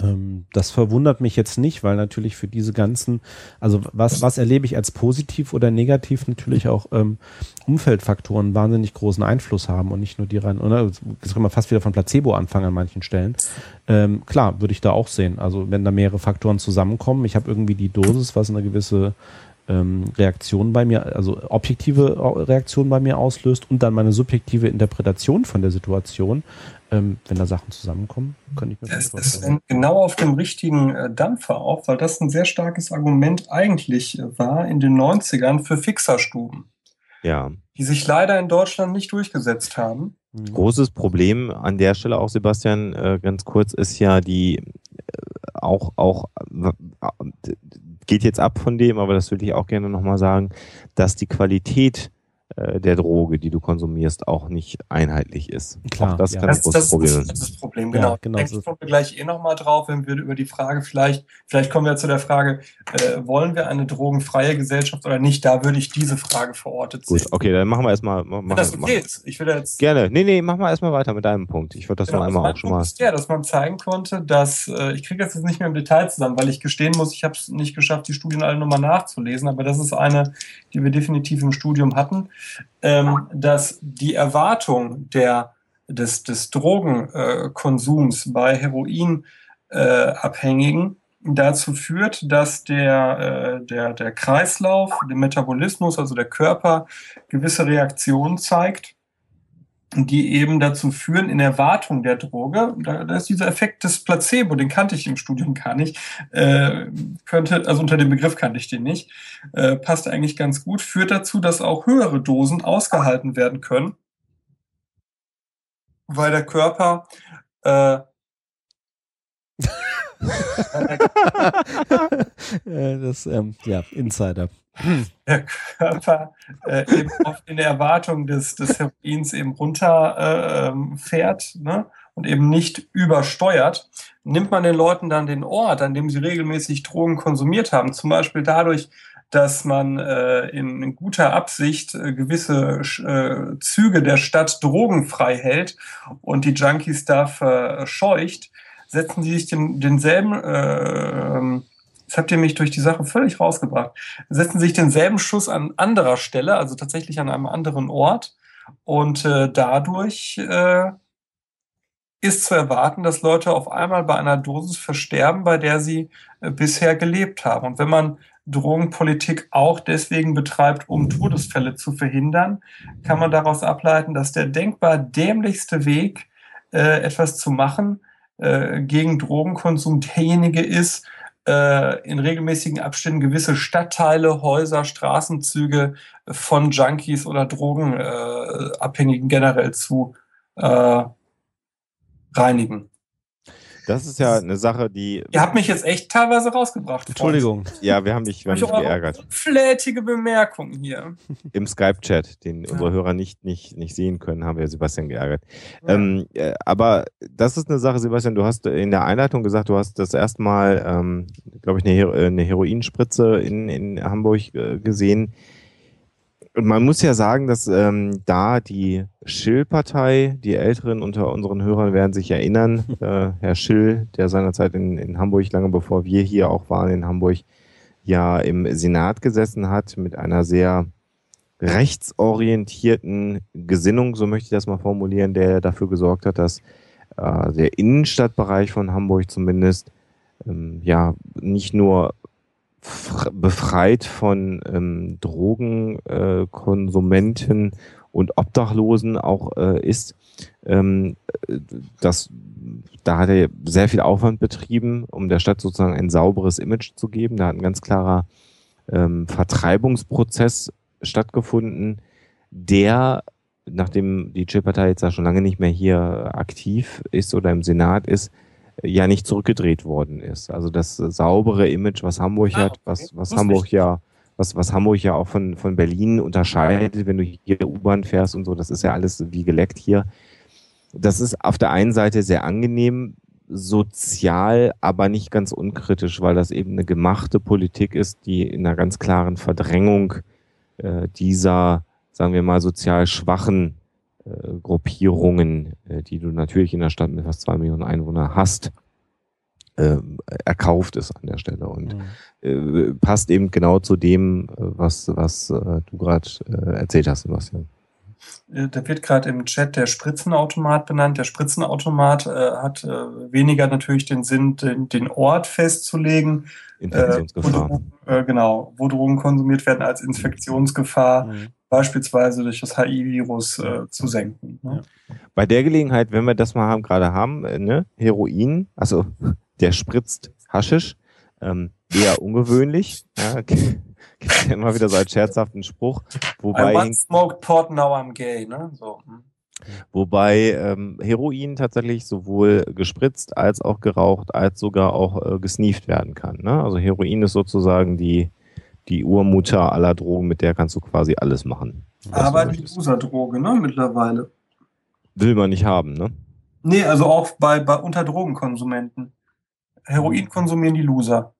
Ähm, das verwundert mich jetzt nicht, weil natürlich für diese ganzen, also was, was erlebe ich als positiv oder negativ, natürlich auch ähm, Umfeldfaktoren wahnsinnig großen Einfluss haben und nicht nur die rein, oder? Jetzt können wir fast wieder von Placebo anfangen an manchen Stellen. Ähm, klar, würde ich da auch sehen. Also wenn da mehrere Faktoren zusammenkommen, ich habe irgendwie die Dosis, was eine gewisse ähm, Reaktion bei mir, also objektive Reaktion bei mir auslöst und dann meine subjektive Interpretation von der Situation, ähm, wenn da Sachen zusammenkommen, könnte ich mir das vorstellen. ist genau auf dem richtigen äh, Dampfer auch, weil das ein sehr starkes Argument eigentlich äh, war in den 90ern für Fixerstuben. Ja. Die sich leider in Deutschland nicht durchgesetzt haben. Mhm. Großes Problem an der Stelle auch, Sebastian, äh, ganz kurz, ist ja die auch, auch geht jetzt ab von dem, aber das würde ich auch gerne nochmal sagen, dass die Qualität äh, der Droge, die du konsumierst, auch nicht einheitlich ist. Klar, auch das ja. kann das, ein großes das, Problem sein. Das ist das Problem, genau. Ja, genau. Denke ich kommen wir gleich eh nochmal drauf, wenn wir über die Frage vielleicht, vielleicht kommen wir zu der Frage, äh, wollen wir eine drogenfreie Gesellschaft oder nicht? Da würde ich diese Frage verortet sehen. Gut, okay, dann machen wir erstmal. Machen, Wenn das okay ist. Ich will jetzt. Gerne. Nee, nee, mach mal erstmal weiter mit deinem Punkt. Ich würde das genau, noch einmal auch schon mal. Ist der, dass man zeigen konnte, dass, äh, ich kriege das jetzt nicht mehr im Detail zusammen, weil ich gestehen muss, ich habe es nicht geschafft, die Studien alle nochmal nachzulesen, aber das ist eine, die wir definitiv im Studium hatten ähm, dass die Erwartung der, des, des Drogenkonsums bei Heroinabhängigen äh, dazu führt, dass der, äh, der, der Kreislauf, der Metabolismus, also der Körper gewisse Reaktionen zeigt, die eben dazu führen, in Erwartung der Droge, da, da ist dieser Effekt des Placebo, den kannte ich im Studium gar nicht, äh, könnte, also unter dem Begriff kannte ich den nicht, äh, passt eigentlich ganz gut, führt dazu, dass auch höhere Dosen ausgehalten werden können, weil der Körper äh, das, ähm, ja, Insider. Der Körper äh, eben oft in der Erwartung des, des Heroins eben runterfährt äh, ne? und eben nicht übersteuert, nimmt man den Leuten dann den Ort, an dem sie regelmäßig Drogen konsumiert haben, zum Beispiel dadurch, dass man äh, in, in, guter Absicht äh, gewisse äh, Züge der Stadt drogenfrei hält und die Junkies da verscheucht, setzen sie sich den, denselben, äh, jetzt habt ihr mich durch die Sache völlig rausgebracht, setzen sich denselben Schuss an anderer Stelle, also tatsächlich an einem anderen Ort und äh, dadurch äh, ist zu erwarten, dass Leute auf einmal bei einer Dosis versterben, bei der sie äh, bisher gelebt haben. Und wenn man Drogenpolitik auch deswegen betreibt, um Todesfälle zu verhindern, kann man daraus ableiten, dass der denkbar dämlichste Weg, äh, etwas zu machen, äh, gegen Drogenkonsum derjenige ist, äh, in regelmäßigen Abständen gewisse Stadtteile, Häuser, Straßenzüge von Junkies oder Drogenabhängigen generell zu äh, reinigen. Das ist ja eine Sache, die. Ihr habt mich jetzt echt teilweise rausgebracht. Entschuldigung. Ja, wir haben dich, wir haben dich geärgert. Flätige Bemerkung hier. Im Skype-Chat, den ja. unsere Hörer nicht, nicht, nicht sehen können, haben wir Sebastian geärgert. Ja. Ähm, äh, aber das ist eine Sache, Sebastian, du hast in der Einleitung gesagt, du hast das erstmal, ähm, glaube ich, eine, Hero eine Heroinspritze in, in Hamburg äh, gesehen. Und man muss ja sagen, dass ähm, da die Schill-Partei, die Älteren unter unseren Hörern werden sich erinnern, äh, Herr Schill, der seinerzeit in, in Hamburg, lange bevor wir hier auch waren in Hamburg, ja im Senat gesessen hat mit einer sehr rechtsorientierten Gesinnung, so möchte ich das mal formulieren, der dafür gesorgt hat, dass äh, der Innenstadtbereich von Hamburg zumindest ähm, ja nicht nur befreit von ähm, Drogenkonsumenten äh, und Obdachlosen auch äh, ist. Ähm, das, da hat er sehr viel Aufwand betrieben, um der Stadt sozusagen ein sauberes Image zu geben. Da hat ein ganz klarer ähm, Vertreibungsprozess stattgefunden, der, nachdem die Chill-Partei jetzt ja schon lange nicht mehr hier aktiv ist oder im Senat ist, ja nicht zurückgedreht worden ist. Also das saubere Image, was Hamburg ah, hat, was, was Hamburg ja, was, was Hamburg ja auch von, von Berlin unterscheidet, wenn du hier U-Bahn fährst und so, das ist ja alles wie geleckt hier. Das ist auf der einen Seite sehr angenehm, sozial, aber nicht ganz unkritisch, weil das eben eine gemachte Politik ist, die in einer ganz klaren Verdrängung äh, dieser, sagen wir mal, sozial schwachen äh, Gruppierungen, äh, die du natürlich in der Stadt mit fast zwei Millionen Einwohnern hast, äh, erkauft ist an der Stelle und mhm. äh, passt eben genau zu dem, äh, was, was äh, du gerade äh, erzählt hast, Sebastian. Da wird gerade im Chat der Spritzenautomat benannt. Der Spritzenautomat äh, hat äh, weniger natürlich den Sinn, den, den Ort festzulegen. Infektionsgefahr. Äh, wo Drogen, genau, wo Drogen konsumiert werden als Infektionsgefahr. Mhm beispielsweise durch das HIV-Virus äh, zu senken. Ne? Bei der Gelegenheit, wenn wir das mal haben, gerade haben, äh, ne, Heroin, also der spritzt Haschisch, ähm, eher ungewöhnlich. Ja, gibt ja immer wieder so als scherzhaften Spruch. Wobei, I once smoked pot, now I'm gay. Ne? So. Hm. Wobei ähm, Heroin tatsächlich sowohl gespritzt als auch geraucht als sogar auch äh, gesneeft werden kann. Ne? Also Heroin ist sozusagen die die Urmutter aller Drogen, mit der kannst du quasi alles machen. Aber die Loser-Droge, ne, mittlerweile. Will man nicht haben, ne? Nee, also auch bei, bei unter Drogenkonsumenten. Heroin konsumieren die Loser.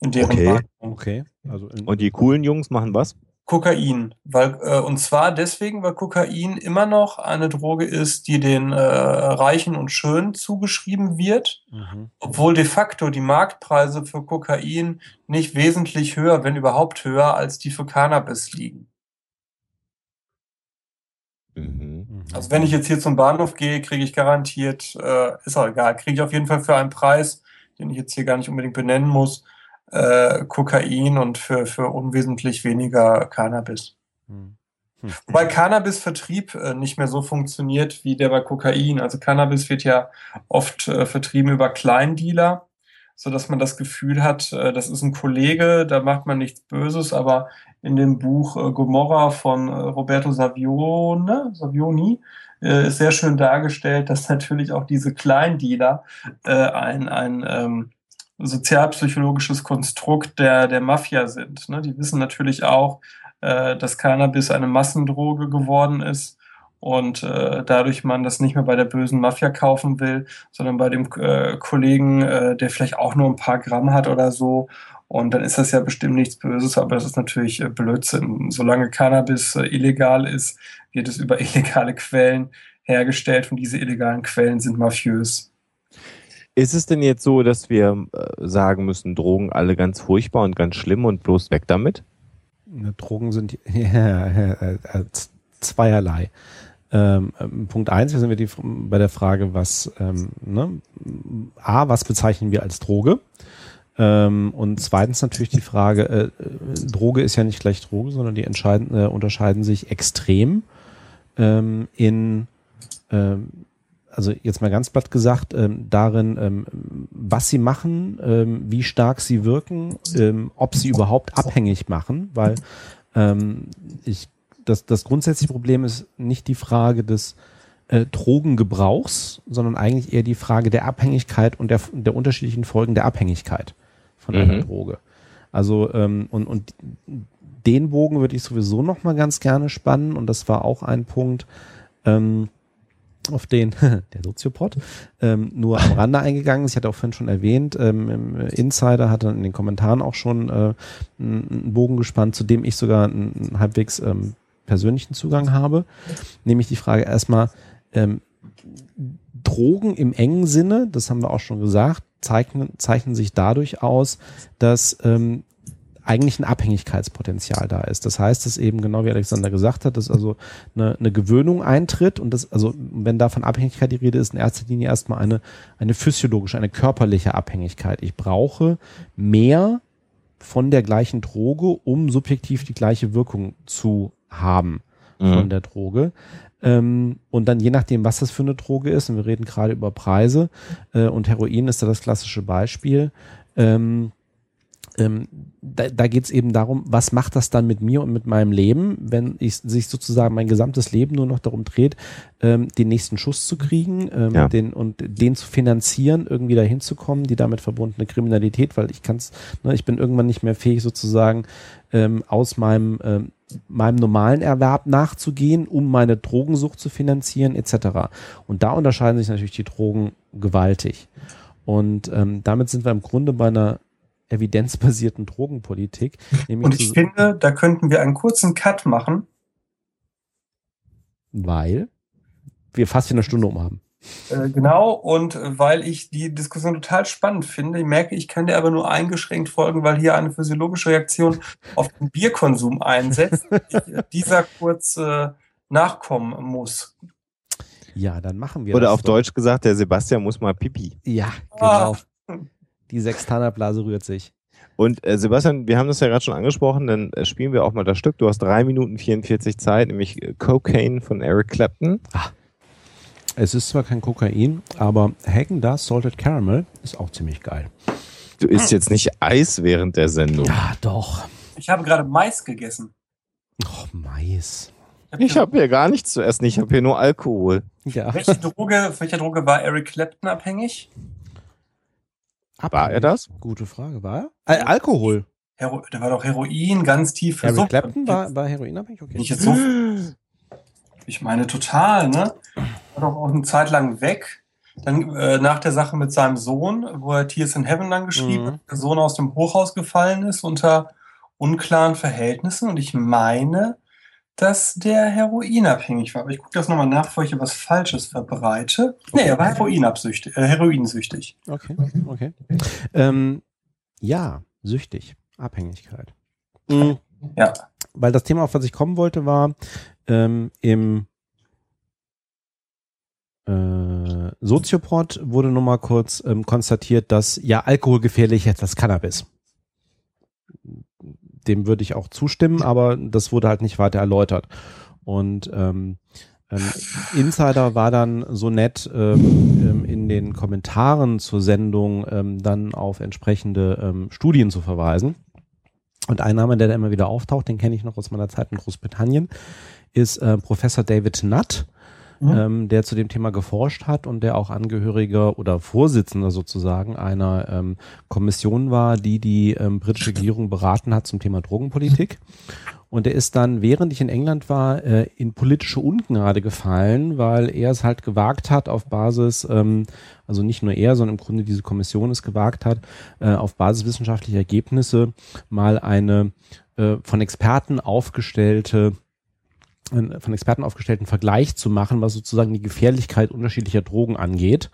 In deren okay. okay. Also Und die coolen Jungs machen was? Kokain, weil äh, und zwar deswegen, weil Kokain immer noch eine Droge ist, die den äh, Reichen und Schönen zugeschrieben wird, mhm. obwohl de facto die Marktpreise für Kokain nicht wesentlich höher, wenn überhaupt höher, als die für Cannabis liegen. Mhm. mhm. Also wenn ich jetzt hier zum Bahnhof gehe, kriege ich garantiert, äh, ist auch egal, kriege ich auf jeden Fall für einen Preis, den ich jetzt hier gar nicht unbedingt benennen muss, äh, Kokain und für, für unwesentlich weniger Cannabis. Hm. Hm. Wobei Cannabis-Vertrieb äh, nicht mehr so funktioniert wie der bei Kokain. Also Cannabis wird ja oft äh, vertrieben über Kleindealer, so dass man das Gefühl hat, äh, das ist ein Kollege, da macht man nichts Böses, aber in dem Buch äh, Gomorra von äh, Roberto Savione, Savioni äh, ist sehr schön dargestellt, dass natürlich auch diese Kleindealer äh, ein, ein ähm, sozialpsychologisches Konstrukt der, der Mafia sind. Ne? Die wissen natürlich auch, äh, dass Cannabis eine Massendroge geworden ist und äh, dadurch man das nicht mehr bei der bösen Mafia kaufen will, sondern bei dem äh, Kollegen, äh, der vielleicht auch nur ein paar Gramm hat oder so. Und dann ist das ja bestimmt nichts Böses, aber das ist natürlich äh, Blödsinn. Solange Cannabis äh, illegal ist, wird es über illegale Quellen hergestellt und diese illegalen Quellen sind mafiös. Ist es denn jetzt so, dass wir äh, sagen müssen, Drogen alle ganz furchtbar und ganz schlimm und bloß weg damit? Drogen sind ja, äh, zweierlei. Ähm, ähm, Punkt eins, wir sind wir die, bei der Frage, was ähm, ne, A, was bezeichnen wir als Droge? Ähm, und zweitens natürlich die Frage, äh, Droge ist ja nicht gleich Droge, sondern die entscheiden, äh, unterscheiden sich extrem ähm, in ähm, also jetzt mal ganz platt gesagt, ähm, darin, ähm, was sie machen, ähm, wie stark sie wirken, ähm, ob sie überhaupt abhängig machen, weil ähm, ich das, das grundsätzliche Problem ist nicht die Frage des äh, Drogengebrauchs, sondern eigentlich eher die Frage der Abhängigkeit und der, der unterschiedlichen Folgen der Abhängigkeit von mhm. einer Droge. Also ähm, und, und den Bogen würde ich sowieso noch mal ganz gerne spannen und das war auch ein Punkt, ähm, auf den der Soziopod ähm, nur am Rande eingegangen ist. Ich hatte auch vorhin schon erwähnt, ähm, Insider hat dann in den Kommentaren auch schon äh, einen Bogen gespannt, zu dem ich sogar einen, einen halbwegs ähm, persönlichen Zugang habe. Nämlich die Frage erstmal, ähm, Drogen im engen Sinne, das haben wir auch schon gesagt, zeichnen, zeichnen sich dadurch aus, dass ähm, eigentlich ein Abhängigkeitspotenzial da ist. Das heißt, dass eben genau wie Alexander gesagt hat, dass also eine, eine Gewöhnung eintritt und das, also wenn da von Abhängigkeit die Rede ist, in erster Linie erstmal eine, eine physiologische, eine körperliche Abhängigkeit. Ich brauche mehr von der gleichen Droge, um subjektiv die gleiche Wirkung zu haben mhm. von der Droge. Ähm, und dann je nachdem, was das für eine Droge ist, und wir reden gerade über Preise, äh, und Heroin ist da das klassische Beispiel, ähm, ähm, da, da geht es eben darum, was macht das dann mit mir und mit meinem Leben, wenn ich sich sozusagen mein gesamtes Leben nur noch darum dreht, ähm, den nächsten Schuss zu kriegen ähm, ja. den, und den zu finanzieren, irgendwie dahin zu kommen, die damit verbundene Kriminalität, weil ich kann's, ne, ich bin irgendwann nicht mehr fähig, sozusagen ähm, aus meinem ähm, meinem normalen Erwerb nachzugehen, um meine Drogensucht zu finanzieren, etc. Und da unterscheiden sich natürlich die Drogen gewaltig. Und ähm, damit sind wir im Grunde bei einer evidenzbasierten Drogenpolitik. Und ich finde, da könnten wir einen kurzen Cut machen. Weil wir fast eine Stunde um haben. Äh, genau, und weil ich die Diskussion total spannend finde, ich merke, ich kann dir aber nur eingeschränkt folgen, weil hier eine physiologische Reaktion auf den Bierkonsum einsetzt, dieser kurz äh, nachkommen muss. Ja, dann machen wir Oder auf doch. Deutsch gesagt, der Sebastian muss mal pipi. Ja, genau. Ah. Die Sextanerblase rührt sich. Und äh, Sebastian, wir haben das ja gerade schon angesprochen, dann äh, spielen wir auch mal das Stück. Du hast drei Minuten 44 Zeit, nämlich äh, Cocaine von Eric Clapton. Ah. Es ist zwar kein Kokain, aber Hagen das Salted Caramel ist auch ziemlich geil. Du isst jetzt nicht Eis während der Sendung. Ja, doch. Ich habe gerade Mais gegessen. Oh, Mais. Ich habe hier gar nichts zu essen, ich habe hier nur Alkohol. Ja. Welche Droge, welche Droge war Eric Clapton abhängig? Abhängig. War er das? Gute Frage. War er? Alkohol. Hero, der war doch Heroin, ganz tief Eric Sucht. Clapton war, war heroinabhängig? Okay. Ich, jetzt so, ich meine total, ne? War doch auch eine Zeit lang weg. Dann äh, nach der Sache mit seinem Sohn, wo er Tears in Heaven dann geschrieben mhm. hat, der Sohn aus dem Hochhaus gefallen ist unter unklaren Verhältnissen. Und ich meine, dass der heroinabhängig war. Aber ich gucke das nochmal nach, bevor ich hier was Falsches verbreite. Okay. Nee, er war heroinabsüchtig, äh, heroinsüchtig. Okay, okay. Ähm, ja, süchtig. Abhängigkeit. Mhm. Ja. Weil das Thema, auf was ich kommen wollte, war ähm, im äh, Soziopod wurde nur mal kurz ähm, konstatiert, dass ja Alkohol gefährlich ist als Cannabis dem würde ich auch zustimmen, aber das wurde halt nicht weiter erläutert. Und ähm, ähm, Insider war dann so nett, ähm, ähm, in den Kommentaren zur Sendung ähm, dann auf entsprechende ähm, Studien zu verweisen. Und ein Name, der da immer wieder auftaucht, den kenne ich noch aus meiner Zeit in Großbritannien, ist äh, Professor David Nutt mhm. ähm, der zu dem Thema geforscht hat und der auch Angehöriger oder Vorsitzender sozusagen einer ähm, Kommission war, die die ähm, britische Regierung beraten hat zum Thema Drogenpolitik. Und er ist dann, während ich in England war, äh, in politische Ungnade gefallen, weil er es halt gewagt hat, auf Basis, ähm, also nicht nur er, sondern im Grunde diese Kommission es gewagt hat, äh, auf Basis wissenschaftlicher Ergebnisse mal eine äh, von Experten aufgestellte von Experten aufgestellten Vergleich zu machen, was sozusagen die Gefährlichkeit unterschiedlicher Drogen angeht.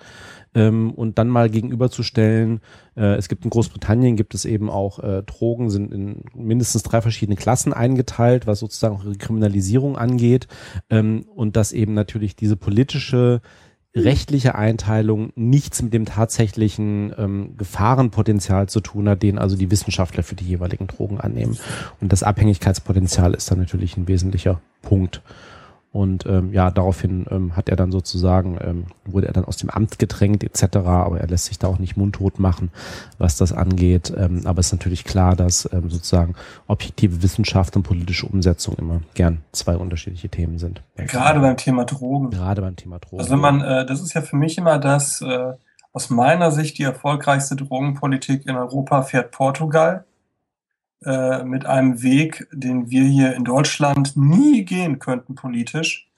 Ähm, und dann mal gegenüberzustellen, äh, es gibt in Großbritannien gibt es eben auch äh, Drogen, sind in mindestens drei verschiedene Klassen eingeteilt, was sozusagen auch ihre Kriminalisierung angeht. Ähm, und dass eben natürlich diese politische rechtliche Einteilung nichts mit dem tatsächlichen ähm, Gefahrenpotenzial zu tun hat, den also die Wissenschaftler für die jeweiligen Drogen annehmen. Und das Abhängigkeitspotenzial ist dann natürlich ein wesentlicher Punkt. Und ähm, ja, daraufhin ähm, hat er dann sozusagen, ähm, wurde er dann aus dem Amt gedrängt etc., aber er lässt sich da auch nicht mundtot machen, was das angeht. Ähm, aber es ist natürlich klar, dass ähm, sozusagen objektive Wissenschaft und politische Umsetzung immer gern zwei unterschiedliche Themen sind. Gerade beim Thema Drogen. Gerade beim Thema Drogen. Also wenn man, äh, das ist ja für mich immer das, äh, aus meiner Sicht die erfolgreichste Drogenpolitik in Europa fährt Portugal äh, mit einem Weg, den wir hier in Deutschland nie gehen könnten politisch.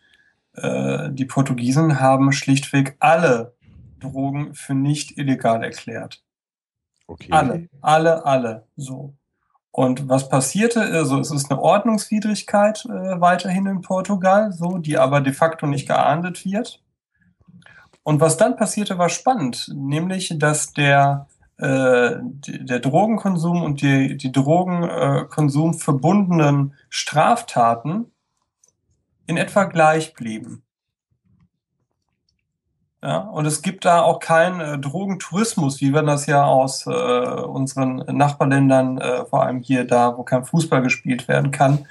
Äh, die Portugiesen haben schlichtweg alle Drogen für nicht illegal erklärt. Okay. Alle, alle, alle, so. Und was passierte? Also es ist eine Ordnungswidrigkeit äh, weiterhin in Portugal, so, die aber de facto nicht geahndet wird. Und was dann passierte, war spannend, nämlich, dass der äh, der Drogenkonsum und die, die Drogenkonsum verbundenen Straftaten in etwa gleich blieben. Ja, und es gibt da auch keinen äh, Drogentourismus, wie wir das ja aus äh, unseren Nachbarländern, äh, vor allem hier da, wo kein Fußball gespielt werden kann.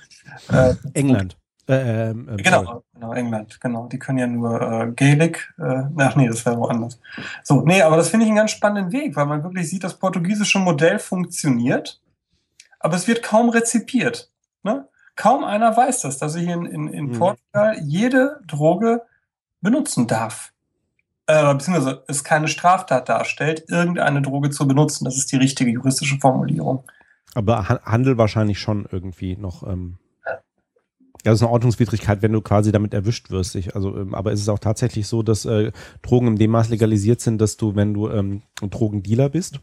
Äh, England. Äh, ähm, äh, genau, genau, England, genau. Die können ja nur äh, Gaelic. Äh, ach nee, das wäre woanders. So, nee, aber das finde ich einen ganz spannenden Weg, weil man wirklich sieht, das portugiesische Modell funktioniert, aber es wird kaum rezipiert. Ne? Kaum einer weiß das, dass ich in, in, in mhm. Portugal jede Droge benutzen darf. Äh, beziehungsweise es keine Straftat darstellt, irgendeine Droge zu benutzen. Das ist die richtige juristische Formulierung. Aber Handel wahrscheinlich schon irgendwie noch ähm, ja, das ist eine Ordnungswidrigkeit, wenn du quasi damit erwischt wirst. Ich, also, ähm, aber es ist auch tatsächlich so, dass äh, Drogen in dem Maß legalisiert sind, dass du, wenn du ähm, Drogendealer bist.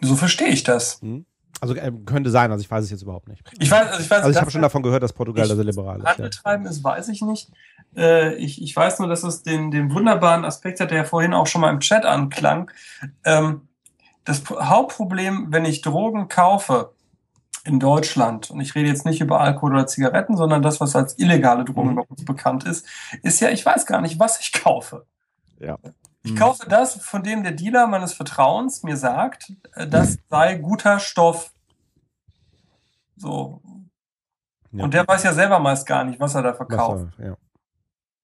So verstehe ich das. Hm? Also äh, könnte sein, also ich weiß es jetzt überhaupt nicht. Ich weiß, also ich weiß. Also ich habe schon davon gehört, dass Portugal da sehr liberal ist. Handel ja. ist, weiß ich nicht. Äh, ich, ich weiß nur, dass es den, den wunderbaren Aspekt hat, der vorhin auch schon mal im Chat anklang. Ähm, das Hauptproblem, wenn ich Drogen kaufe, in Deutschland, und ich rede jetzt nicht über Alkohol oder Zigaretten, sondern das, was als illegale Drogen mhm. bei uns bekannt ist, ist ja, ich weiß gar nicht, was ich kaufe. Ja. Ich kaufe das, von dem der Dealer meines Vertrauens mir sagt, äh, das mhm. sei guter Stoff. So. Ja. Und der weiß ja selber meist gar nicht, was er da verkauft. Er, ja.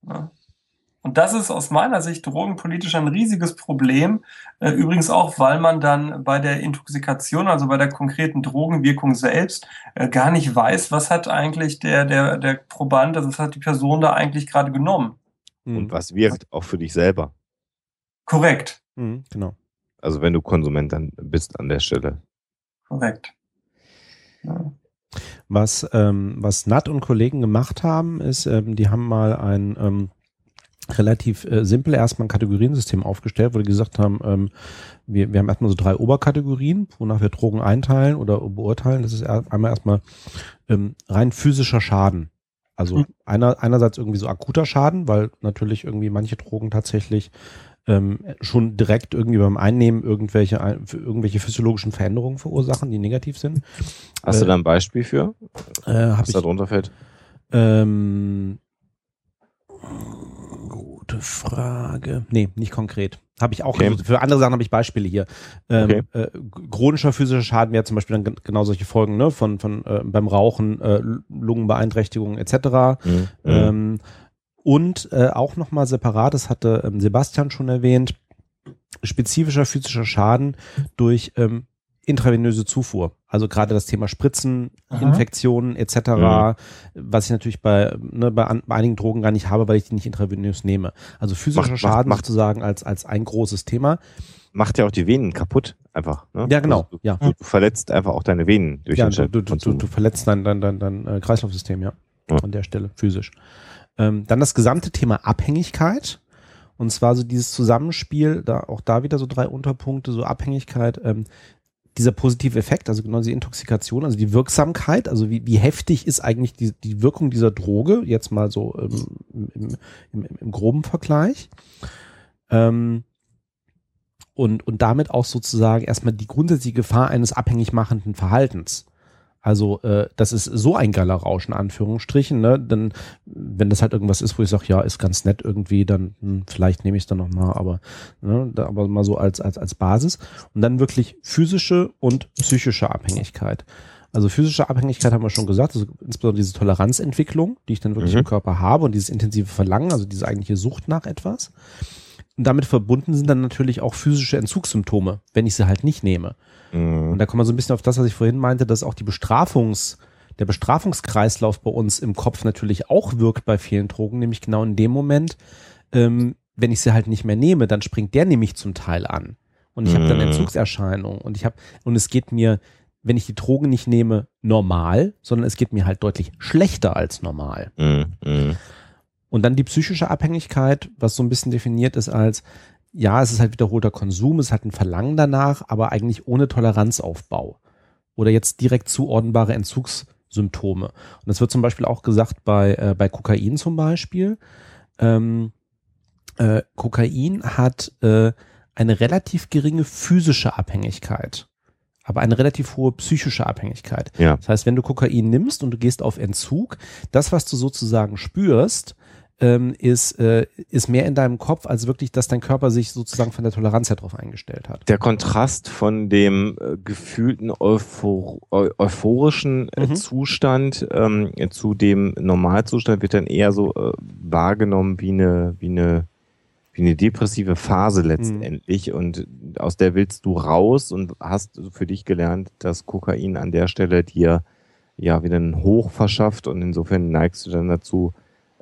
Ja. Und das ist aus meiner Sicht drogenpolitisch ein riesiges Problem. Äh, übrigens auch, weil man dann bei der Intoxikation, also bei der konkreten Drogenwirkung selbst, äh, gar nicht weiß, was hat eigentlich der, der, der Proband, also was hat die Person da eigentlich gerade genommen. Und mhm. was wirkt auch für dich selber. Korrekt. Mhm, genau. Also wenn du Konsument dann bist an der Stelle. Korrekt. Ja. Was, ähm, was Nat und Kollegen gemacht haben, ist, ähm, die haben mal ein ähm, relativ äh, simpel erstmal ein Kategoriensystem aufgestellt, wo die gesagt haben, ähm, wir, wir haben erstmal so drei Oberkategorien, wonach wir Drogen einteilen oder beurteilen. Das ist einmal erstmal ähm, rein physischer Schaden. Also mhm. einer, einerseits irgendwie so akuter Schaden, weil natürlich irgendwie manche Drogen tatsächlich ähm, schon direkt irgendwie beim Einnehmen irgendwelche, irgendwelche physiologischen Veränderungen verursachen, die negativ sind. Hast äh, du da ein Beispiel für? Äh, was da drunter fällt? Ähm, Gute Frage. Nee, nicht konkret. Habe ich auch. Okay. Für andere Sachen habe ich Beispiele hier. Ähm, okay. äh, chronischer physischer Schaden wäre zum Beispiel dann genau solche Folgen, ne? Von, von äh, beim Rauchen, äh, Lungenbeeinträchtigungen etc. Mhm. Ähm, und äh, auch nochmal separat, das hatte ähm, Sebastian schon erwähnt, spezifischer physischer Schaden durch ähm, intravenöse Zufuhr. Also gerade das Thema Spritzen, Aha. Infektionen etc., mhm. was ich natürlich bei, ne, bei, an, bei, einigen Drogen gar nicht habe, weil ich die nicht intravenös nehme. Also physischer macht, Schaden macht, sozusagen als, als ein großes Thema. Macht ja auch die Venen kaputt, einfach. Ne? Ja, genau. Also du, ja. Du, du, verletzt einfach auch deine Venen durch ja, den du, du, du, du verletzt dein, dein, dein, dein äh, Kreislaufsystem, ja. ja. An der Stelle, physisch. Ähm, dann das gesamte Thema Abhängigkeit. Und zwar so dieses Zusammenspiel, da auch da wieder so drei Unterpunkte, so Abhängigkeit, ähm, dieser positive Effekt, also genau diese Intoxikation, also die Wirksamkeit, also wie, wie heftig ist eigentlich die, die Wirkung dieser Droge, jetzt mal so ähm, im, im, im, im groben Vergleich. Ähm, und, und damit auch sozusagen erstmal die grundsätzliche Gefahr eines abhängig machenden Verhaltens. Also äh, das ist so ein geiler Rausch in Anführungsstrichen. Ne? Denn wenn das halt irgendwas ist, wo ich sage, ja, ist ganz nett irgendwie, dann hm, vielleicht nehme ich es dann nochmal, aber, ne, da, aber mal so als, als, als Basis. Und dann wirklich physische und psychische Abhängigkeit. Also physische Abhängigkeit haben wir schon gesagt, also insbesondere diese Toleranzentwicklung, die ich dann wirklich mhm. im Körper habe und dieses intensive Verlangen, also diese eigentliche Sucht nach etwas. Und damit verbunden sind dann natürlich auch physische Entzugssymptome, wenn ich sie halt nicht nehme. Mhm. Und da kommen wir so ein bisschen auf das, was ich vorhin meinte, dass auch die Bestrafungs, der Bestrafungskreislauf bei uns im Kopf natürlich auch wirkt bei vielen Drogen, nämlich genau in dem Moment, ähm, wenn ich sie halt nicht mehr nehme, dann springt der nämlich zum Teil an. Und ich habe dann mhm. Entzugserscheinungen und ich habe, und es geht mir, wenn ich die Drogen nicht nehme, normal, sondern es geht mir halt deutlich schlechter als normal. Mhm. Und dann die psychische Abhängigkeit, was so ein bisschen definiert ist als, ja, es ist halt wiederholter Konsum, es hat ein Verlangen danach, aber eigentlich ohne Toleranzaufbau. Oder jetzt direkt zuordnbare Entzugssymptome. Und das wird zum Beispiel auch gesagt bei, äh, bei Kokain zum Beispiel. Ähm, äh, Kokain hat äh, eine relativ geringe physische Abhängigkeit, aber eine relativ hohe psychische Abhängigkeit. Ja. Das heißt, wenn du Kokain nimmst und du gehst auf Entzug, das, was du sozusagen spürst, ähm, ist, äh, ist mehr in deinem Kopf, als wirklich, dass dein Körper sich sozusagen von der Toleranz her drauf eingestellt hat. Der Kontrast von dem äh, gefühlten euphor euphorischen äh, mhm. Zustand ähm, zu dem Normalzustand wird dann eher so äh, wahrgenommen wie eine, wie eine wie eine depressive Phase letztendlich mhm. und aus der willst du raus und hast für dich gelernt, dass Kokain an der Stelle dir ja wieder einen Hoch verschafft und insofern neigst du dann dazu,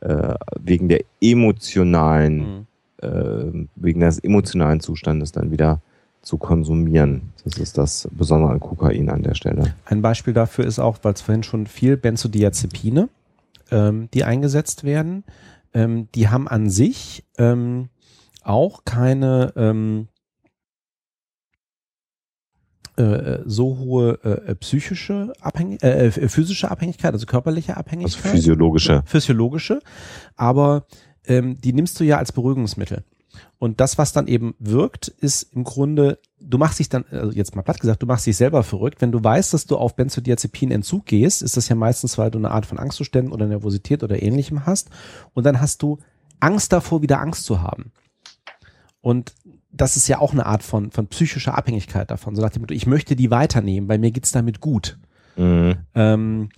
äh, wegen der emotionalen, mhm. äh, wegen des emotionalen Zustandes dann wieder zu konsumieren. Das ist das Besondere an Kokain an der Stelle. Ein Beispiel dafür ist auch, weil es vorhin schon viel Benzodiazepine, ähm, die eingesetzt werden, ähm, die haben an sich ähm, auch keine ähm, äh, so hohe äh, psychische Abhängigkeit, äh, äh, physische Abhängigkeit, also körperliche Abhängigkeit. Also physiologische. Physiologische. Aber ähm, die nimmst du ja als Beruhigungsmittel. Und das, was dann eben wirkt, ist im Grunde, du machst dich dann, also jetzt mal platt gesagt, du machst dich selber verrückt. Wenn du weißt, dass du auf Benzodiazepin-Entzug gehst, ist das ja meistens, weil du eine Art von Angstzuständen oder Nervosität oder ähnlichem hast. Und dann hast du Angst davor, wieder Angst zu haben. Und das ist ja auch eine Art von, von psychischer Abhängigkeit davon. So nach dem Motto, ich möchte die weiternehmen, weil mir geht's damit gut. Mhm. Ähm,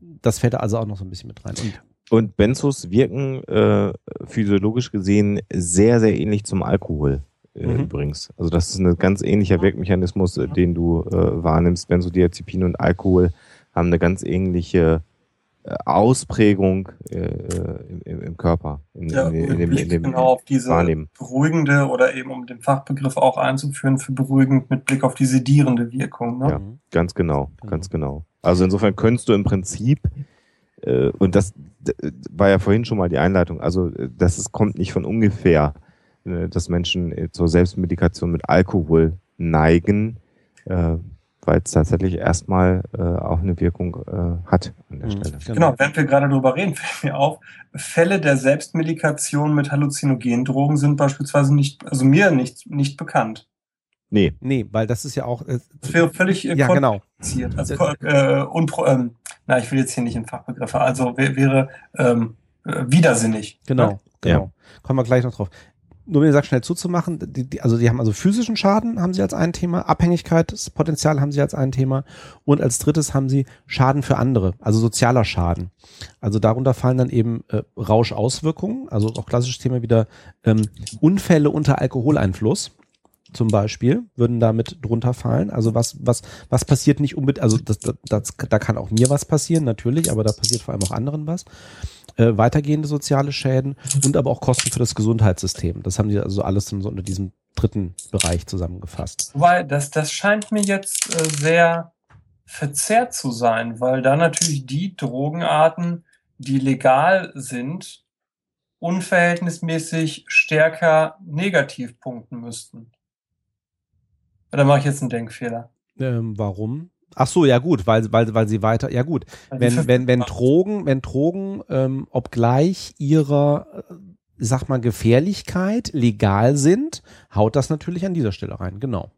das fällt da also auch noch so ein bisschen mit rein. Und, und Benzos wirken äh, physiologisch gesehen sehr, sehr ähnlich zum Alkohol. Äh, mhm. Übrigens. Also das ist ein ganz ähnlicher Wirkmechanismus, äh, den du äh, wahrnimmst. Benzodiazepin und Alkohol haben eine ganz ähnliche äh, Ausprägung äh, im, im, Körper. In, ja, in, in, dem, in dem genau auf diese Wahrnehmen. beruhigende oder eben um den Fachbegriff auch einzuführen, für beruhigend mit Blick auf die sedierende Wirkung. Ne? Ja, ganz genau, genau, ganz genau. Also insofern könntest du im Prinzip, äh, und das war ja vorhin schon mal die Einleitung, also äh, das ist, kommt nicht von ungefähr, äh, dass Menschen äh, zur Selbstmedikation mit Alkohol neigen. Äh, weil es tatsächlich erstmal äh, auch eine Wirkung äh, hat an der mhm, Stelle. Genau. genau, wenn wir gerade darüber reden, fällt mir auf, Fälle der Selbstmedikation mit Halluzinogendrogen sind beispielsweise nicht, also mir nicht, nicht bekannt. Nee. Nee, weil das ist ja auch. Äh, das wäre völlig äh, ja, genau. Also, äh, unpro, ähm, na, ich will jetzt hier nicht in Fachbegriffe, also wäre ähm, äh, widersinnig. Genau, ne? genau. Ja. Kommen wir gleich noch drauf nur wie gesagt, schnell zuzumachen, die, die, also die haben also physischen Schaden, haben sie als ein Thema, Abhängigkeitspotenzial haben sie als ein Thema und als drittes haben sie Schaden für andere, also sozialer Schaden. Also darunter fallen dann eben äh, Rauschauswirkungen, also auch klassisches Thema wieder ähm, Unfälle unter Alkoholeinfluss zum Beispiel würden damit drunter fallen. Also was, was, was passiert nicht unbedingt, also das, das, das, da kann auch mir was passieren, natürlich, aber da passiert vor allem auch anderen was äh, weitergehende soziale Schäden und aber auch Kosten für das Gesundheitssystem. Das haben die also alles so unter diesem dritten Bereich zusammengefasst. Weil das, das scheint mir jetzt äh, sehr verzerrt zu sein, weil da natürlich die Drogenarten, die legal sind, unverhältnismäßig stärker negativ punkten müssten. Oder mache ich jetzt einen Denkfehler? Ähm, warum? Ach so, ja gut, weil, weil, weil sie weiter, ja gut. Wenn, wenn, wenn Drogen, wenn Drogen, ähm, obgleich ihrer, äh, sag mal, Gefährlichkeit legal sind, haut das natürlich an dieser Stelle rein, genau.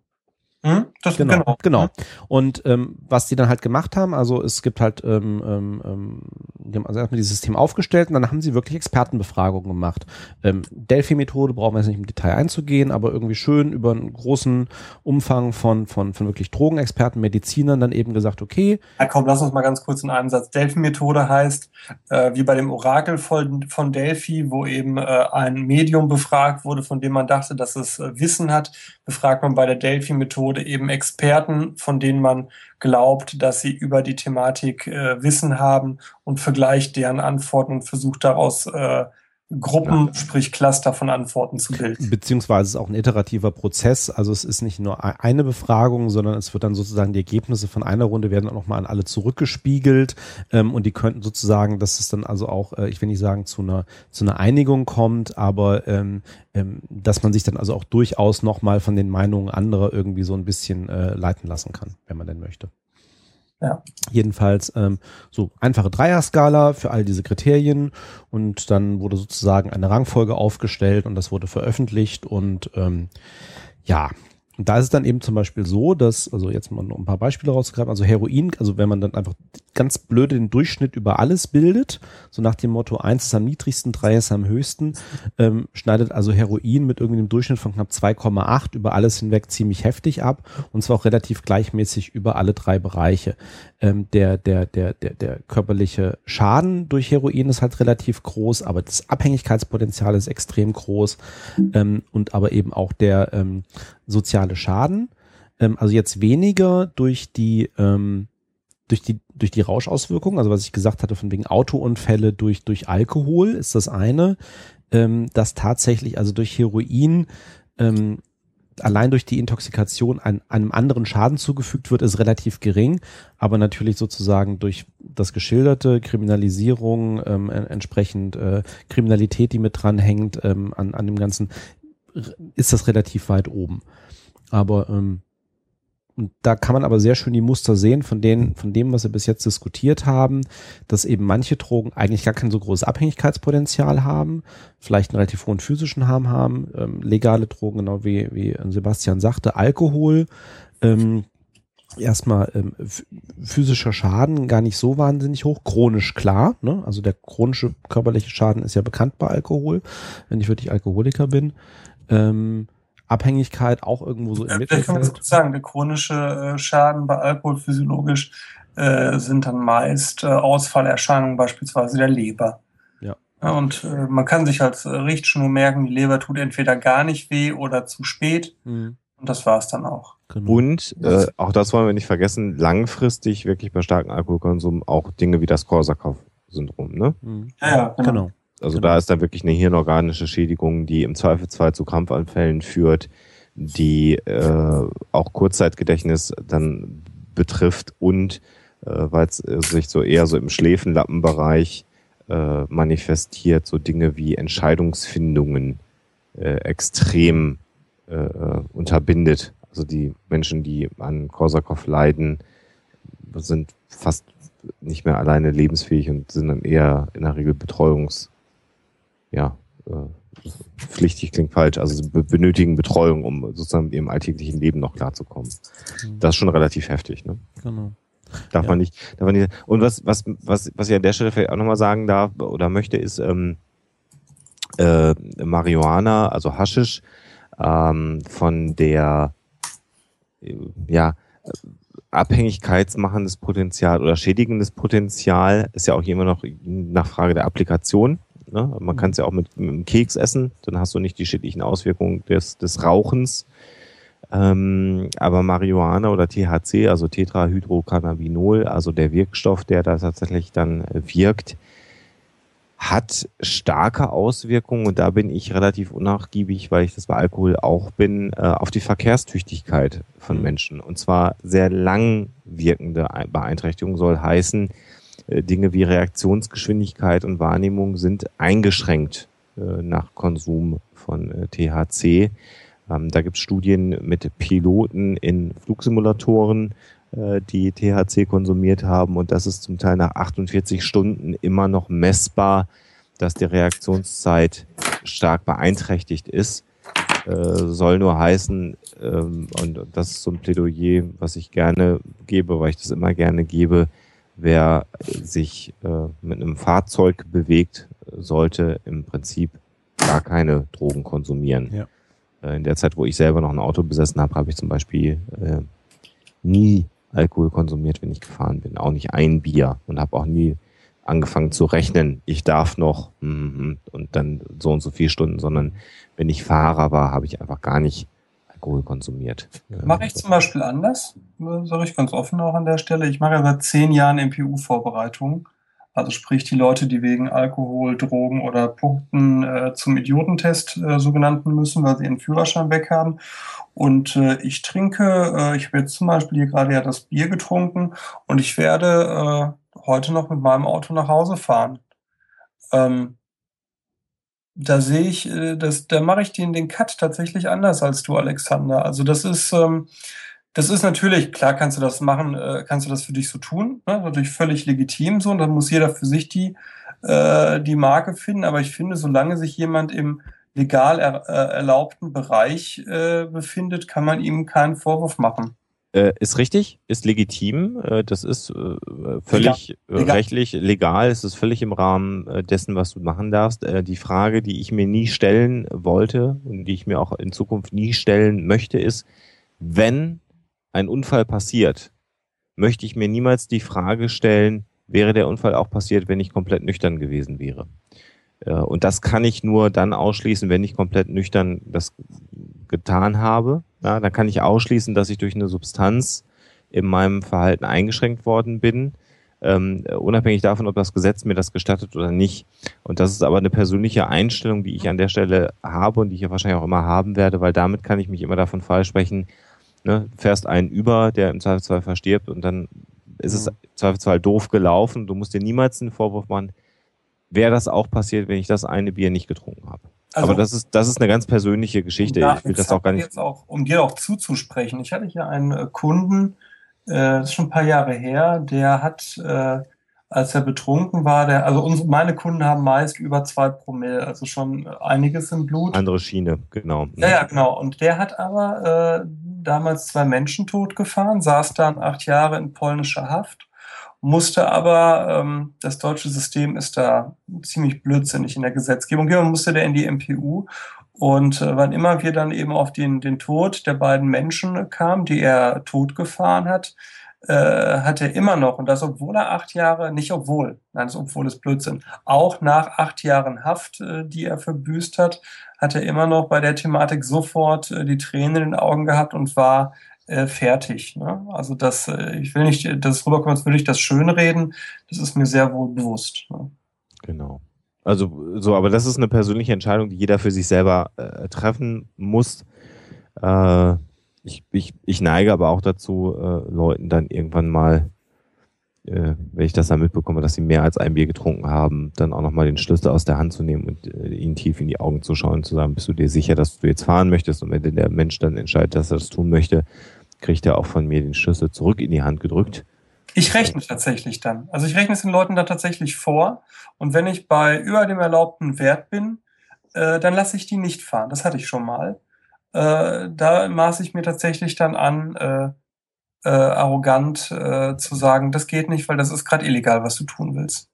Hm? Das, genau, genau. genau. Hm? Und ähm, was die dann halt gemacht haben, also es gibt halt, ähm, ähm, ähm, die haben also erstmal dieses System aufgestellt und dann haben sie wirklich Expertenbefragungen gemacht. Ähm, Delphi-Methode brauchen wir jetzt nicht im Detail einzugehen, aber irgendwie schön über einen großen Umfang von, von, von wirklich Drogenexperten, Medizinern dann eben gesagt, okay. Ja, komm, lass uns mal ganz kurz in einem Satz. Delphi-Methode heißt, äh, wie bei dem Orakel von, von Delphi, wo eben äh, ein Medium befragt wurde, von dem man dachte, dass es äh, Wissen hat, befragt man bei der Delphi-Methode eben Experten, von denen man glaubt, dass sie über die Thematik äh, Wissen haben und vergleicht deren Antworten und versucht daraus äh, Gruppen, ja. sprich Cluster von Antworten zu bilden. Beziehungsweise es ist auch ein iterativer Prozess. Also es ist nicht nur eine Befragung, sondern es wird dann sozusagen die Ergebnisse von einer Runde werden auch nochmal an alle zurückgespiegelt ähm, und die könnten sozusagen, dass es dann also auch, äh, ich will nicht sagen zu einer zu einer Einigung kommt, aber ähm, ähm, dass man sich dann also auch durchaus nochmal von den Meinungen anderer irgendwie so ein bisschen äh, leiten lassen kann, wenn man denn möchte. Ja. Jedenfalls ähm, so einfache Dreierskala für all diese Kriterien und dann wurde sozusagen eine Rangfolge aufgestellt und das wurde veröffentlicht und ähm, ja, und da ist es dann eben zum Beispiel so, dass, also jetzt mal noch ein paar Beispiele rausgreifen, also Heroin, also wenn man dann einfach ganz blöde den Durchschnitt über alles bildet, so nach dem Motto, eins ist am niedrigsten, drei ist am höchsten, ähm, schneidet also Heroin mit irgendwie einem Durchschnitt von knapp 2,8 über alles hinweg ziemlich heftig ab und zwar auch relativ gleichmäßig über alle drei Bereiche. Ähm, der, der, der, der, der körperliche Schaden durch Heroin ist halt relativ groß, aber das Abhängigkeitspotenzial ist extrem groß ähm, und aber eben auch der ähm, soziale Schaden. Ähm, also jetzt weniger durch die ähm, durch die durch die Rauschauswirkungen, also was ich gesagt hatte von wegen Autounfälle durch durch Alkohol ist das eine, ähm, dass tatsächlich also durch Heroin ähm, allein durch die Intoxikation an, einem anderen Schaden zugefügt wird, ist relativ gering, aber natürlich sozusagen durch das geschilderte Kriminalisierung, ähm, entsprechend äh, Kriminalität, die mit dranhängt, ähm, an, an dem Ganzen, ist das relativ weit oben. Aber ähm, und da kann man aber sehr schön die Muster sehen von denen, von dem, was wir bis jetzt diskutiert haben, dass eben manche Drogen eigentlich gar kein so großes Abhängigkeitspotenzial haben, vielleicht einen relativ hohen physischen Harm haben, ähm, legale Drogen, genau wie, wie Sebastian sagte, Alkohol, ähm, erstmal ähm, physischer Schaden gar nicht so wahnsinnig hoch, chronisch klar, ne? also der chronische körperliche Schaden ist ja bekannt bei Alkohol, wenn ich wirklich Alkoholiker bin. Ähm, Abhängigkeit auch irgendwo so im ja, Mittelfeld. kann man so sagen, der chronische äh, Schaden bei Alkohol physiologisch äh, sind dann meist äh, Ausfallerscheinungen beispielsweise der Leber. Ja. ja und äh, man kann sich als Richtschnur merken, die Leber tut entweder gar nicht weh oder zu spät. Mhm. Und das war es dann auch. Genau. Und äh, auch das wollen wir nicht vergessen, langfristig wirklich bei starkem Alkoholkonsum auch Dinge wie das Korsakow-Syndrom. Ne? Mhm. Ja, ja, genau. genau. Also genau. da ist dann wirklich eine hirnorganische Schädigung, die im Zweifelsfall zu Krampfanfällen führt, die äh, auch Kurzzeitgedächtnis dann betrifft und äh, weil es äh, sich so eher so im Schläfenlappenbereich äh, manifestiert, so Dinge wie Entscheidungsfindungen äh, extrem äh, äh unterbindet. Also die Menschen, die an Korsakow leiden, sind fast nicht mehr alleine lebensfähig und sind dann eher in der Regel betreuungs ja, äh, pflichtig klingt falsch, also benötigen Betreuung, um sozusagen mit ihrem alltäglichen Leben noch klarzukommen. Mhm. Das ist schon relativ heftig, ne? Genau. Darf ja. man nicht, darf man nicht. Und was, was, was, was ich an der Stelle vielleicht auch nochmal sagen darf oder möchte, ist ähm, äh, Marihuana, also Haschisch, ähm, von der äh, ja abhängigkeitsmachendes Potenzial oder schädigendes Potenzial ist ja auch immer noch nach Frage der Applikation. Ne? Man kann es ja auch mit, mit einem Keks essen, dann hast du nicht die schädlichen Auswirkungen des, des Rauchens. Ähm, aber Marihuana oder THC, also Tetrahydrocannabinol, also der Wirkstoff, der da tatsächlich dann wirkt, hat starke Auswirkungen und da bin ich relativ unnachgiebig, weil ich das bei Alkohol auch bin, äh, auf die Verkehrstüchtigkeit von mhm. Menschen. Und zwar sehr lang wirkende Beeinträchtigung soll heißen, äh, Dinge wie Reaktionsgeschwindigkeit und Wahrnehmung sind eingeschränkt äh, nach Konsum von äh, THC. Ähm, da gibt es Studien mit Piloten in Flugsimulatoren, die THC konsumiert haben und das ist zum Teil nach 48 Stunden immer noch messbar, dass die Reaktionszeit stark beeinträchtigt ist. äh, soll nur heißen, ähm, und das ist so ein Plädoyer, was ich gerne gebe, weil ich das immer gerne gebe, wer sich äh, mit einem Fahrzeug bewegt, sollte im Prinzip gar keine Drogen konsumieren. Ja. Äh, in der Zeit, wo ich selber noch ein Auto besessen habe, habe ich zum Beispiel äh, nie Alkohol konsumiert, wenn ich gefahren bin. Auch nicht ein Bier und habe auch nie angefangen zu rechnen, ich darf noch mm, und dann so und so viele Stunden, sondern wenn ich Fahrer war, habe ich einfach gar nicht Alkohol konsumiert. Mache ich zum Beispiel anders, sage ich ganz offen auch an der Stelle. Ich mache ja seit zehn Jahren MPU-Vorbereitung. Also sprich die Leute, die wegen Alkohol, Drogen oder Punkten äh, zum Idiotentest äh, so genannten müssen, weil sie ihren Führerschein weg haben. Und äh, ich trinke, äh, ich habe jetzt zum Beispiel hier gerade ja das Bier getrunken und ich werde äh, heute noch mit meinem Auto nach Hause fahren. Ähm, da sehe ich, äh, das, da mache ich den, den Cut tatsächlich anders als du, Alexander. Also das ist, ähm, das ist natürlich, klar kannst du das machen, äh, kannst du das für dich so tun, ne? natürlich völlig legitim so, und dann muss jeder für sich die, äh, die Marke finden, aber ich finde, solange sich jemand im legal er, äh, erlaubten Bereich äh, befindet, kann man ihm keinen Vorwurf machen. Äh, ist richtig, ist legitim, äh, das ist äh, völlig legal. rechtlich legal, es ist völlig im Rahmen dessen, was du machen darfst. die Frage, die ich mir nie stellen wollte und die ich mir auch in Zukunft nie stellen möchte, ist, wenn ein Unfall passiert, möchte ich mir niemals die Frage stellen, wäre der Unfall auch passiert, wenn ich komplett nüchtern gewesen wäre. Und das kann ich nur dann ausschließen, wenn ich komplett nüchtern das getan habe. Ja, dann kann ich ausschließen, dass ich durch eine Substanz in meinem Verhalten eingeschränkt worden bin, ähm, unabhängig davon, ob das Gesetz mir das gestattet oder nicht. Und das ist aber eine persönliche Einstellung, die ich an der Stelle habe und die ich ja wahrscheinlich auch immer haben werde, weil damit kann ich mich immer davon freisprechen, ne, fährst einen über, der im Zweifelsfall verstirbt und dann ist es im Zweifelsfall doof gelaufen. Du musst dir niemals einen Vorwurf machen, wäre das auch passiert, wenn ich das eine Bier nicht getrunken habe. Also, Aber das ist, das ist eine ganz persönliche Geschichte. Ich will das auch gar nicht. Auch, um dir auch zuzusprechen. Ich hatte hier einen äh, Kunden, äh, das ist schon ein paar Jahre her, der hat, äh, als er betrunken war, der, also unsere, meine Kunden haben meist über zwei Promille, also schon einiges im Blut. Andere Schiene, genau. Ja, ja, genau. Und der hat aber äh, damals zwei Menschen totgefahren, saß dann acht Jahre in polnischer Haft musste aber, ähm, das deutsche System ist da ziemlich blödsinnig in der Gesetzgebung. Hier musste der in die MPU und äh, wann immer wir dann eben auf den, den Tod der beiden Menschen kamen, die er totgefahren hat, äh, hat er immer noch, und das obwohl er acht Jahre, nicht obwohl, nein, das obwohl ist Blödsinn, auch nach acht Jahren Haft, äh, die er verbüßt hat, hat er immer noch bei der Thematik sofort äh, die Tränen in den Augen gehabt und war äh, fertig. Ne? Also das, äh, ich will nicht, dass es rüberkommt, als würde ich das schönreden. Das ist mir sehr wohl bewusst. Ne? Genau. Also so, aber das ist eine persönliche Entscheidung, die jeder für sich selber äh, treffen muss. Äh, ich, ich, ich neige aber auch dazu, Leuten dann irgendwann mal, wenn ich das dann mitbekomme, dass sie mehr als ein Bier getrunken haben, dann auch nochmal den Schlüssel aus der Hand zu nehmen und ihnen tief in die Augen zu schauen und zu sagen, bist du dir sicher, dass du jetzt fahren möchtest? Und wenn der Mensch dann entscheidet, dass er das tun möchte, kriegt er auch von mir den Schlüssel zurück in die Hand gedrückt. Ich rechne tatsächlich dann. Also ich rechne es den Leuten da tatsächlich vor. Und wenn ich bei über dem erlaubten Wert bin, äh, dann lasse ich die nicht fahren. Das hatte ich schon mal. Äh, da maße ich mir tatsächlich dann an, äh, äh, arrogant äh, zu sagen, das geht nicht, weil das ist gerade illegal, was du tun willst.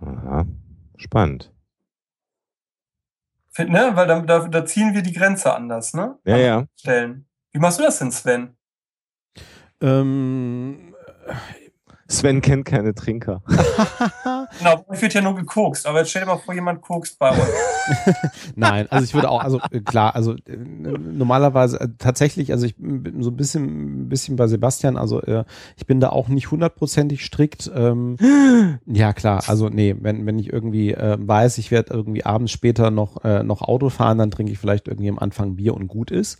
Aha, spannend. Find, ne? Weil da, da, da ziehen wir die Grenze anders, ne? Ja, ja. Stellen. Wie machst du das denn, Sven? Ähm, Sven kennt keine Trinker. genau, ich wird ja nur gekokst, aber jetzt stell dir mal vor, jemand kokst bei uns. Nein, also ich würde auch, also äh, klar, also äh, normalerweise äh, tatsächlich, also ich bin so ein bisschen, ein bisschen bei Sebastian, also äh, ich bin da auch nicht hundertprozentig strikt. Ähm, ja klar, also nee, wenn, wenn ich irgendwie weiß, ich werde irgendwie abends später noch, noch Auto fahren, dann trinke ich vielleicht irgendwie am Anfang Bier und gut ist.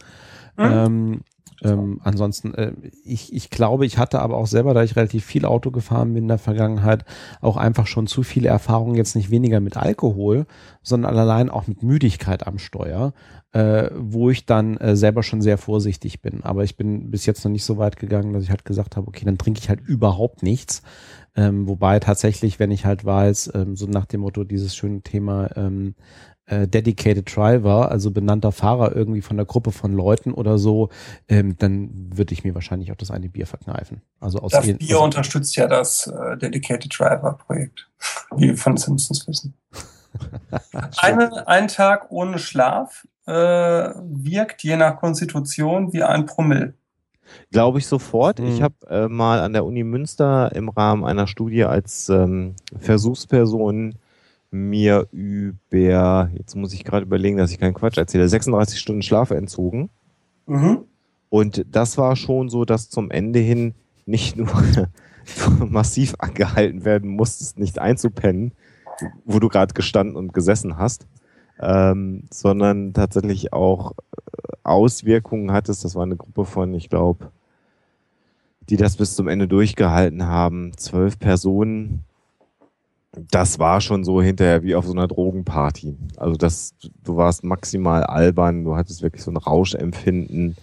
Mhm. Ähm, ähm, ansonsten, äh, ich, ich glaube, ich hatte aber auch selber, da ich relativ viel Auto gefahren bin in der Vergangenheit, auch einfach schon zu viele Erfahrungen, jetzt nicht weniger mit Alkohol, sondern allein auch mit Müdigkeit am Steuer, äh, wo ich dann äh, selber schon sehr vorsichtig bin. Aber ich bin bis jetzt noch nicht so weit gegangen, dass ich halt gesagt habe, okay, dann trinke ich halt überhaupt nichts. Ähm, wobei tatsächlich, wenn ich halt weiß, ähm, so nach dem Motto dieses schöne Thema, ähm, äh, Dedicated Driver, also benannter Fahrer irgendwie von der Gruppe von Leuten oder so, ähm, dann würde ich mir wahrscheinlich auch das eine Bier verkneifen. Also aus das Bier also unterstützt ja das äh, Dedicated Driver Projekt, wie wir von Simpsons wissen. Eine, ein Tag ohne Schlaf äh, wirkt je nach Konstitution wie ein Promille. Glaube ich sofort. Mhm. Ich habe äh, mal an der Uni Münster im Rahmen einer Studie als ähm, Versuchsperson mir über, jetzt muss ich gerade überlegen, dass ich keinen Quatsch erzähle, 36 Stunden Schlaf entzogen. Mhm. Und das war schon so, dass zum Ende hin nicht nur massiv angehalten werden musstest, nicht einzupennen, wo du gerade gestanden und gesessen hast, ähm, sondern tatsächlich auch äh, Auswirkungen hattest. Das war eine Gruppe von, ich glaube, die das bis zum Ende durchgehalten haben, zwölf Personen. Das war schon so hinterher wie auf so einer Drogenparty. Also das, du warst maximal albern, du hattest wirklich so ein Rauschempfinden.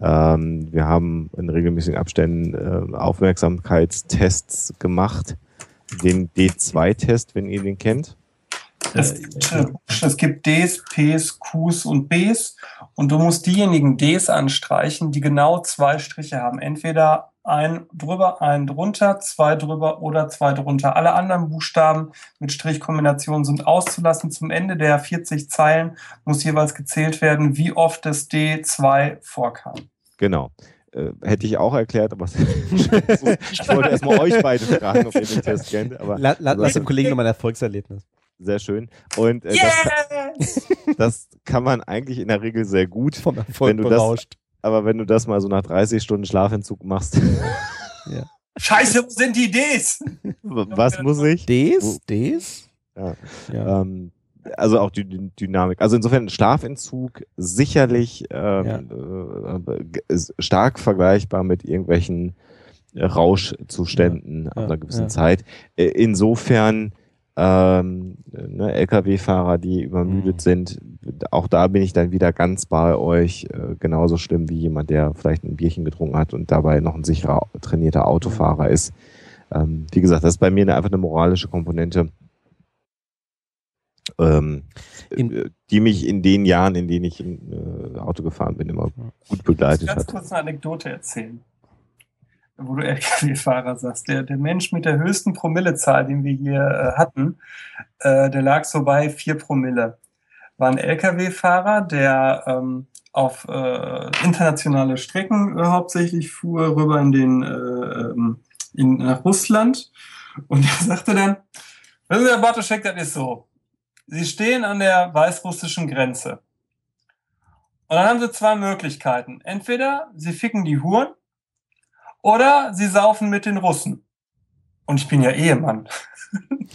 Ähm, wir haben in regelmäßigen Abständen äh, Aufmerksamkeitstests gemacht. Den D2-Test, wenn ihr den kennt. Es gibt, es gibt Ds, Ps, Qs und Bs und du musst diejenigen Ds anstreichen, die genau zwei Striche haben. Entweder ein drüber, ein drunter, zwei drüber oder zwei drunter. Alle anderen Buchstaben mit Strichkombinationen sind auszulassen. Zum Ende der 40 Zeilen muss jeweils gezählt werden, wie oft das D2 vorkam. Genau. Äh, hätte ich auch erklärt, aber ich wollte erstmal euch beide fragen, ob ihr den Test kennt. Aber la, la, lass dem Kollegen nochmal ein Erfolgserlebnis. Sehr schön. Und äh, yes! das, kann, das, kann man eigentlich in der Regel sehr gut. Vom Erfolg wenn du berauscht. Aber wenn du das mal so nach 30 Stunden Schlafentzug machst. ja. Scheiße, wo sind die Ds? Was muss ich? Ds? Ds? Ja. ja. Ähm, also auch die Dynamik. Also insofern Schlafentzug sicherlich ähm, ja. äh, stark vergleichbar mit irgendwelchen Rauschzuständen ja. ab einer gewissen Zeit. Äh, insofern ähm, ne, Lkw-Fahrer, die übermüdet mhm. sind, auch da bin ich dann wieder ganz bei euch, äh, genauso schlimm wie jemand, der vielleicht ein Bierchen getrunken hat und dabei noch ein sicherer, trainierter Autofahrer ist. Ähm, wie gesagt, das ist bei mir eine, einfach eine moralische Komponente, ähm, in, die mich in den Jahren, in denen ich in, äh, Auto gefahren bin, immer gut begleitet hat. Ich ganz kurz eine Anekdote erzählen wo du Lkw-Fahrer sagst, der, der Mensch mit der höchsten Promillezahl, den wir hier äh, hatten, äh, der lag so bei vier Promille. War ein Lkw-Fahrer, der ähm, auf äh, internationale Strecken äh, hauptsächlich fuhr, rüber in den äh, ähm, in, nach Russland. Und er sagte dann, wissen Sie, Herr Bartoschek, das ist so. Sie stehen an der weißrussischen Grenze. Und dann haben Sie zwei Möglichkeiten. Entweder Sie ficken die Huren oder sie saufen mit den Russen. Und ich bin ja Ehemann.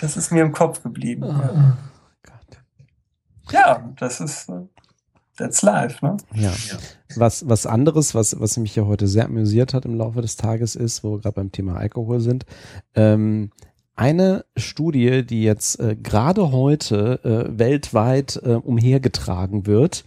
das ist mir im Kopf geblieben. Oh, ja. ja, das ist äh, that's life, ne? Ja. Was, was anderes, was, was mich ja heute sehr amüsiert hat im Laufe des Tages ist, wo wir gerade beim Thema Alkohol sind, ähm, eine Studie, die jetzt äh, gerade heute äh, weltweit äh, umhergetragen wird,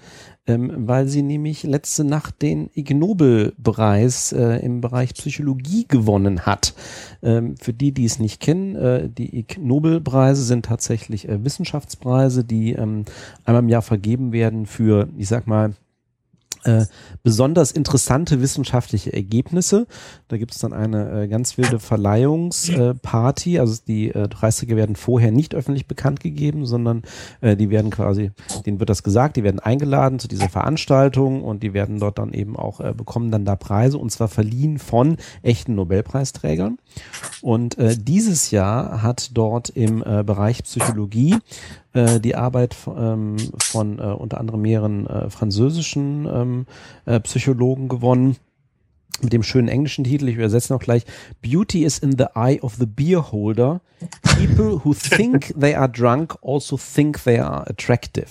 ähm, weil sie nämlich letzte Nacht den Ig Nobel-Preis äh, im Bereich Psychologie gewonnen hat. Ähm, für die, die es nicht kennen, äh, die Ig Nobel-Preise sind tatsächlich äh, Wissenschaftspreise, die ähm, einmal im Jahr vergeben werden für, ich sag mal, äh, besonders interessante wissenschaftliche Ergebnisse. Da gibt es dann eine äh, ganz wilde Verleihungsparty. Äh, also die äh, Preisträger werden vorher nicht öffentlich bekannt gegeben, sondern äh, die werden quasi, denen wird das gesagt, die werden eingeladen zu dieser Veranstaltung und die werden dort dann eben auch äh, bekommen dann da Preise und zwar verliehen von echten Nobelpreisträgern. Und äh, dieses Jahr hat dort im äh, Bereich Psychologie äh, die Arbeit ähm, von äh, unter anderem mehreren äh, französischen ähm, äh, Psychologen gewonnen mit dem schönen englischen Titel, ich übersetze noch gleich, Beauty is in the eye of the beer holder. People who think they are drunk also think they are attractive.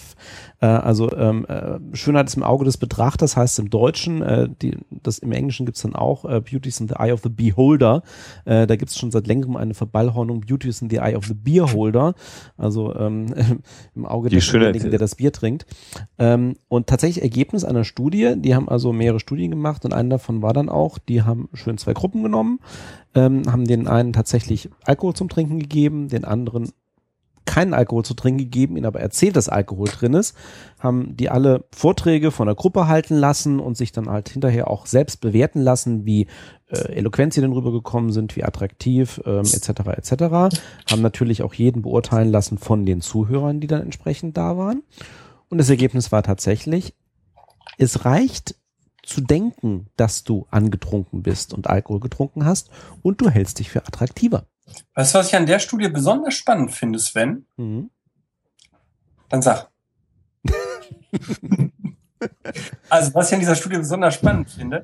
Äh, also ähm, äh, Schönheit ist im Auge des Betrachters heißt im Deutschen, äh, die, das im Englischen gibt's dann auch äh, Beauty is in the Eye of the Beholder. Äh, da gibt's schon seit längerem eine Verballhornung Beauty is in the Eye of the Beerholder. Also ähm, im Auge desjenigen, der das Bier trinkt. Ähm, und tatsächlich Ergebnis einer Studie, die haben also mehrere Studien gemacht und eine davon war dann auch, die haben schön zwei Gruppen genommen, ähm, haben den einen tatsächlich Alkohol zum Trinken gegeben, den anderen keinen Alkohol zu trinken gegeben, ihnen aber erzählt, dass Alkohol drin ist, haben die alle Vorträge von der Gruppe halten lassen und sich dann halt hinterher auch selbst bewerten lassen, wie äh, eloquent sie denn rübergekommen sind, wie attraktiv ähm, etc. etc. Haben natürlich auch jeden beurteilen lassen von den Zuhörern, die dann entsprechend da waren. Und das Ergebnis war tatsächlich, es reicht zu denken, dass du angetrunken bist und Alkohol getrunken hast und du hältst dich für attraktiver. Weißt du, was ich an der Studie besonders spannend finde, Sven? Mhm. Dann sag. Also, was ich an dieser Studie besonders spannend finde,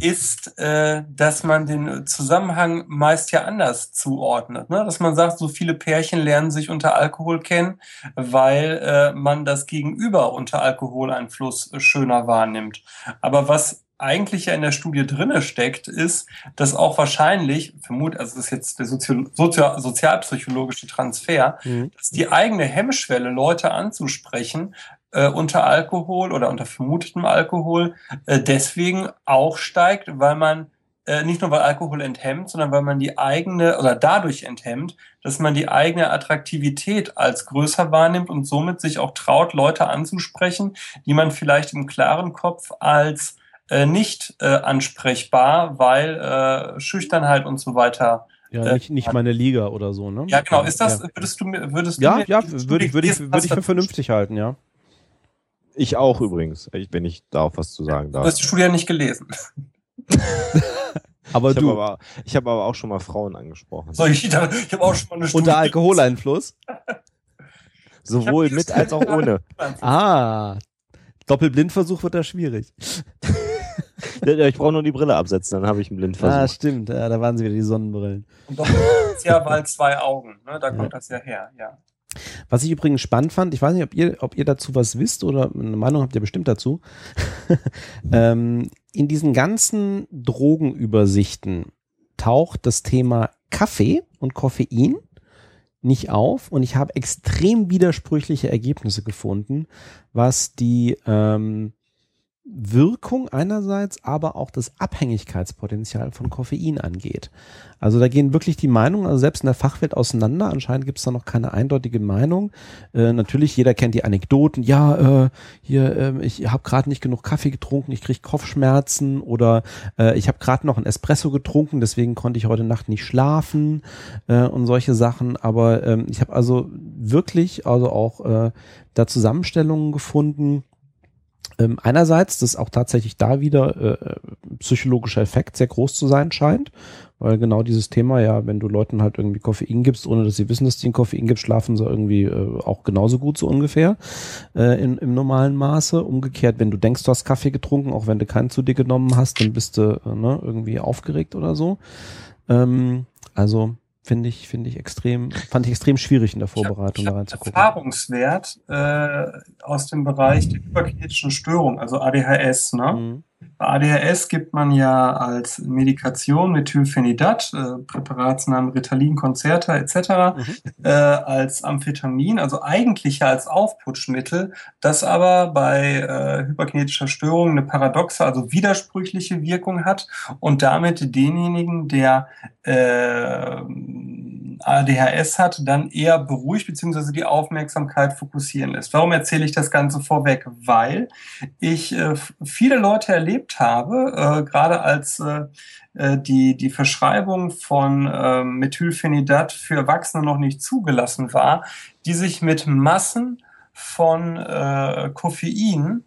ist, äh, dass man den Zusammenhang meist ja anders zuordnet. Ne? Dass man sagt, so viele Pärchen lernen sich unter Alkohol kennen, weil äh, man das Gegenüber unter Alkoholeinfluss schöner wahrnimmt. Aber was eigentlich ja in der Studie drinne steckt, ist, dass auch wahrscheinlich, vermut, also das ist jetzt der Sozio Sozio sozialpsychologische Transfer, mhm. dass die eigene Hemmschwelle, Leute anzusprechen, äh, unter Alkohol oder unter vermutetem Alkohol äh, deswegen auch steigt, weil man äh, nicht nur weil Alkohol enthemmt, sondern weil man die eigene oder dadurch enthemmt, dass man die eigene Attraktivität als größer wahrnimmt und somit sich auch traut, Leute anzusprechen, die man vielleicht im klaren Kopf als äh, nicht äh, ansprechbar, weil äh, Schüchternheit und so weiter ja, nicht, nicht meine Liga oder so, ne? Ja, genau. Ist das, würdest du, würdest ja, du Ja, würde ich, würde ich, würde ich für vernünftig halten, ja. Ich auch übrigens, wenn ich darauf was zu sagen darf. Du hast die Studie ja nicht gelesen. aber ich du. Hab aber, ich habe aber auch schon mal Frauen angesprochen. So, ich, ich habe auch schon mal eine Studie. Unter Alkoholeinfluss? Sowohl mit als auch ohne. ah, Doppelblindversuch wird da schwierig. Ich brauche nur die Brille absetzen, dann habe ich einen Blindversuch. Ah, stimmt. Ja, da waren sie wieder die Sonnenbrillen. Und Doppelblind ist ja, weil zwei Augen. Ne? Da kommt ja. das ja her, ja. Was ich übrigens spannend fand, ich weiß nicht, ob ihr, ob ihr dazu was wisst oder eine Meinung habt ihr bestimmt dazu. ähm, in diesen ganzen Drogenübersichten taucht das Thema Kaffee und Koffein nicht auf und ich habe extrem widersprüchliche Ergebnisse gefunden, was die ähm, Wirkung einerseits, aber auch das Abhängigkeitspotenzial von Koffein angeht. Also da gehen wirklich die Meinungen, also selbst in der Fachwelt auseinander. Anscheinend gibt es da noch keine eindeutige Meinung. Äh, natürlich, jeder kennt die Anekdoten. Ja, äh, hier, äh, ich habe gerade nicht genug Kaffee getrunken, ich kriege Kopfschmerzen oder äh, ich habe gerade noch ein Espresso getrunken, deswegen konnte ich heute Nacht nicht schlafen äh, und solche Sachen. Aber ähm, ich habe also wirklich, also auch äh, da Zusammenstellungen gefunden ähm, einerseits, dass auch tatsächlich da wieder äh, psychologischer Effekt sehr groß zu sein scheint, weil genau dieses Thema, ja, wenn du Leuten halt irgendwie Koffein gibst, ohne dass sie wissen, dass du ihnen Koffein gibst, schlafen sie irgendwie äh, auch genauso gut so ungefähr äh, in, im normalen Maße. Umgekehrt, wenn du denkst, du hast Kaffee getrunken, auch wenn du keinen zu dir genommen hast, dann bist du äh, ne, irgendwie aufgeregt oder so. Ähm, also finde ich, finde ich extrem, fand ich extrem schwierig in der Vorbereitung da reinzugucken. Erfahrungswert äh, aus dem Bereich der hyperkinetischen Störung, also ADHS. Ne? Mhm. Bei ADHS gibt man ja als Medikation Methylphenidat, äh, Präparatsnamen Ritalin, Concerta etc., mhm. äh, als Amphetamin, also eigentlich ja als Aufputschmittel, das aber bei äh, hyperkinetischer Störung eine paradoxe, also widersprüchliche Wirkung hat und damit denjenigen, der äh, ADHS hat, dann eher beruhigt bzw. die Aufmerksamkeit fokussieren lässt. Warum erzähle ich das Ganze vorweg? Weil ich äh, viele Leute erlebt habe, äh, gerade als äh, äh die, die Verschreibung von äh, Methylphenidat für Erwachsene noch nicht zugelassen war, die sich mit Massen von äh, Koffein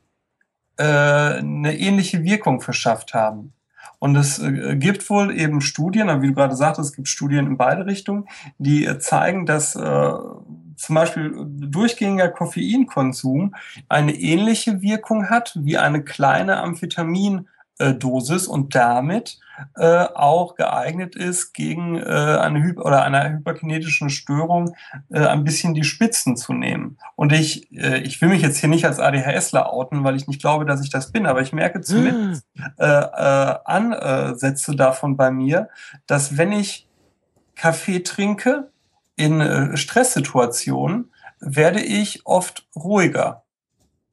äh, eine ähnliche Wirkung verschafft haben. Und es äh, gibt wohl eben Studien, wie du gerade sagtest, es gibt Studien in beide Richtungen, die äh, zeigen, dass äh, zum Beispiel durchgängiger Koffeinkonsum eine ähnliche Wirkung hat wie eine kleine Amphetamindosis und damit äh, auch geeignet ist, gegen äh, eine Hy oder einer hyperkinetischen Störung äh, ein bisschen die Spitzen zu nehmen. Und ich, äh, ich will mich jetzt hier nicht als ADHSler outen, weil ich nicht glaube, dass ich das bin, aber ich merke zumindest äh, äh, Ansätze davon bei mir, dass wenn ich Kaffee trinke in äh, Stresssituationen, werde ich oft ruhiger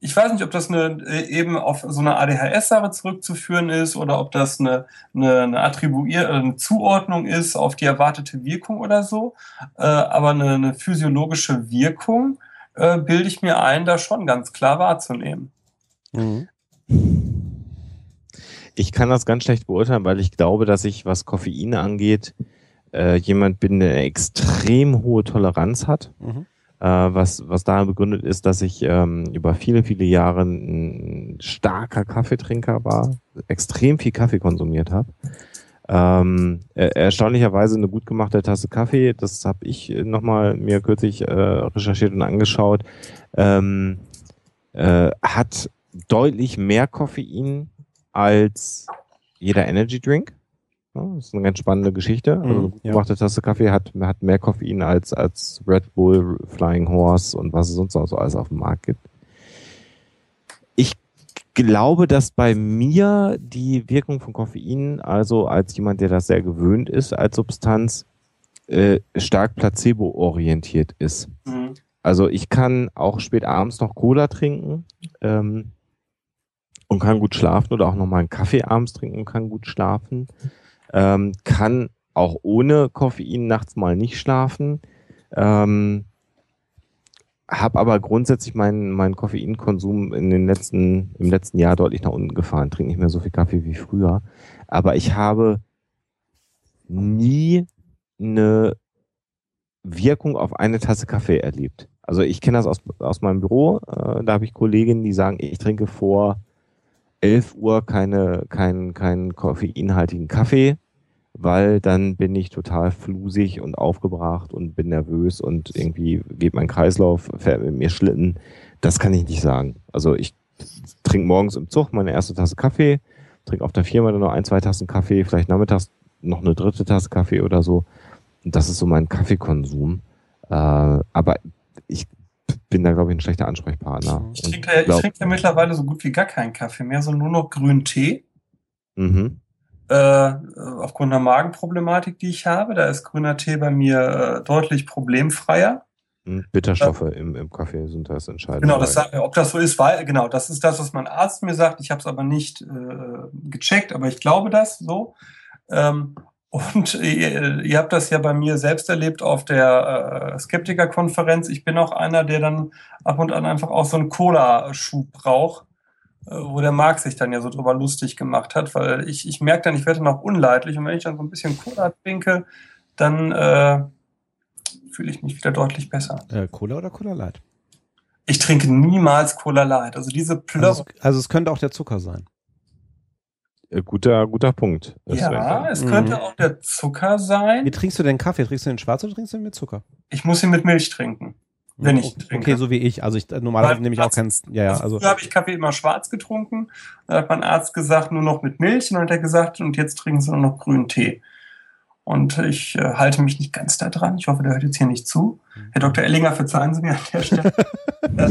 ich weiß nicht, ob das eine, äh, eben auf so eine ADHS-Sache zurückzuführen ist oder ob das eine, eine, eine Attribuier äh, eine Zuordnung ist auf die erwartete Wirkung oder so. Äh, aber eine, eine physiologische Wirkung äh, bilde ich mir ein, da schon ganz klar wahrzunehmen. Mhm. Ich kann das ganz schlecht beurteilen, weil ich glaube, dass ich, was Koffein angeht, äh, jemand bin, der eine extrem hohe Toleranz hat. Mhm. Äh, was, was daran begründet ist, dass ich ähm, über viele, viele Jahre ein starker Kaffeetrinker war, extrem viel Kaffee konsumiert habe. Ähm, erstaunlicherweise eine gut gemachte Tasse Kaffee, das habe ich nochmal mir kürzlich äh, recherchiert und angeschaut, ähm, äh, hat deutlich mehr Koffein als jeder Energy Drink. Das ist eine ganz spannende Geschichte. Also eine gut gemachte ja. Tasse Kaffee hat, hat mehr Koffein als, als Red Bull, Flying Horse und was es sonst noch so alles auf dem Markt gibt. Ich glaube, dass bei mir die Wirkung von Koffein, also als jemand, der das sehr gewöhnt ist als Substanz, äh, stark placebo-orientiert ist. Mhm. Also ich kann auch spät abends noch Cola trinken. Ähm, und kann gut schlafen oder auch nochmal einen Kaffee abends trinken und kann gut schlafen. Ähm, kann auch ohne Koffein nachts mal nicht schlafen. Ähm, habe aber grundsätzlich meinen mein Koffeinkonsum in den letzten, im letzten Jahr deutlich nach unten gefahren. Trinke nicht mehr so viel Kaffee wie früher. Aber ich habe nie eine Wirkung auf eine Tasse Kaffee erlebt. Also ich kenne das aus, aus meinem Büro. Äh, da habe ich Kolleginnen, die sagen, ich trinke vor 11 Uhr keine, keinen kein koffeinhaltigen Kaffee, weil dann bin ich total flusig und aufgebracht und bin nervös und irgendwie geht mein Kreislauf, fährt mit mir Schlitten. Das kann ich nicht sagen. Also ich trinke morgens im Zug meine erste Tasse Kaffee, trinke auf der Firma dann noch ein, zwei Tassen Kaffee, vielleicht nachmittags noch eine dritte Tasse Kaffee oder so. Und das ist so mein Kaffeekonsum. Äh, aber ich bin da, glaube ich, ein schlechter Ansprechpartner. Ich trinke, ja, ich trinke ja mittlerweile so gut wie gar keinen Kaffee mehr, sondern nur noch grünen Tee. Mhm. Äh, aufgrund der Magenproblematik, die ich habe, da ist grüner Tee bei mir äh, deutlich problemfreier. Hm, Bitterstoffe äh, im, im Kaffee sind das entscheidend. Genau, das, ob das so ist, weil, genau, das ist das, was mein Arzt mir sagt. Ich habe es aber nicht äh, gecheckt, aber ich glaube das so. Ähm, und ihr, ihr, habt das ja bei mir selbst erlebt auf der äh, Skeptiker-Konferenz. Ich bin auch einer, der dann ab und an einfach auch so einen Cola-Schub braucht, wo der Marc sich dann ja so drüber lustig gemacht hat, weil ich, ich merke dann, ich werde dann auch unleidlich und wenn ich dann so ein bisschen Cola trinke, dann äh, fühle ich mich wieder deutlich besser. Äh, Cola oder Cola Light? Ich trinke niemals Cola Light. Also diese Plörre. Also, also es könnte auch der Zucker sein. Äh, guter, guter Punkt. Ja, es könnte mhm. auch der Zucker sein. Wie trinkst du denn Kaffee? Trinkst du den schwarz oder trinkst du den mit Zucker? Ich muss ihn mit Milch trinken. Wenn ich okay, trinke. Okay, so wie ich. Also ich normalerweise nehme ich auch keinen. Ja, ja, also. also habe ich Kaffee immer schwarz getrunken. Da hat mein Arzt gesagt, nur noch mit Milch. Und dann hat er gesagt, und jetzt trinken sie nur noch grünen Tee. Und ich äh, halte mich nicht ganz da dran. Ich hoffe, der hört jetzt hier nicht zu. Mhm. Herr Dr. Ellinger, verzeihen Sie mir an der Stelle. äh,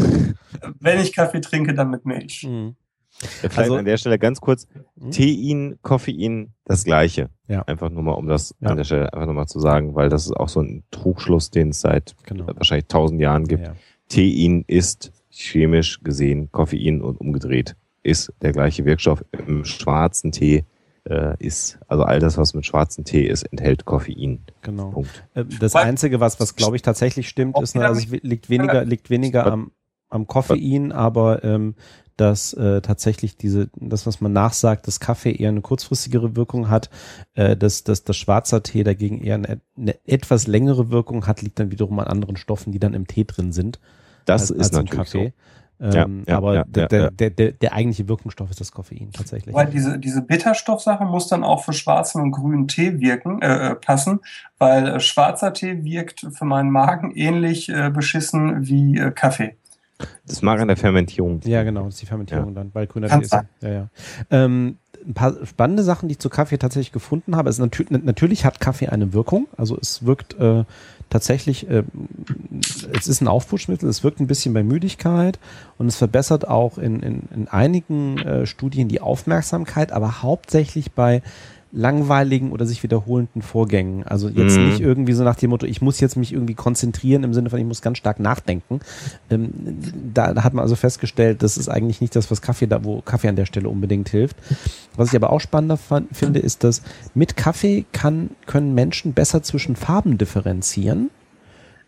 wenn ich Kaffee trinke, dann mit Milch. Mhm. Vielleicht also, an der Stelle ganz kurz, hm? Tein, Koffein, das gleiche. Ja. Einfach nur mal, um das ja. an der Stelle einfach nochmal zu sagen, weil das ist auch so ein Trugschluss, den es seit genau. wahrscheinlich tausend Jahren gibt. Ja, Tein ist chemisch gesehen Koffein und umgedreht ist der gleiche Wirkstoff. Im schwarzen Tee äh, ist, also all das, was mit schwarzen Tee ist, enthält Koffein. Genau. Punkt. Äh, das Einzige, was, was glaube ich tatsächlich stimmt, ist, ne, also es liegt weniger, liegt weniger am, am Koffein, aber ähm, dass äh, tatsächlich diese, das, was man nachsagt, dass Kaffee eher eine kurzfristigere Wirkung hat, äh, dass, dass das schwarzer Tee dagegen eher eine, eine etwas längere Wirkung hat, liegt dann wiederum an anderen Stoffen, die dann im Tee drin sind. Das als, ist als natürlich Kaffee. So. Ähm, ja, ja, aber ja, der, der, der, der, der eigentliche Wirkungsstoff ist das Koffein tatsächlich. Weil diese, diese Bitterstoffsache muss dann auch für schwarzen und grünen Tee wirken, äh, äh, passen, weil äh, schwarzer Tee wirkt für meinen Magen ähnlich äh, beschissen wie äh, Kaffee. Das mag an der Fermentierung. Ja, genau, das ist die Fermentierung ja. dann, weil grüner Tee ist. Ja, ja. Ähm, ein paar spannende Sachen, die ich zu Kaffee tatsächlich gefunden habe. ist natürlich, natürlich hat Kaffee eine Wirkung. Also es wirkt äh, tatsächlich, äh, es ist ein Aufputschmittel, es wirkt ein bisschen bei Müdigkeit und es verbessert auch in, in, in einigen äh, Studien die Aufmerksamkeit, aber hauptsächlich bei langweiligen oder sich wiederholenden Vorgängen. Also jetzt Mhm. nicht irgendwie so nach dem Motto, ich muss jetzt mich irgendwie konzentrieren im Sinne von, ich muss ganz stark nachdenken. Ähm, da, da hat man also festgestellt, das ist eigentlich nicht das, was Kaffee da, wo Kaffee an der Stelle unbedingt hilft. Was ich aber auch spannender fand, finde, ist, dass mit Kaffee kann, können Menschen besser zwischen Farben differenzieren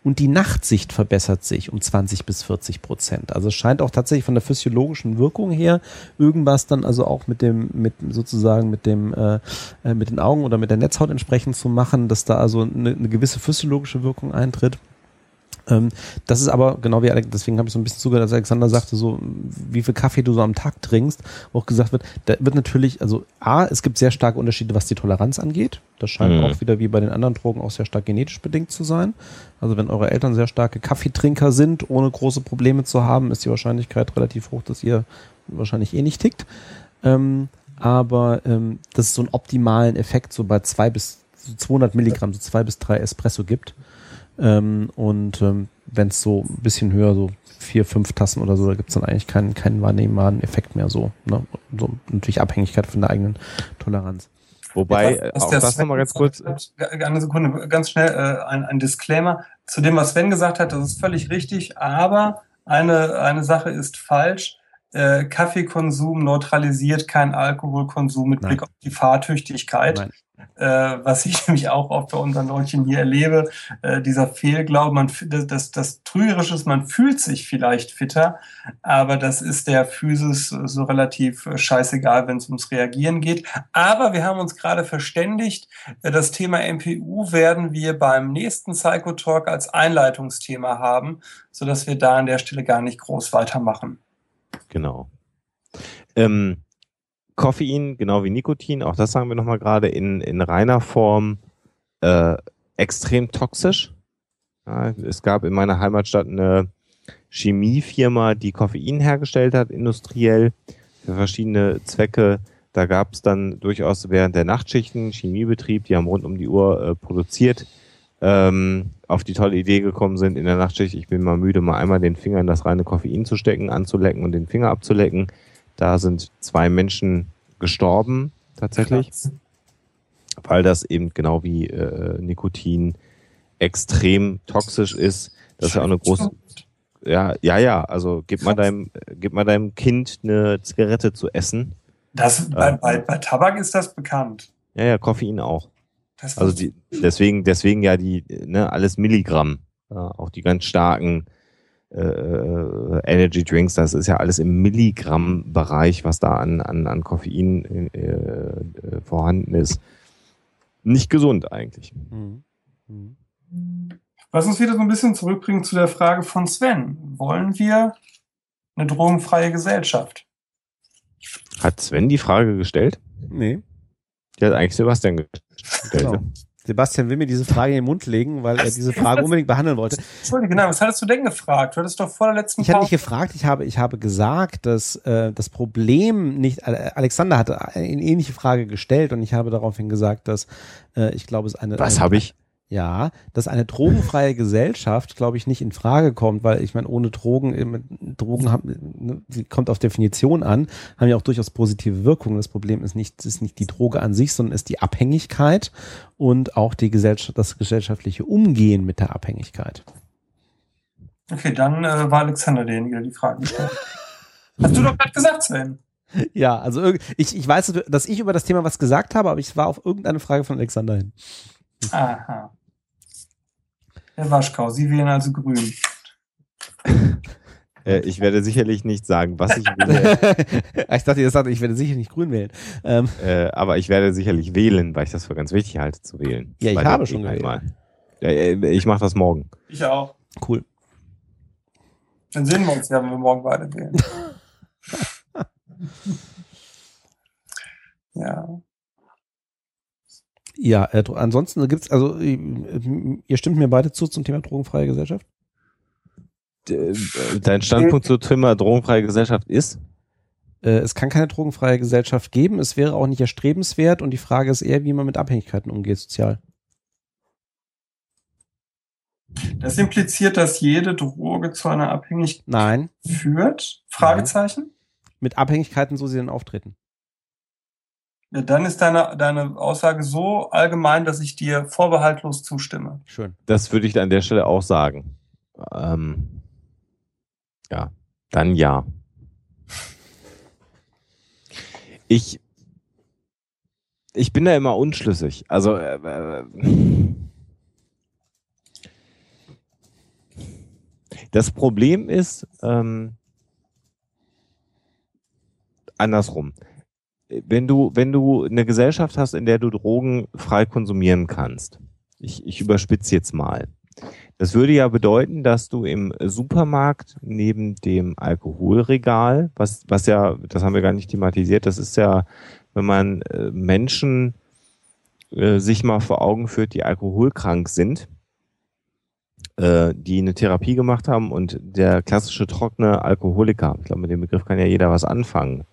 und die Nachtsicht verbessert sich um 20 bis 40 Prozent. Also es scheint auch tatsächlich von der physiologischen Wirkung her irgendwas dann also auch mit dem, mit sozusagen mit dem, äh, äh, mit den Augen oder mit der Netzhaut entsprechend zu machen, dass da also eine, eine gewisse physiologische Wirkung eintritt. Ähm, das ist aber genau wie Alex, deswegen habe ich so ein bisschen zugehört, als Alexander sagte, so wie viel Kaffee du so am Tag trinkst, wo auch gesagt wird, da wird natürlich, also A, es gibt sehr starke Unterschiede, was die Toleranz angeht. Das scheint Mhm. auch wieder wie bei den anderen Drogen auch sehr stark genetisch bedingt zu sein. Also wenn eure Eltern sehr starke Kaffeetrinker sind, ohne große Probleme zu haben, ist die Wahrscheinlichkeit relativ hoch, dass ihr wahrscheinlich eh nicht tickt. Ähm, aber ähm, dass es so einen optimalen Effekt so bei zwei bis so 200 Milligramm, so zwei bis drei Espresso gibt. Ähm, und ähm, wenn es so ein bisschen höher, so vier, fünf Tassen oder so, da gibt es dann eigentlich keinen, keinen wahrnehmbaren Effekt mehr so. Ne? so. Natürlich Abhängigkeit von der eigenen Toleranz. Wobei, Etwas, äh, was auch das Sven nochmal ganz kurz. Eine Sekunde, ganz schnell äh, ein, ein Disclaimer zu dem, was Sven gesagt hat. Das ist völlig richtig, aber eine, eine Sache ist falsch. Äh, Kaffeekonsum neutralisiert keinen Alkoholkonsum mit Nein. Blick auf die Fahrtüchtigkeit. Nein. Äh, was ich nämlich auch oft bei unseren Leutchen hier erlebe, äh, dieser Fehlglaube, man, das, das Trügerische ist, man fühlt sich vielleicht fitter, aber das ist der Physis so relativ äh, scheißegal, wenn es ums Reagieren geht. Aber wir haben uns gerade verständigt, äh, das Thema MPU werden wir beim nächsten Psychotalk als Einleitungsthema haben, sodass wir da an der Stelle gar nicht groß weitermachen. Genau. Ähm, Koffein, genau wie Nikotin, auch das sagen wir nochmal gerade, in, in reiner Form äh, extrem toxisch. Ja, es gab in meiner Heimatstadt eine Chemiefirma, die Koffein hergestellt hat, industriell, für verschiedene Zwecke. Da gab es dann durchaus während der Nachtschichten Chemiebetrieb, die haben rund um die Uhr äh, produziert, ähm, auf die tolle Idee gekommen sind in der Nachtschicht, ich bin mal müde, mal einmal den Finger in das reine Koffein zu stecken, anzulecken und den Finger abzulecken. Da sind zwei Menschen gestorben, tatsächlich, weil das eben genau wie äh, Nikotin extrem toxisch ist. Das ist ja auch eine große, ja, ja, ja, also gib mal deinem, gib mal deinem Kind eine Zigarette zu essen. Das, bei, bei, bei Tabak ist das bekannt. Ja, ja, Koffein auch. Das Also die, deswegen, deswegen ja die, ne, alles Milligramm, ja, auch die ganz starken äh, äh, Energy Drinks, das ist ja alles im Milligramm-Bereich, was da an, an, an Koffein äh, äh, vorhanden ist. Nicht gesund eigentlich. Mhm. Mhm. Was uns wieder so ein bisschen zurückbringt zu der Frage von Sven. Wollen wir eine drogenfreie Gesellschaft? Hat Sven die Frage gestellt? Nee. Die hat eigentlich Sebastian gestellt. Genau. Sebastian will mir diese Frage in den Mund legen, weil er diese Frage unbedingt behandeln wollte. Entschuldige, genau, was hattest du denn gefragt? Du hattest doch vor der letzten Ich habe nicht gefragt, ich habe, ich habe gesagt, dass äh, das Problem nicht, Alexander hatte eine ähnliche Frage gestellt und ich habe daraufhin gesagt, dass äh, ich glaube, es eine. Was eine, habe ich? Ja, dass eine drogenfreie Gesellschaft, glaube ich, nicht in Frage kommt, weil ich meine, ohne Drogen, äh, Drogen haben, ne, kommt auf Definition an, haben ja auch durchaus positive Wirkungen. Das Problem ist nicht, ist nicht die Droge an sich, sondern ist die Abhängigkeit und auch die Gesellschaft, das gesellschaftliche Umgehen mit der Abhängigkeit. Okay, dann äh, war Alexander derjenige, der die Frage gestellt hat. Hast du doch gerade gesagt, Sven. Ja, also ich, ich weiß, dass ich über das Thema was gesagt habe, aber ich war auf irgendeine Frage von Alexander hin. Aha. Der Waschkau, Sie wählen also grün. Äh, ich werde sicherlich nicht sagen, was ich will, ich dachte, ihr sagt, ich werde sicher nicht grün wählen. Ähm, äh, aber ich werde sicherlich wählen, weil ich das für ganz wichtig halte zu wählen. Ja, ich Bei habe schon gewählt. einmal. Ja, äh, ich mache das morgen. Ich auch. cool. Dann sehen wir uns ja, wenn wir morgen beide wählen. ja. Ja, äh, ansonsten gibt's also äh, ihr stimmt mir beide zu zum Thema drogenfreie Gesellschaft? Äh, Dein Standpunkt zu Thema drogenfreie Gesellschaft ist? Äh, es kann keine drogenfreie Gesellschaft geben, es wäre auch nicht erstrebenswert und die Frage ist eher, wie man mit Abhängigkeiten umgeht sozial. Das impliziert, dass jede Droge zu einer Abhängigkeit Nein, führt? Fragezeichen? mit Abhängigkeiten, so sie denn auftreten. Ja, dann ist deine, deine Aussage so allgemein, dass ich dir vorbehaltlos zustimme. Schön. Das würde ich an der Stelle auch sagen. Ähm, ja, dann ja. Ich, ich bin da immer unschlüssig. Also, äh, äh, das Problem ist, ähm, andersrum wenn du, wenn du eine Gesellschaft hast, in der du Drogen frei konsumieren kannst, ich, ich überspitze jetzt mal. Das würde ja bedeuten, dass du im Supermarkt neben dem Alkoholregal, was, was ja, das haben wir gar nicht thematisiert, das ist ja, wenn man äh, Menschen äh, sich mal vor Augen führt, die alkoholkrank sind, äh, die eine Therapie gemacht haben und der klassische trockene Alkoholiker, ich glaube, mit dem Begriff kann ja jeder was anfangen,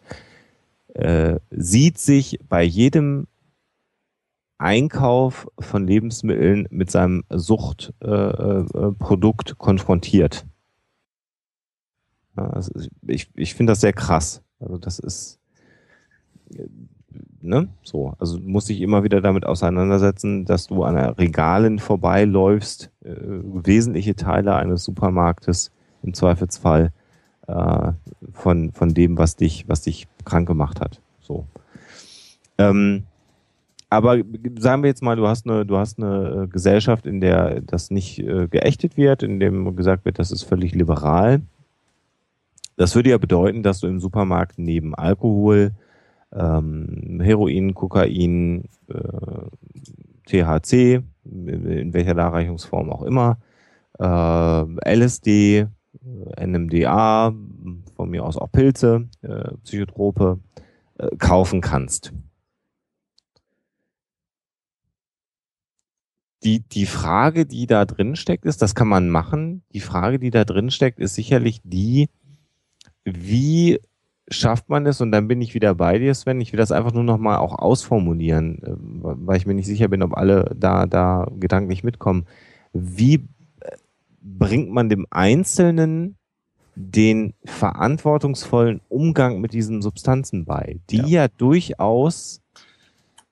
äh, sieht sich bei jedem Einkauf von Lebensmitteln mit seinem Suchtprodukt äh, äh, konfrontiert. Also ich ich finde das sehr krass. Also das ist ne, so. Also du musst dich immer wieder damit auseinandersetzen, dass du an Regalen vorbeiläufst, äh, wesentliche Teile eines Supermarktes im Zweifelsfall äh, von, von dem, was dich, was dich krank gemacht hat. So. Ähm, aber sagen wir jetzt mal, du hast eine, du hast eine äh, Gesellschaft, in der das nicht äh, geächtet wird, in dem gesagt wird, das ist völlig liberal. Das würde ja bedeuten, dass du im Supermarkt neben Alkohol, ähm, Heroin, Kokain, äh, THC, in welcher Darreichungsform auch immer, äh, LSD, NMDA, von mir aus auch Pilze, äh, Psychotrope, äh, kaufen kannst. Die, die Frage, die da drin steckt, ist, das kann man machen. Die Frage, die da drin steckt, ist sicherlich die, wie schafft man es? Und dann bin ich wieder bei dir, Sven. Ich will das einfach nur nochmal auch ausformulieren, äh, weil ich mir nicht sicher bin, ob alle da, da gedanklich mitkommen. Wie bringt man dem Einzelnen den verantwortungsvollen Umgang mit diesen Substanzen bei, die ja, ja durchaus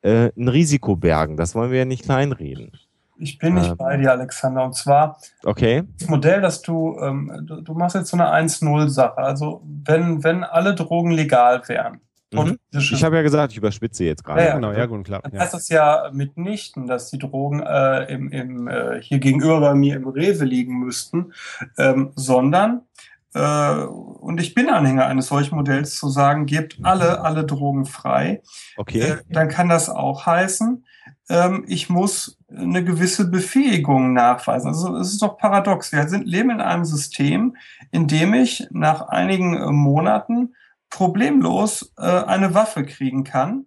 äh, ein Risiko bergen. Das wollen wir ja nicht kleinreden. Ich bin nicht ähm, bei dir, Alexander. Und zwar okay. das Modell, dass du, ähm, du, du, machst jetzt so eine 1-0-Sache. Also wenn, wenn alle Drogen legal wären. Mhm. Ich habe ja gesagt, ich überspitze jetzt gerade. Ja, ja, genau, ja, gut, klar. Dann heißt das ja mitnichten, dass die Drogen äh, im, im, äh, hier gegenüber bei mir im Rewe liegen müssten, ähm, sondern äh, und ich bin Anhänger eines solchen Modells zu sagen, gebt alle, alle Drogen frei. Okay. Äh, dann kann das auch heißen, ähm, ich muss eine gewisse Befähigung nachweisen. Also es ist doch paradox. Wir sind, leben in einem System, in dem ich nach einigen äh, Monaten problemlos äh, eine Waffe kriegen kann,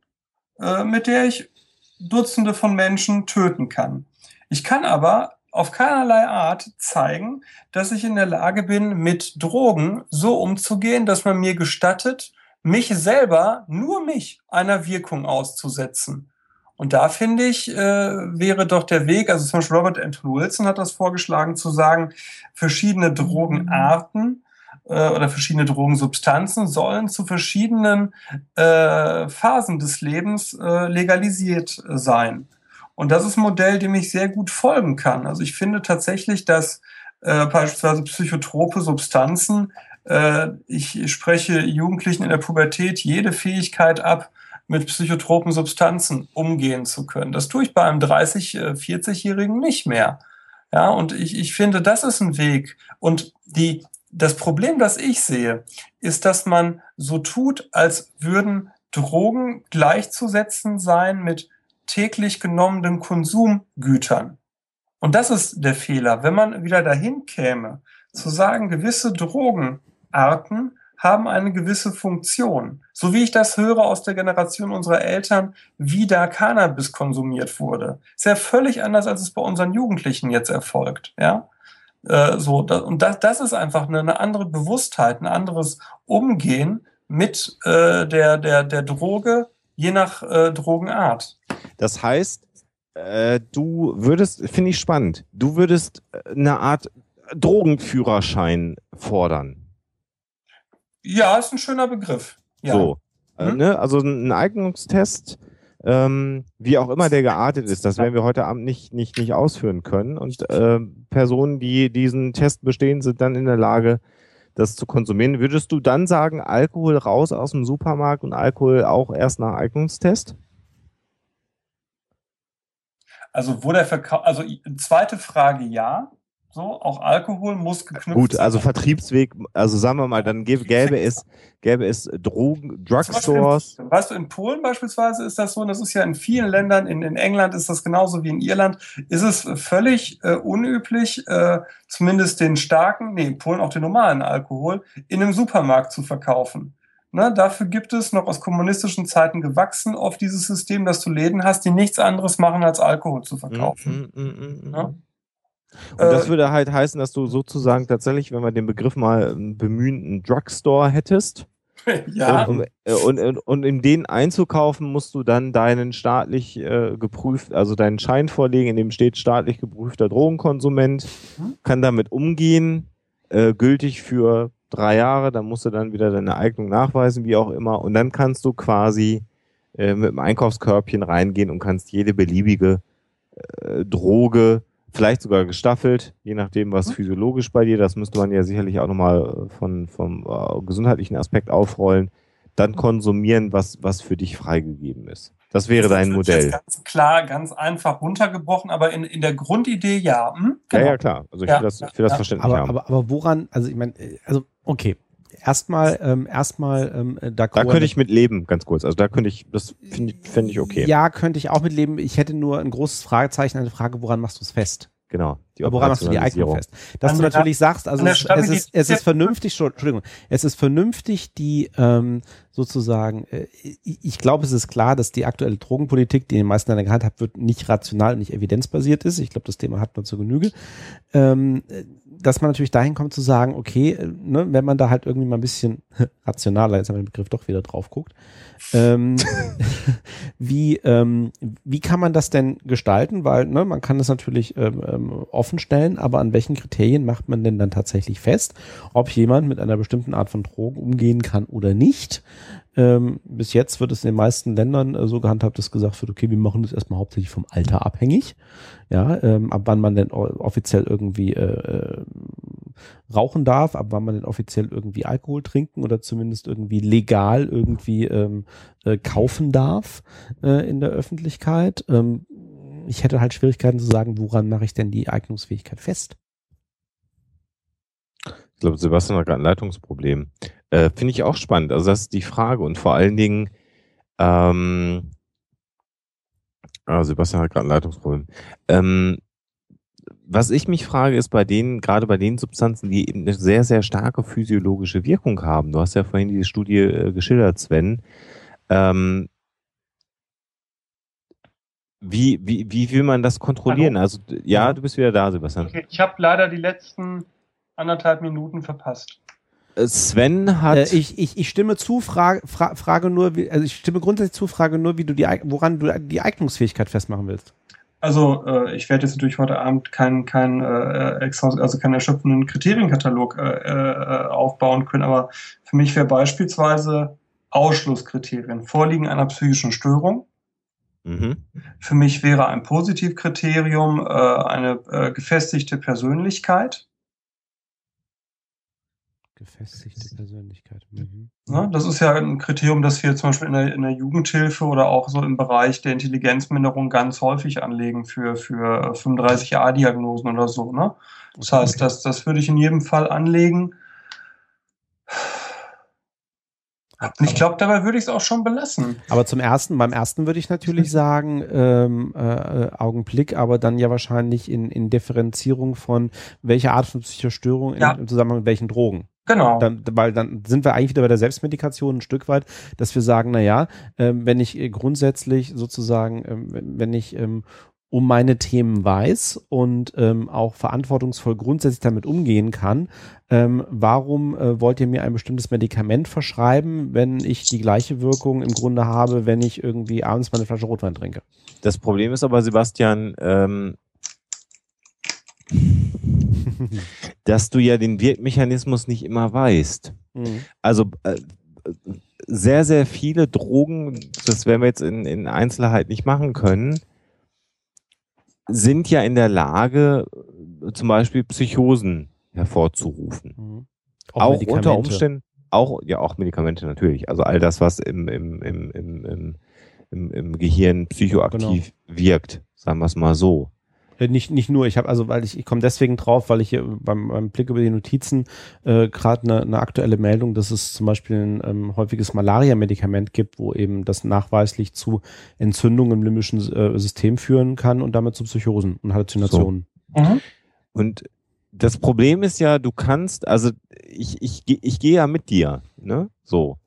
äh, mit der ich Dutzende von Menschen töten kann. Ich kann aber auf keinerlei Art zeigen, dass ich in der Lage bin, mit Drogen so umzugehen, dass man mir gestattet, mich selber, nur mich, einer Wirkung auszusetzen. Und da finde ich, äh, wäre doch der Weg, also zum Beispiel Robert Anton Wilson hat das vorgeschlagen, zu sagen, verschiedene Drogenarten äh, oder verschiedene Drogensubstanzen sollen zu verschiedenen äh, Phasen des Lebens äh, legalisiert sein. Und das ist ein Modell, dem ich sehr gut folgen kann. Also ich finde tatsächlich, dass äh, beispielsweise psychotrope Substanzen, äh, ich spreche Jugendlichen in der Pubertät jede Fähigkeit ab, mit psychotropen Substanzen umgehen zu können. Das tue ich bei einem 30, 40-Jährigen äh, nicht mehr. Ja, und ich, ich finde, das ist ein Weg. Und die, das Problem, das ich sehe, ist, dass man so tut, als würden Drogen gleichzusetzen sein mit täglich genommenen Konsumgütern. Und das ist der Fehler. Wenn man wieder dahin käme, zu sagen, gewisse Drogenarten haben eine gewisse Funktion. So wie ich das höre aus der Generation unserer Eltern, wie da Cannabis konsumiert wurde. Ist ja völlig anders, als es bei unseren Jugendlichen jetzt erfolgt. Ja, äh, so und das, das ist einfach eine, eine andere Bewusstheit, ein anderes Umgehen mit äh, der der der Droge, je nach äh, Drogenart. Das heißt, äh, du würdest, finde ich spannend, du würdest äh, eine Art Drogenführerschein fordern. Ja, ist ein schöner Begriff. Ja. So. Äh, hm? ne? Also ein Eignungstest ähm, wie auch immer der geartet ist. Das werden wir heute Abend nicht, nicht, nicht ausführen können. Und äh, Personen, die diesen Test bestehen, sind dann in der Lage, das zu konsumieren. Würdest du dann sagen, Alkohol raus aus dem Supermarkt und Alkohol auch erst nach Eignungstest? Also wo der Verkauf, also zweite Frage ja. So, auch Alkohol muss geknüpft Gut, also Vertriebsweg, also sagen wir mal, dann gäbe, gäbe es, gäbe es Drogen, Drugstores. In, weißt du, in Polen beispielsweise ist das so, und das ist ja in vielen Ländern, in, in England ist das genauso wie in Irland, ist es völlig äh, unüblich, äh, zumindest den starken, nee, in Polen auch den normalen Alkohol, in einem Supermarkt zu verkaufen. Ne, dafür gibt es noch aus kommunistischen Zeiten gewachsen auf dieses System, dass du Läden hast, die nichts anderes machen, als Alkohol zu verkaufen. Mm, mm, mm, ja? Und das äh, würde halt heißen, dass du sozusagen tatsächlich, wenn wir den Begriff mal bemühen, einen Drugstore hättest. ja. Und, und, und, und, in den einzukaufen, musst du dann deinen staatlich äh, geprüft, also deinen Schein vorlegen, in dem steht staatlich geprüfter Drogenkonsument, mhm. kann damit umgehen, äh, gültig für drei Jahre, dann musst du dann wieder deine Eignung nachweisen, wie auch immer, und dann kannst du quasi äh, mit dem Einkaufskörbchen reingehen und kannst jede beliebige äh, Droge vielleicht sogar gestaffelt, je nachdem, was mhm. physiologisch bei dir, das müsste man ja sicherlich auch nochmal von, vom äh, gesundheitlichen Aspekt aufrollen, dann mhm. konsumieren, was, was für dich freigegeben ist. Das wäre das dein Modell. Ganz klar, ganz einfach runtergebrochen, aber in, in der Grundidee ja. Hm? Genau. Ja, ja, klar. Also ich ja, will das, ich will das ja. verständlich aber, haben. Aber, aber woran, also ich meine, äh, also okay, erstmal, ähm, erstmal, ähm, da könnte ich mit leben, ganz kurz. Also da könnte ich, das finde find ich okay. Ja, könnte ich auch mit leben. Ich hätte nur ein großes Fragezeichen, eine Frage, woran machst du es fest? Genau. Die woran machst du die Eignung fest? Dass an du natürlich sagst, also es, es, ist, es ist vernünftig, Entschuldigung, es ist vernünftig, die ähm, sozusagen, äh, ich glaube, es ist klar, dass die aktuelle Drogenpolitik, die in den meisten Ländern gehandhabt wird, nicht rational, nicht evidenzbasiert ist. Ich glaube, das Thema hat man zur Genüge. Ähm, dass man natürlich dahin kommt zu sagen, okay, äh, ne, wenn man da halt irgendwie mal ein bisschen rationaler, jetzt haben wir den Begriff doch wieder drauf guckt, ähm, wie, ähm, wie kann man das denn gestalten? Weil ne, man kann das natürlich ähm, ähm, offen stellen, aber an welchen Kriterien macht man denn dann tatsächlich fest, ob jemand mit einer bestimmten Art von Drogen umgehen kann oder nicht? Ähm, bis jetzt wird es in den meisten Ländern äh, so gehandhabt, dass gesagt wird, okay, wir machen das erstmal hauptsächlich vom Alter abhängig. Ja, ähm, ab wann man denn offiziell irgendwie äh, äh, rauchen darf, ab wann man denn offiziell irgendwie Alkohol trinken oder zumindest irgendwie legal irgendwie ähm, äh, kaufen darf äh, in der Öffentlichkeit. Ähm, ich hätte halt Schwierigkeiten zu sagen, woran mache ich denn die Eignungsfähigkeit fest? Ich glaube, Sebastian hat gerade ein Leitungsproblem. Äh, Finde ich auch spannend. Also das ist die Frage und vor allen Dingen, ähm, ah, Sebastian hat gerade ein Leitungsproblem. Ähm, was ich mich frage, ist bei denen, gerade bei den Substanzen, die eben eine sehr, sehr starke physiologische Wirkung haben. Du hast ja vorhin diese Studie äh, geschildert, Sven. Ähm, wie, wie, wie will man das kontrollieren? Hallo? Also, ja, du bist wieder da, Sebastian. Okay, ich habe leider die letzten anderthalb Minuten verpasst. Sven hat. Äh, ich, ich, ich stimme zu, frage, fra, frage nur, wie, also ich stimme grundsätzlich zu, frage nur, wie du die, woran du die Eignungsfähigkeit festmachen willst. Also äh, ich werde jetzt natürlich heute Abend keinen kein, äh, also keinen erschöpfenden Kriterienkatalog äh, äh, aufbauen können, aber für mich wäre beispielsweise Ausschlusskriterien, Vorliegen einer psychischen Störung. Mhm. Für mich wäre ein Positivkriterium äh, eine äh, gefestigte Persönlichkeit. Gefestigte Persönlichkeit. Mhm. Ja, das ist ja ein Kriterium, das wir zum Beispiel in der, in der, Jugendhilfe oder auch so im Bereich der Intelligenzminderung ganz häufig anlegen für, für 35a-Diagnosen oder so. Ne? Das okay. heißt, das, das würde ich in jedem Fall anlegen. Und ich glaube, dabei würde ich es auch schon belassen. Aber zum ersten, beim ersten würde ich natürlich sagen, ähm, äh, Augenblick, aber dann ja wahrscheinlich in, in Differenzierung von welcher Art von psychischer Störung ja. im Zusammenhang mit welchen Drogen. Genau. Dann, weil dann sind wir eigentlich wieder bei der Selbstmedikation ein Stück weit, dass wir sagen, na ja, ähm, wenn ich grundsätzlich sozusagen, ähm, wenn ich ähm, um meine Themen weiß und ähm, auch verantwortungsvoll grundsätzlich damit umgehen kann, ähm, warum äh, wollt ihr mir ein bestimmtes Medikament verschreiben, wenn ich die gleiche Wirkung im Grunde habe, wenn ich irgendwie abends meine Flasche Rotwein trinke? Das Problem ist aber, Sebastian, ähm, dass du ja den Wirkmechanismus nicht immer weißt. Mhm. Also äh, sehr, sehr viele Drogen, das werden wir jetzt in, in Einzelheit nicht machen können, sind ja in der Lage, zum Beispiel Psychosen hervorzurufen. Mhm. Auch, auch unter Umständen, auch, ja, auch Medikamente natürlich. Also all das, was im, im, im, im, im, im, im Gehirn psychoaktiv genau. wirkt, sagen wir es mal so. Äh, nicht, nicht nur, ich habe also, weil ich, ich komme deswegen drauf, weil ich hier beim, beim Blick über die Notizen äh, gerade eine, eine aktuelle Meldung, dass es zum Beispiel ein ähm, häufiges Malaria-Medikament gibt, wo eben das nachweislich zu Entzündungen im limbischen äh, System führen kann und damit zu Psychosen und Halluzinationen. So. Mhm. Und das Problem ist ja, du kannst, also ich, ich, ich gehe ja mit dir, ne? So.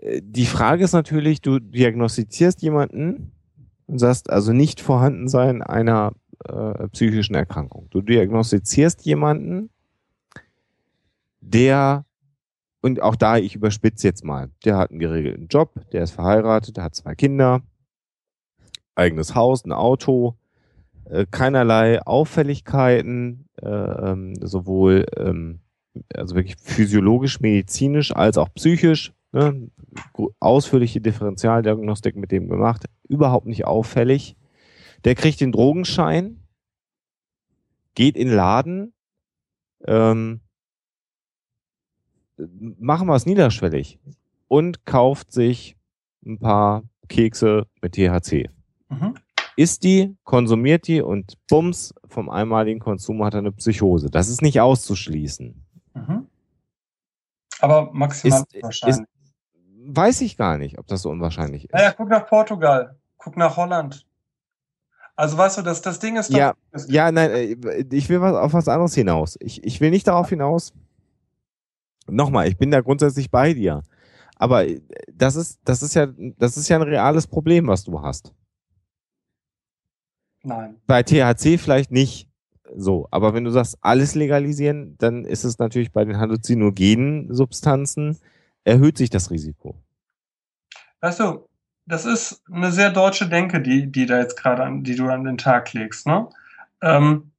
Äh, die Frage ist natürlich, du diagnostizierst jemanden und sagst also nicht vorhanden sein einer äh, psychischen Erkrankung. Du diagnostizierst jemanden, der, und auch da, ich überspitze jetzt mal, der hat einen geregelten Job, der ist verheiratet, der hat zwei Kinder, eigenes Haus, ein Auto, äh, keinerlei Auffälligkeiten, äh, ähm, sowohl ähm, also wirklich physiologisch, medizinisch als auch psychisch. Ne? Ausführliche Differentialdiagnostik mit dem gemacht, überhaupt nicht auffällig. Der kriegt den Drogenschein, geht in den Laden, ähm, machen wir es niederschwellig und kauft sich ein paar Kekse mit THC. Mhm. Isst die, konsumiert die und bums, vom einmaligen Konsum hat er eine Psychose. Das ist nicht auszuschließen. Mhm. Aber maximal ist, wahrscheinlich. Ist, weiß ich gar nicht, ob das so unwahrscheinlich ist. Naja, guck nach Portugal, guck nach Holland. Also weißt du, das, das Ding ist doch. Ja, ja, nein, äh, ich will was, auf was anderes hinaus. Ich, ich will nicht darauf hinaus. Nochmal, ich bin da grundsätzlich bei dir. Aber äh, das ist, das ist ja, das ist ja ein reales Problem, was du hast. Nein. Bei THC vielleicht nicht so. Aber wenn du sagst, alles legalisieren, dann ist es natürlich bei den halluzinogenen Substanzen, erhöht sich das Risiko. Weißt du, das ist eine sehr deutsche Denke, die, die da jetzt gerade an, die du an den Tag legst. Ne? Ähm,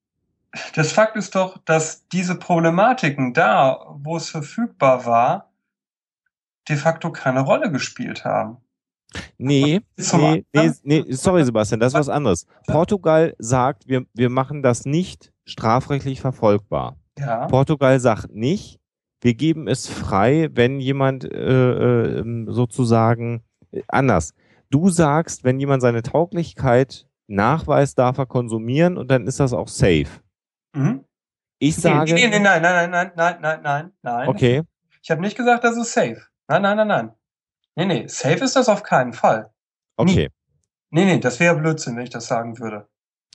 das Fakt ist doch, dass diese Problematiken da, wo es verfügbar war, de facto keine Rolle gespielt haben. Nee, nee, nee, nee, sorry Sebastian, das ist was anderes. Portugal sagt, wir, wir machen das nicht strafrechtlich verfolgbar. Ja. Portugal sagt nicht, wir geben es frei, wenn jemand äh, äh, sozusagen anders. Du sagst, wenn jemand seine Tauglichkeit nachweist, darf er konsumieren und dann ist das auch safe. Mhm. Ich nee, sage. Nee, nee, nein, nein, nein, nein, nein, nein, nein. Okay. Ich habe nicht gesagt, das ist safe. Nein, nein, nein, nein. Nee, nee, safe ist das auf keinen Fall. Okay. Nee, nee, das wäre Blödsinn, wenn ich das sagen würde.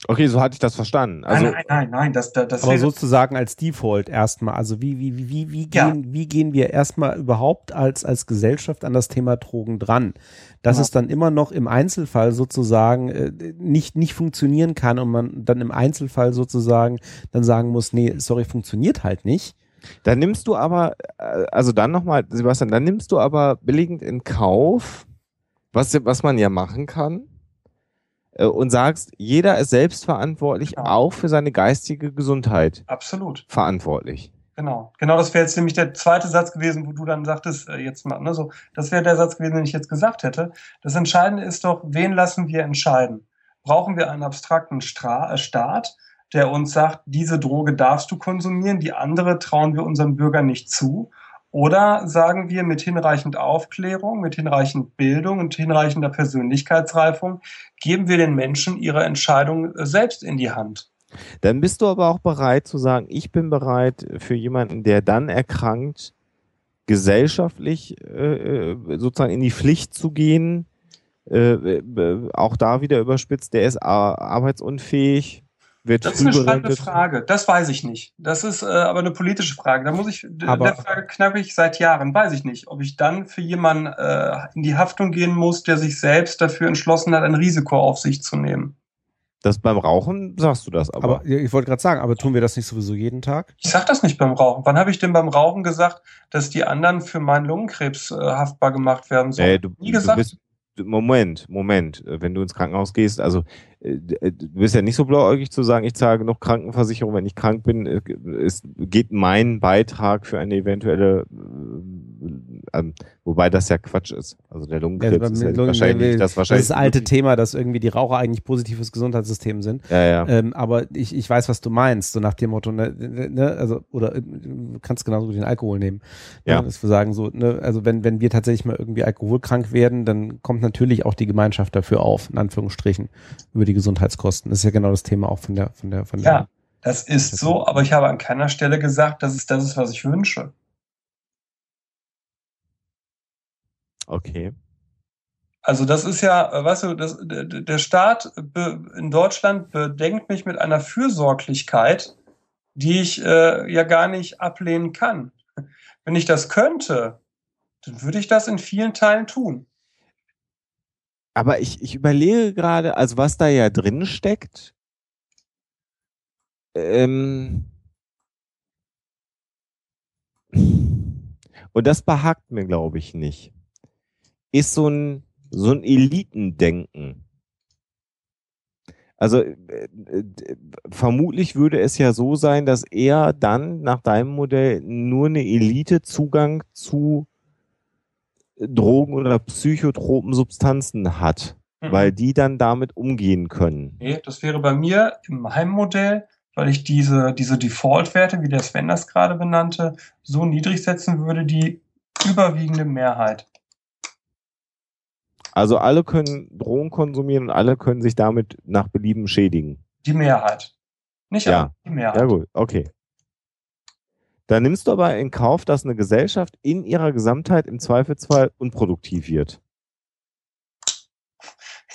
Okay, so hatte ich das verstanden. Also, nein, nein, nein, nein, das, das, das Aber sozusagen als Default erstmal. Also wie, wie, wie, wie, wie, ja. gehen, wie gehen wir erstmal überhaupt als, als Gesellschaft an das Thema Drogen dran? Dass ja. es dann immer noch im Einzelfall sozusagen äh, nicht, nicht funktionieren kann und man dann im Einzelfall sozusagen dann sagen muss, nee, sorry, funktioniert halt nicht. Dann nimmst du aber, äh, also dann nochmal, Sebastian, dann nimmst du aber billigend in Kauf, was, was man ja machen kann, und sagst, jeder ist selbstverantwortlich, genau. auch für seine geistige Gesundheit. Absolut. Verantwortlich. Genau. Genau, das wäre jetzt nämlich der zweite Satz gewesen, wo du dann sagtest, äh, jetzt mal, ne, so, das wäre der Satz gewesen, den ich jetzt gesagt hätte. Das Entscheidende ist doch, wen lassen wir entscheiden? Brauchen wir einen abstrakten Stra äh, Staat, der uns sagt, diese Droge darfst du konsumieren, die andere trauen wir unseren Bürgern nicht zu? Oder sagen wir mit hinreichend Aufklärung, mit hinreichend Bildung und hinreichender Persönlichkeitsreifung, geben wir den Menschen ihre Entscheidung selbst in die Hand? Dann bist du aber auch bereit zu sagen, ich bin bereit für jemanden, der dann erkrankt, gesellschaftlich äh, äh sozusagen in die Pflicht zu gehen, äh, äh, auch da wieder überspitzt, der ist arbeitsunfähig, wird das ist eine spannende Frage. Das weiß ich nicht. Das ist äh, aber eine politische Frage. Da muss ich, aber, der Frage knapp ich seit Jahren, weiß ich nicht, ob ich dann für jemanden äh, in die Haftung gehen muss, der sich selbst dafür entschlossen hat, ein Risiko auf sich zu nehmen. Das beim Rauchen sagst du das aber. Aber ich wollte gerade sagen, aber tun wir das nicht sowieso jeden Tag? Ich sag das nicht beim Rauchen. Wann habe ich denn beim Rauchen gesagt, dass die anderen für meinen Lungenkrebs äh, haftbar gemacht werden sollen? Äh, du, Nie gesagt? Du bist, Moment, Moment, wenn du ins Krankenhaus gehst, also du bist ja nicht so blauäugig zu sagen, ich zahle genug Krankenversicherung, wenn ich krank bin, äh, es geht mein Beitrag für eine eventuelle ähm, wobei das ja Quatsch ist. Also der Lungenkrebs Ja, ist ja Lungen- wahrscheinlich das Das wahrscheinlich ist das alte Thema, dass irgendwie die Raucher eigentlich positiv fürs Gesundheitssystem sind. Ja, ja. Ähm, aber ich, ich weiß, was du meinst, so nach dem Motto, ne, ne, also, oder äh, du kannst genauso gut den Alkohol nehmen. Ja. Ne, dass wir sagen, so, ne, also wenn, wenn wir tatsächlich mal irgendwie alkoholkrank werden, dann kommt natürlich auch die Gemeinschaft dafür auf, in Anführungsstrichen, über die Gesundheitskosten. Das ist ja genau das Thema auch von der, von der, von Ja, der. das ist so, aber ich habe an keiner Stelle gesagt, dass es das ist, was ich wünsche. Okay. Also das ist ja, weißt du, das, der Staat in Deutschland bedenkt mich mit einer Fürsorglichkeit, die ich äh, ja gar nicht ablehnen kann. Wenn ich das könnte, dann würde ich das in vielen Teilen tun. Aber ich, ich überlege gerade, also was da ja drin steckt. Ähm, und das behagt mir, glaube ich, nicht. Ist so ein, so ein Elitendenken. Also äh, äh, vermutlich würde es ja so sein, dass er dann nach deinem Modell nur eine Elite Zugang zu Drogen oder psychotropen Substanzen hat, Mhm. weil die dann damit umgehen können. Nee, das wäre bei mir in meinem Modell, weil ich diese, diese Default-Werte, wie der Sven das gerade benannte, so niedrig setzen würde, die überwiegende Mehrheit. Also alle können Drogen konsumieren und alle können sich damit nach Belieben schädigen. Die Mehrheit. Nicht Ja. alle, die Mehrheit. Ja gut, okay. Dann nimmst du aber in Kauf, dass eine Gesellschaft in ihrer Gesamtheit im Zweifelsfall unproduktiv wird.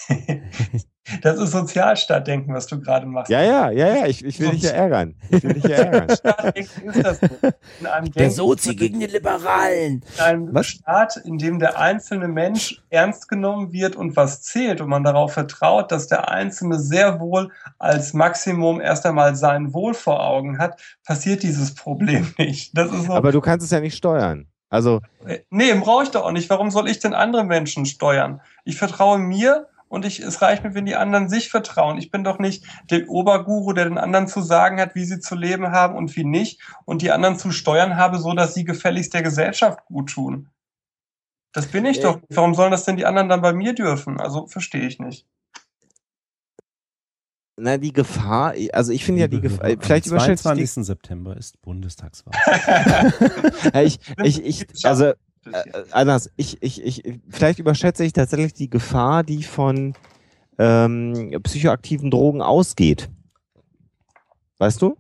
Das ist Sozialstaatdenken, was du gerade machst. Ja, ja, ja, ja, ich, ich will dich ja ärgern. Ich will dich ja ärgern. Sozialstaatdenken ist das einem Der Sozi gegen die Liberalen. in einem Was? Staat, in dem der einzelne Mensch ernst genommen wird und was zählt und man darauf vertraut, dass der Einzelne sehr wohl als Maximum erst einmal sein Wohl vor Augen hat, passiert dieses Problem nicht. Das ist so, Aber du kannst es ja nicht steuern. Also, Nee, brauche ich doch auch nicht. Warum soll ich denn andere Menschen steuern? Ich vertraue mir und ich, es reicht mir, wenn die anderen sich vertrauen. Ich bin doch nicht der Oberguru, der den anderen zu sagen hat, wie sie zu leben haben und wie nicht und die anderen zu steuern habe, so dass sie gefälligst der Gesellschaft gut tun. Das bin ich Äh. doch. nicht. Warum sollen das denn die anderen dann bei mir dürfen? Also verstehe ich nicht. na, die Gefahr, also ich finde ja die Gefahr, Hörer, vielleicht überschätzt die, 22. September ist Bundestagswahl. Ich, ich, ich, also, äh, anders, ich, ich, ich, vielleicht überschätze ich tatsächlich die Gefahr, die von ähm, psychoaktiven Drogen ausgeht. Weißt du?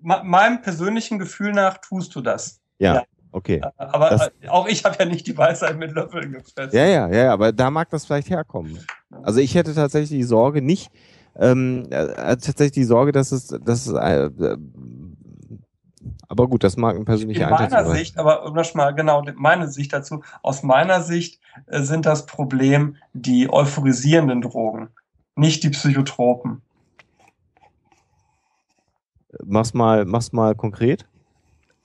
Me- Meinem persönlichen Gefühl nach tust du das. Ja. Ja. Okay. Aber Das- äh, auch ich habe ja nicht die Weisheit mit Löffeln gefressen. Ja, ja, ja, aber da mag das vielleicht herkommen. Also ich hätte tatsächlich die Sorge nicht, ähm, äh, tatsächlich die Sorge, dass es, dass es, äh, äh, aber gut, das mag eine persönliche In meiner Einschätzung sein. Sicht, aber um das mal genau meine Sicht dazu, aus meiner Sicht äh, sind das Problem die euphorisierenden Drogen, nicht die Psychotropen. Mach's mal, mach's mal konkret.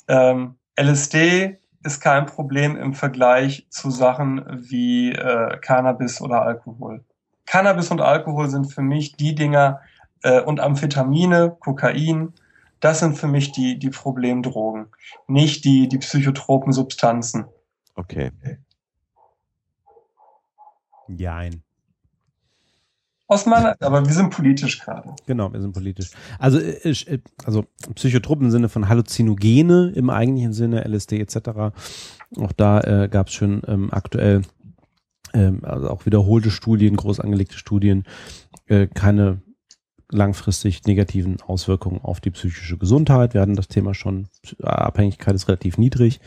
Ähm, LSD ist kein Problem im Vergleich zu Sachen wie äh, Cannabis oder Alkohol. Cannabis und Alkohol sind für mich die Dinger äh, und Amphetamine, Kokain, das sind für mich die, die Problemdrogen, nicht die, die psychotropen Substanzen. Okay. Jein. Aus meiner, aber wir sind politisch gerade. Genau, wir sind politisch. Also, äh, ich, äh, also Psychotropen im Sinne von Halluzinogene im eigentlichen Sinne, LSD etc. Auch da äh, gab es schon ähm, aktuell ähm, also auch wiederholte Studien, groß angelegte Studien, äh, keine langfristig negativen Auswirkungen auf die psychische Gesundheit. Wir hatten das Thema schon, Abhängigkeit ist relativ niedrig,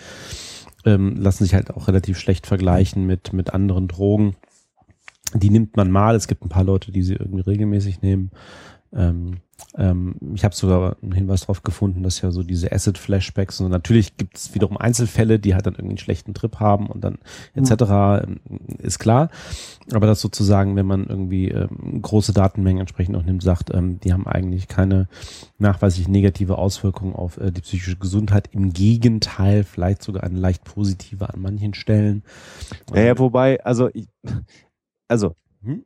ähm, lassen sich halt auch relativ schlecht vergleichen mit, mit anderen Drogen. Die nimmt man mal. Es gibt ein paar Leute, die sie irgendwie regelmäßig nehmen. Ähm, ähm, ich habe sogar einen Hinweis darauf gefunden, dass ja so diese Acid-Flashbacks und natürlich gibt es wiederum Einzelfälle, die halt dann irgendwie einen schlechten Trip haben und dann etc. ähm, ist klar. Aber das sozusagen, wenn man irgendwie ähm, große Datenmengen entsprechend auch nimmt, sagt, ähm, die haben eigentlich keine nachweislich negative Auswirkungen auf äh, die psychische Gesundheit. Im Gegenteil, vielleicht sogar eine leicht positive an manchen Stellen. Naja, wobei, also, ich, also, Hm?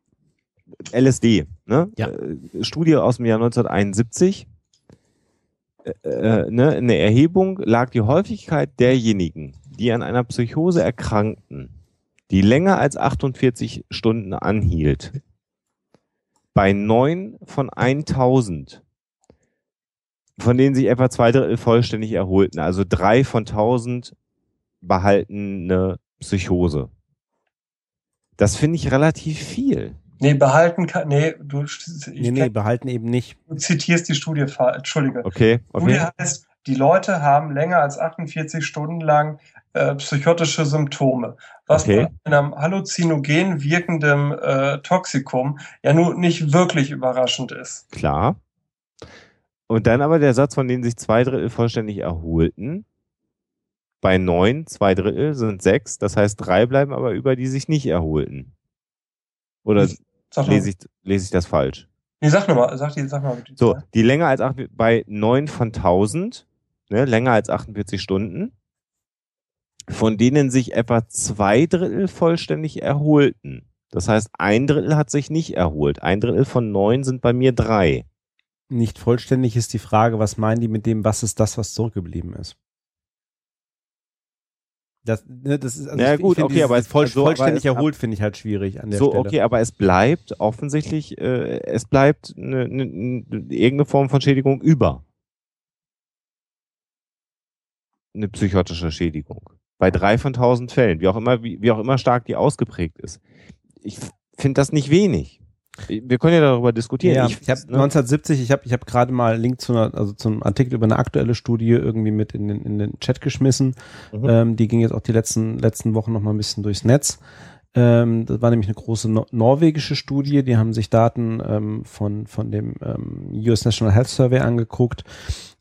LSD, ne? Ja. Äh, Studie aus dem Jahr 1971. Äh, äh, ne? In der Erhebung lag die Häufigkeit derjenigen, die an einer Psychose erkrankten, die länger als 48 Stunden anhielt, bei neun von 1000, von denen sich etwa zwei Drittel vollständig erholten, also drei von 1000 behalten eine Psychose. Das finde ich relativ viel. Nee, behalten kann, nee, du, nee, nee, behalten eben nicht. Du zitierst die Studie, Entschuldige. Okay, okay. Studie heißt, die Leute haben länger als 48 Stunden lang äh, psychotische Symptome, was Okay. bei einem halluzinogen wirkenden äh, Toxikum ja nun nicht wirklich überraschend ist. Klar. Und dann aber der Satz, von denen sich zwei Drittel vollständig erholten. Bei neun, zwei Drittel sind sechs. Das heißt, drei bleiben aber über, die sich nicht erholten. Oder lese ich, lese ich das falsch? nee, sag nochmal, sag, die, sag mal bitte. So, die länger als acht, bei neun von 1000, ne, länger als 48 Stunden, von denen sich etwa zwei Drittel vollständig erholten. Das heißt, ein Drittel hat sich nicht erholt. Ein Drittel von neun sind bei mir drei. Nicht vollständig ist die Frage, was meinen die mit dem, was ist das, was zurückgeblieben ist? Das, ne, das ist, also Ja, ich, gut, ich okay, aber es- voll, so, aber vollständig es- erholt finde ich halt schwierig an der So, Stelle. okay, aber es bleibt offensichtlich, äh, es bleibt eine, eine, eine, irgendeine Form von Schädigung über. Eine psychotische Schädigung. Bei drei von tausend Fällen, wie auch immer, wie, wie auch immer stark die ausgeprägt ist. Ich finde das nicht wenig. Wir können ja darüber diskutieren. Ja, ich, ich, habe ne, 1970, ich habe ich hab gerade mal einen Link zu einer, also zum Artikel über eine aktuelle Studie irgendwie mit in den, in den Chat geschmissen. Mhm. Ähm, die ging jetzt auch die letzten, letzten Wochen noch mal ein bisschen durchs Netz. Ähm, das war nämlich eine große no norwegische Studie. Die haben sich Daten ähm, von, von dem ähm, US National Health Survey angeguckt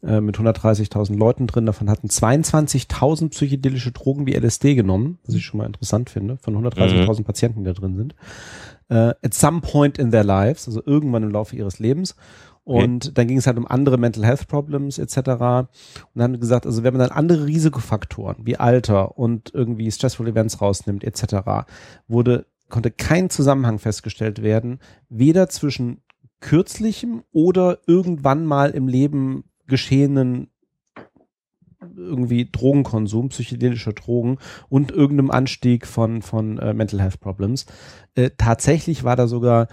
äh, mit 130.000 Leuten drin. Davon hatten 22.000 psychedelische Drogen wie LSD genommen, was ich schon mal interessant finde, von 130.000 Patienten, die da drin sind. Äh, at some point in their lives, also irgendwann im Laufe ihres Lebens. Und dann ging es halt um andere Mental Health Problems etc. Und dann haben die gesagt, also wenn man dann andere Risikofaktoren wie Alter und irgendwie Stressful Events rausnimmt etc., wurde, konnte kein Zusammenhang festgestellt werden, weder zwischen kürzlichem oder irgendwann mal im Leben geschehenen irgendwie Drogenkonsum, psychedelischer Drogen und irgendeinem Anstieg von, von äh, Mental Health Problems. Äh, tatsächlich war da sogar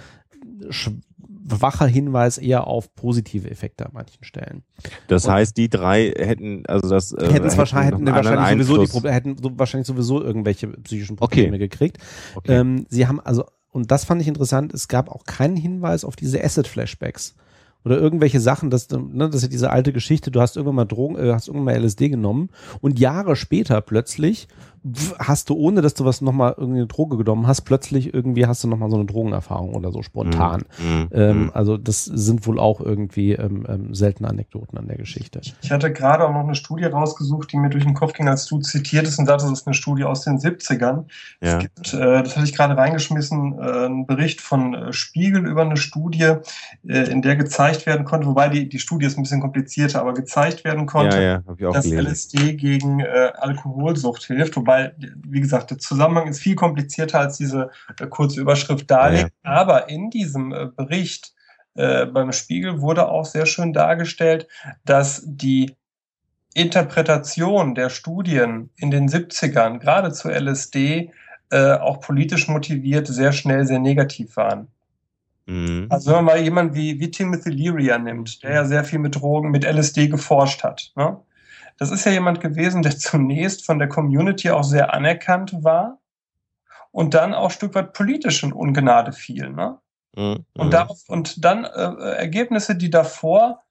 schwacher Hinweis eher auf positive Effekte an manchen Stellen. das heißt, die drei hätten, also das äh, hätten wahrscheinlich, hätten wahrscheinlich sowieso die hätten so, wahrscheinlich sowieso irgendwelche psychischen Okay. Probleme gekriegt. Okay. Ähm, sie haben also, und das fand ich interessant, es gab auch keinen Hinweis auf diese Acid-Flashbacks. Oder irgendwelche Sachen, dass, du- ne, das ist ja diese alte Geschichte, du hast irgendwann mal Drogen, äh, hast irgendwann mal LSD genommen und Jahre später plötzlich hast du, ohne dass du was nochmal irgendwie eine Droge genommen hast, plötzlich irgendwie hast du nochmal so eine Drogenerfahrung oder so spontan. Mhm. Ähm, also das sind wohl auch irgendwie ähm, ähm, seltene Anekdoten an der Geschichte. Ich hatte gerade auch noch eine Studie rausgesucht, die mir durch den Kopf ging, als du zitiert ist und sagte, das ist eine Studie aus den 70ern. ja. Es gibt, äh, das hatte ich gerade reingeschmissen, äh, einen Bericht von äh, Spiegel über eine Studie, äh, in der gezeigt werden konnte, wobei die, die Studie ist ein bisschen komplizierter, aber gezeigt werden konnte, ja, ja, dass gelesen. LSD gegen äh, Alkoholsucht hilft. Wobei, wie gesagt, der Zusammenhang ist viel komplizierter als diese äh, kurze Überschrift darlegt. Aber in diesem äh, Bericht äh, beim Spiegel wurde auch sehr schön dargestellt, dass die Interpretation der Studien in den 70ern, gerade zu LSD, äh, auch politisch motiviert, sehr schnell sehr negativ waren. Mhm. Also wenn man mal jemanden wie, wie Timothy Leary nimmt, der ja sehr viel mit Drogen, mit LSD geforscht hat. Ne? Das ist ja jemand gewesen, der zunächst von der Community auch sehr anerkannt war und dann auch ein Stück weit politisch in Ungnade fiel. Ne? Mhm. Und, darauf, und dann äh, Ergebnisse, die davor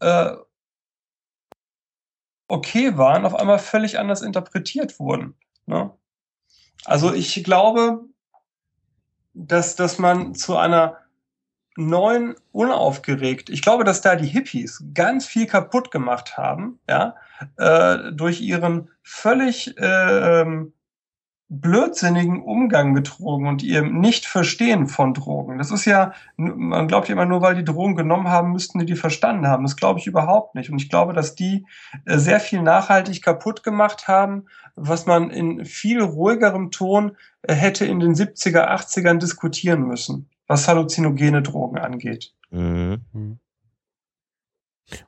äh, okay waren, auf einmal völlig anders interpretiert wurden. Ne? Also ich glaube, dass, dass man zu einer neuen, unaufgeregt, ich glaube, dass da die Hippies ganz viel kaputt gemacht haben, ja, äh, durch ihren völlig äh, blödsinnigen Umgang mit Drogen und ihrem Nicht-Verstehen von Drogen. Das ist ja, man glaubt ja immer nur, weil die Drogen genommen haben, müssten die die verstanden haben. Das glaube ich überhaupt nicht. Und ich glaube, dass die äh, sehr viel nachhaltig kaputt gemacht haben, was man in viel ruhigerem Ton äh, hätte in den 70er, 80ern diskutieren müssen, was halluzinogene Drogen angeht. Mhm. Hm.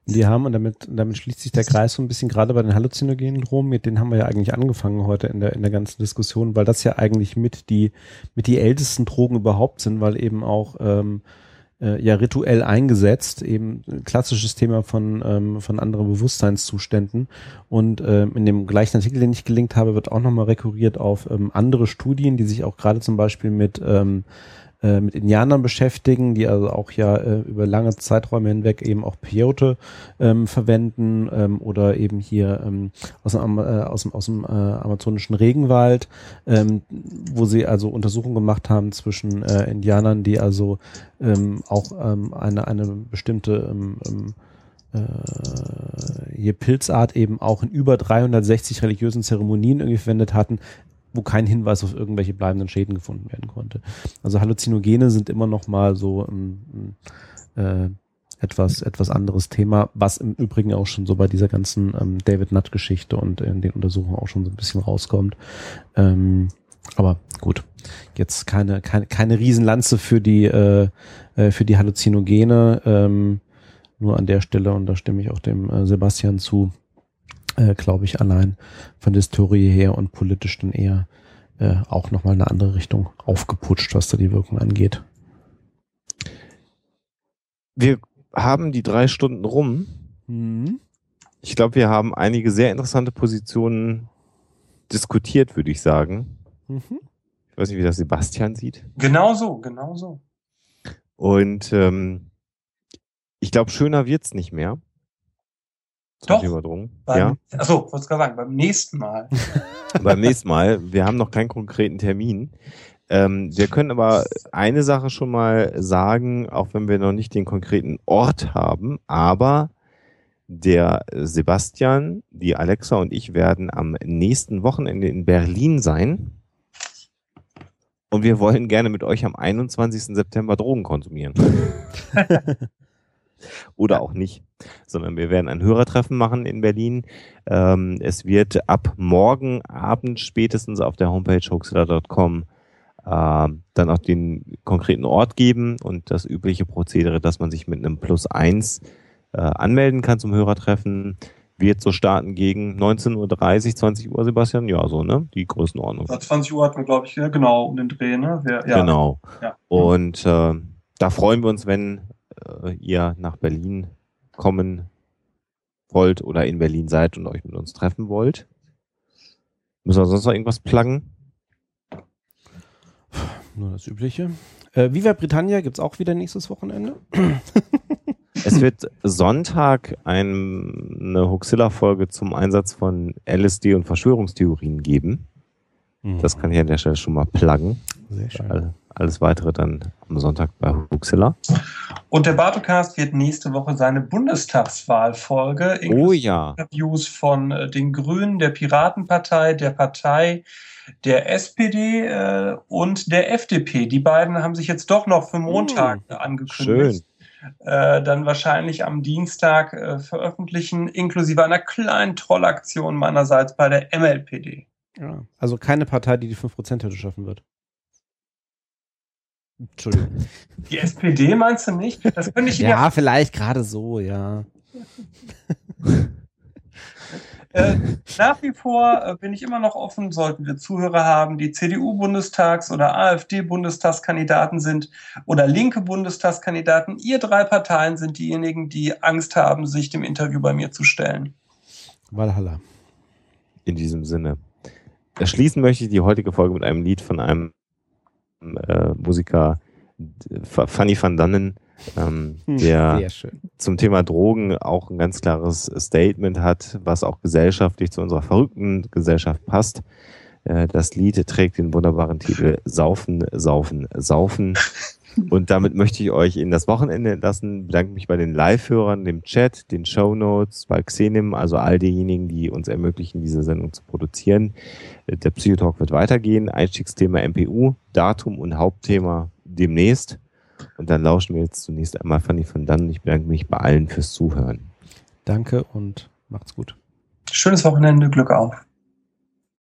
Und die haben, und damit, damit schließt sich der Kreis so ein bisschen gerade bei den halluzinogenen Drogen, mit denen haben wir ja eigentlich angefangen heute in der, in der ganzen Diskussion, weil das ja eigentlich mit die, mit die ältesten Drogen überhaupt sind, weil eben auch ähm, äh, ja rituell eingesetzt, eben ein klassisches Thema von, ähm, von anderen Bewusstseinszuständen. Und ähm, in dem gleichen Artikel, den ich gelinkt habe, wird auch nochmal rekurriert auf ähm, andere Studien, die sich auch gerade zum Beispiel mit ähm, äh, mit Indianern beschäftigen, die also auch ja äh, über lange Zeiträume hinweg eben auch Peyote ähm, verwenden ähm, oder eben hier ähm, aus dem, äh, aus dem, aus dem äh, amazonischen Regenwald, ähm, wo sie also Untersuchungen gemacht haben zwischen äh, Indianern, die also ähm, auch ähm, eine, eine bestimmte ähm, ähm, äh, hier Pilzart eben auch in über 360 religiösen Zeremonien irgendwie verwendet hatten, wo kein Hinweis auf irgendwelche bleibenden Schäden gefunden werden konnte. Also Halluzinogene sind immer noch mal so ein, ein äh, etwas etwas anderes Thema, was im Übrigen auch schon so bei dieser ganzen ähm, David Nutt Geschichte und in den Untersuchungen auch schon so ein bisschen rauskommt. Ähm, aber gut, jetzt keine keine keine Riesenlanze für die äh, äh, für die Halluzinogene. Ähm, nur an der Stelle und da stimme ich auch dem äh, Sebastian zu äh, glaube ich, allein von der Historie her und politisch dann eher äh, auch nochmal eine andere Richtung aufgeputscht, was da die Wirkung angeht. Wir haben die drei Stunden rum. Mhm. Ich glaube, wir haben einige sehr interessante Positionen diskutiert, würde ich sagen. Mhm. Ich weiß nicht, wie das Sebastian sieht. Genau so, genau so. Und ähm, ich glaube, schöner wird's nicht mehr. Doch. Beim, ja. Achso, wollte gerade sagen, beim nächsten Mal. beim nächsten Mal. Wir haben noch keinen konkreten Termin. Ähm, wir können aber eine Sache schon mal sagen, auch wenn wir noch nicht den konkreten Ort haben, aber der Sebastian, die Alexa und ich werden am nächsten Wochenende in Berlin sein. Und wir wollen gerne mit euch am 21. September Drogen konsumieren. oder auch nicht, sondern wir werden ein Hörertreffen machen in Berlin. Ähm, es wird ab morgen Abend spätestens auf der Homepage hoaxilla.com äh, dann auch den konkreten Ort geben und das übliche Prozedere, dass man sich mit einem Plus eins äh, anmelden kann zum Hörertreffen. Wird so starten gegen 19.30 Uhr, 20 Uhr, Sebastian? Ja, so, ne? Die Größenordnung. 20 Uhr hatten wir, glaube ich, genau um den Dreh, ne? Wir, ja. Genau. Ja. Und äh, da freuen wir uns, wenn äh, ihr nach Berlin kommen wollt oder in Berlin seid und euch mit uns treffen wollt. Müssen wir sonst noch irgendwas pluggen? Nur das Übliche. Äh, Viva Britannia gibt es auch wieder nächstes Wochenende. es wird Sonntag ein, eine Huxilla-Folge zum Einsatz von LSD und Verschwörungstheorien geben. Mhm. Das kann ich an der Stelle schon mal pluggen. Sehr schön. Alles weitere dann am Sonntag bei Huxilla. Und der Bartocast wird nächste Woche seine Bundestagswahlfolge oh, ja. Interviews von äh, den Grünen, der Piratenpartei, der Partei, der SPD äh, und der FDP. Die beiden haben sich jetzt doch noch für Montag uh, angekündigt. Schön. Äh, dann wahrscheinlich am Dienstag äh, veröffentlichen, inklusive einer kleinen Trollaktion meinerseits bei der MLPD. Ja, also keine Partei, die die 5%-Hürde schaffen wird. Entschuldigung. Die SPD meinst du nicht? Das könnte ich Ja, ja vielleicht gerade so, ja. äh, nach wie vor äh, bin ich immer noch offen, sollten wir Zuhörer haben, die CDU-Bundestags- oder AfD-Bundestagskandidaten sind oder linke Bundestagskandidaten. Ihr drei Parteien sind diejenigen, die Angst haben, sich dem Interview bei mir zu stellen. Valhalla. In diesem Sinne. Schließen möchte ich die heutige Folge mit einem Lied von einem äh, Musiker Fanny van Dannen, ähm, hm, der zum Thema Drogen auch ein ganz klares Statement hat, was auch gesellschaftlich zu unserer verrückten Gesellschaft passt. Äh, das Lied trägt den wunderbaren Titel Saufen, Saufen, Saufen. Und damit möchte ich euch in das Wochenende entlassen. Bedanke mich bei den Live-Hörern, dem Chat, den Show Notes, bei Xenim, also all diejenigen, die uns ermöglichen, diese Sendung zu produzieren. Der Psychotalk wird weitergehen. Einstiegsthema MPU, Datum und Hauptthema demnächst. Und dann lauschen wir jetzt zunächst einmal Fanny von Dann. Ich bedanke mich bei allen fürs Zuhören. Danke und macht's gut. Schönes Wochenende, Glück auf.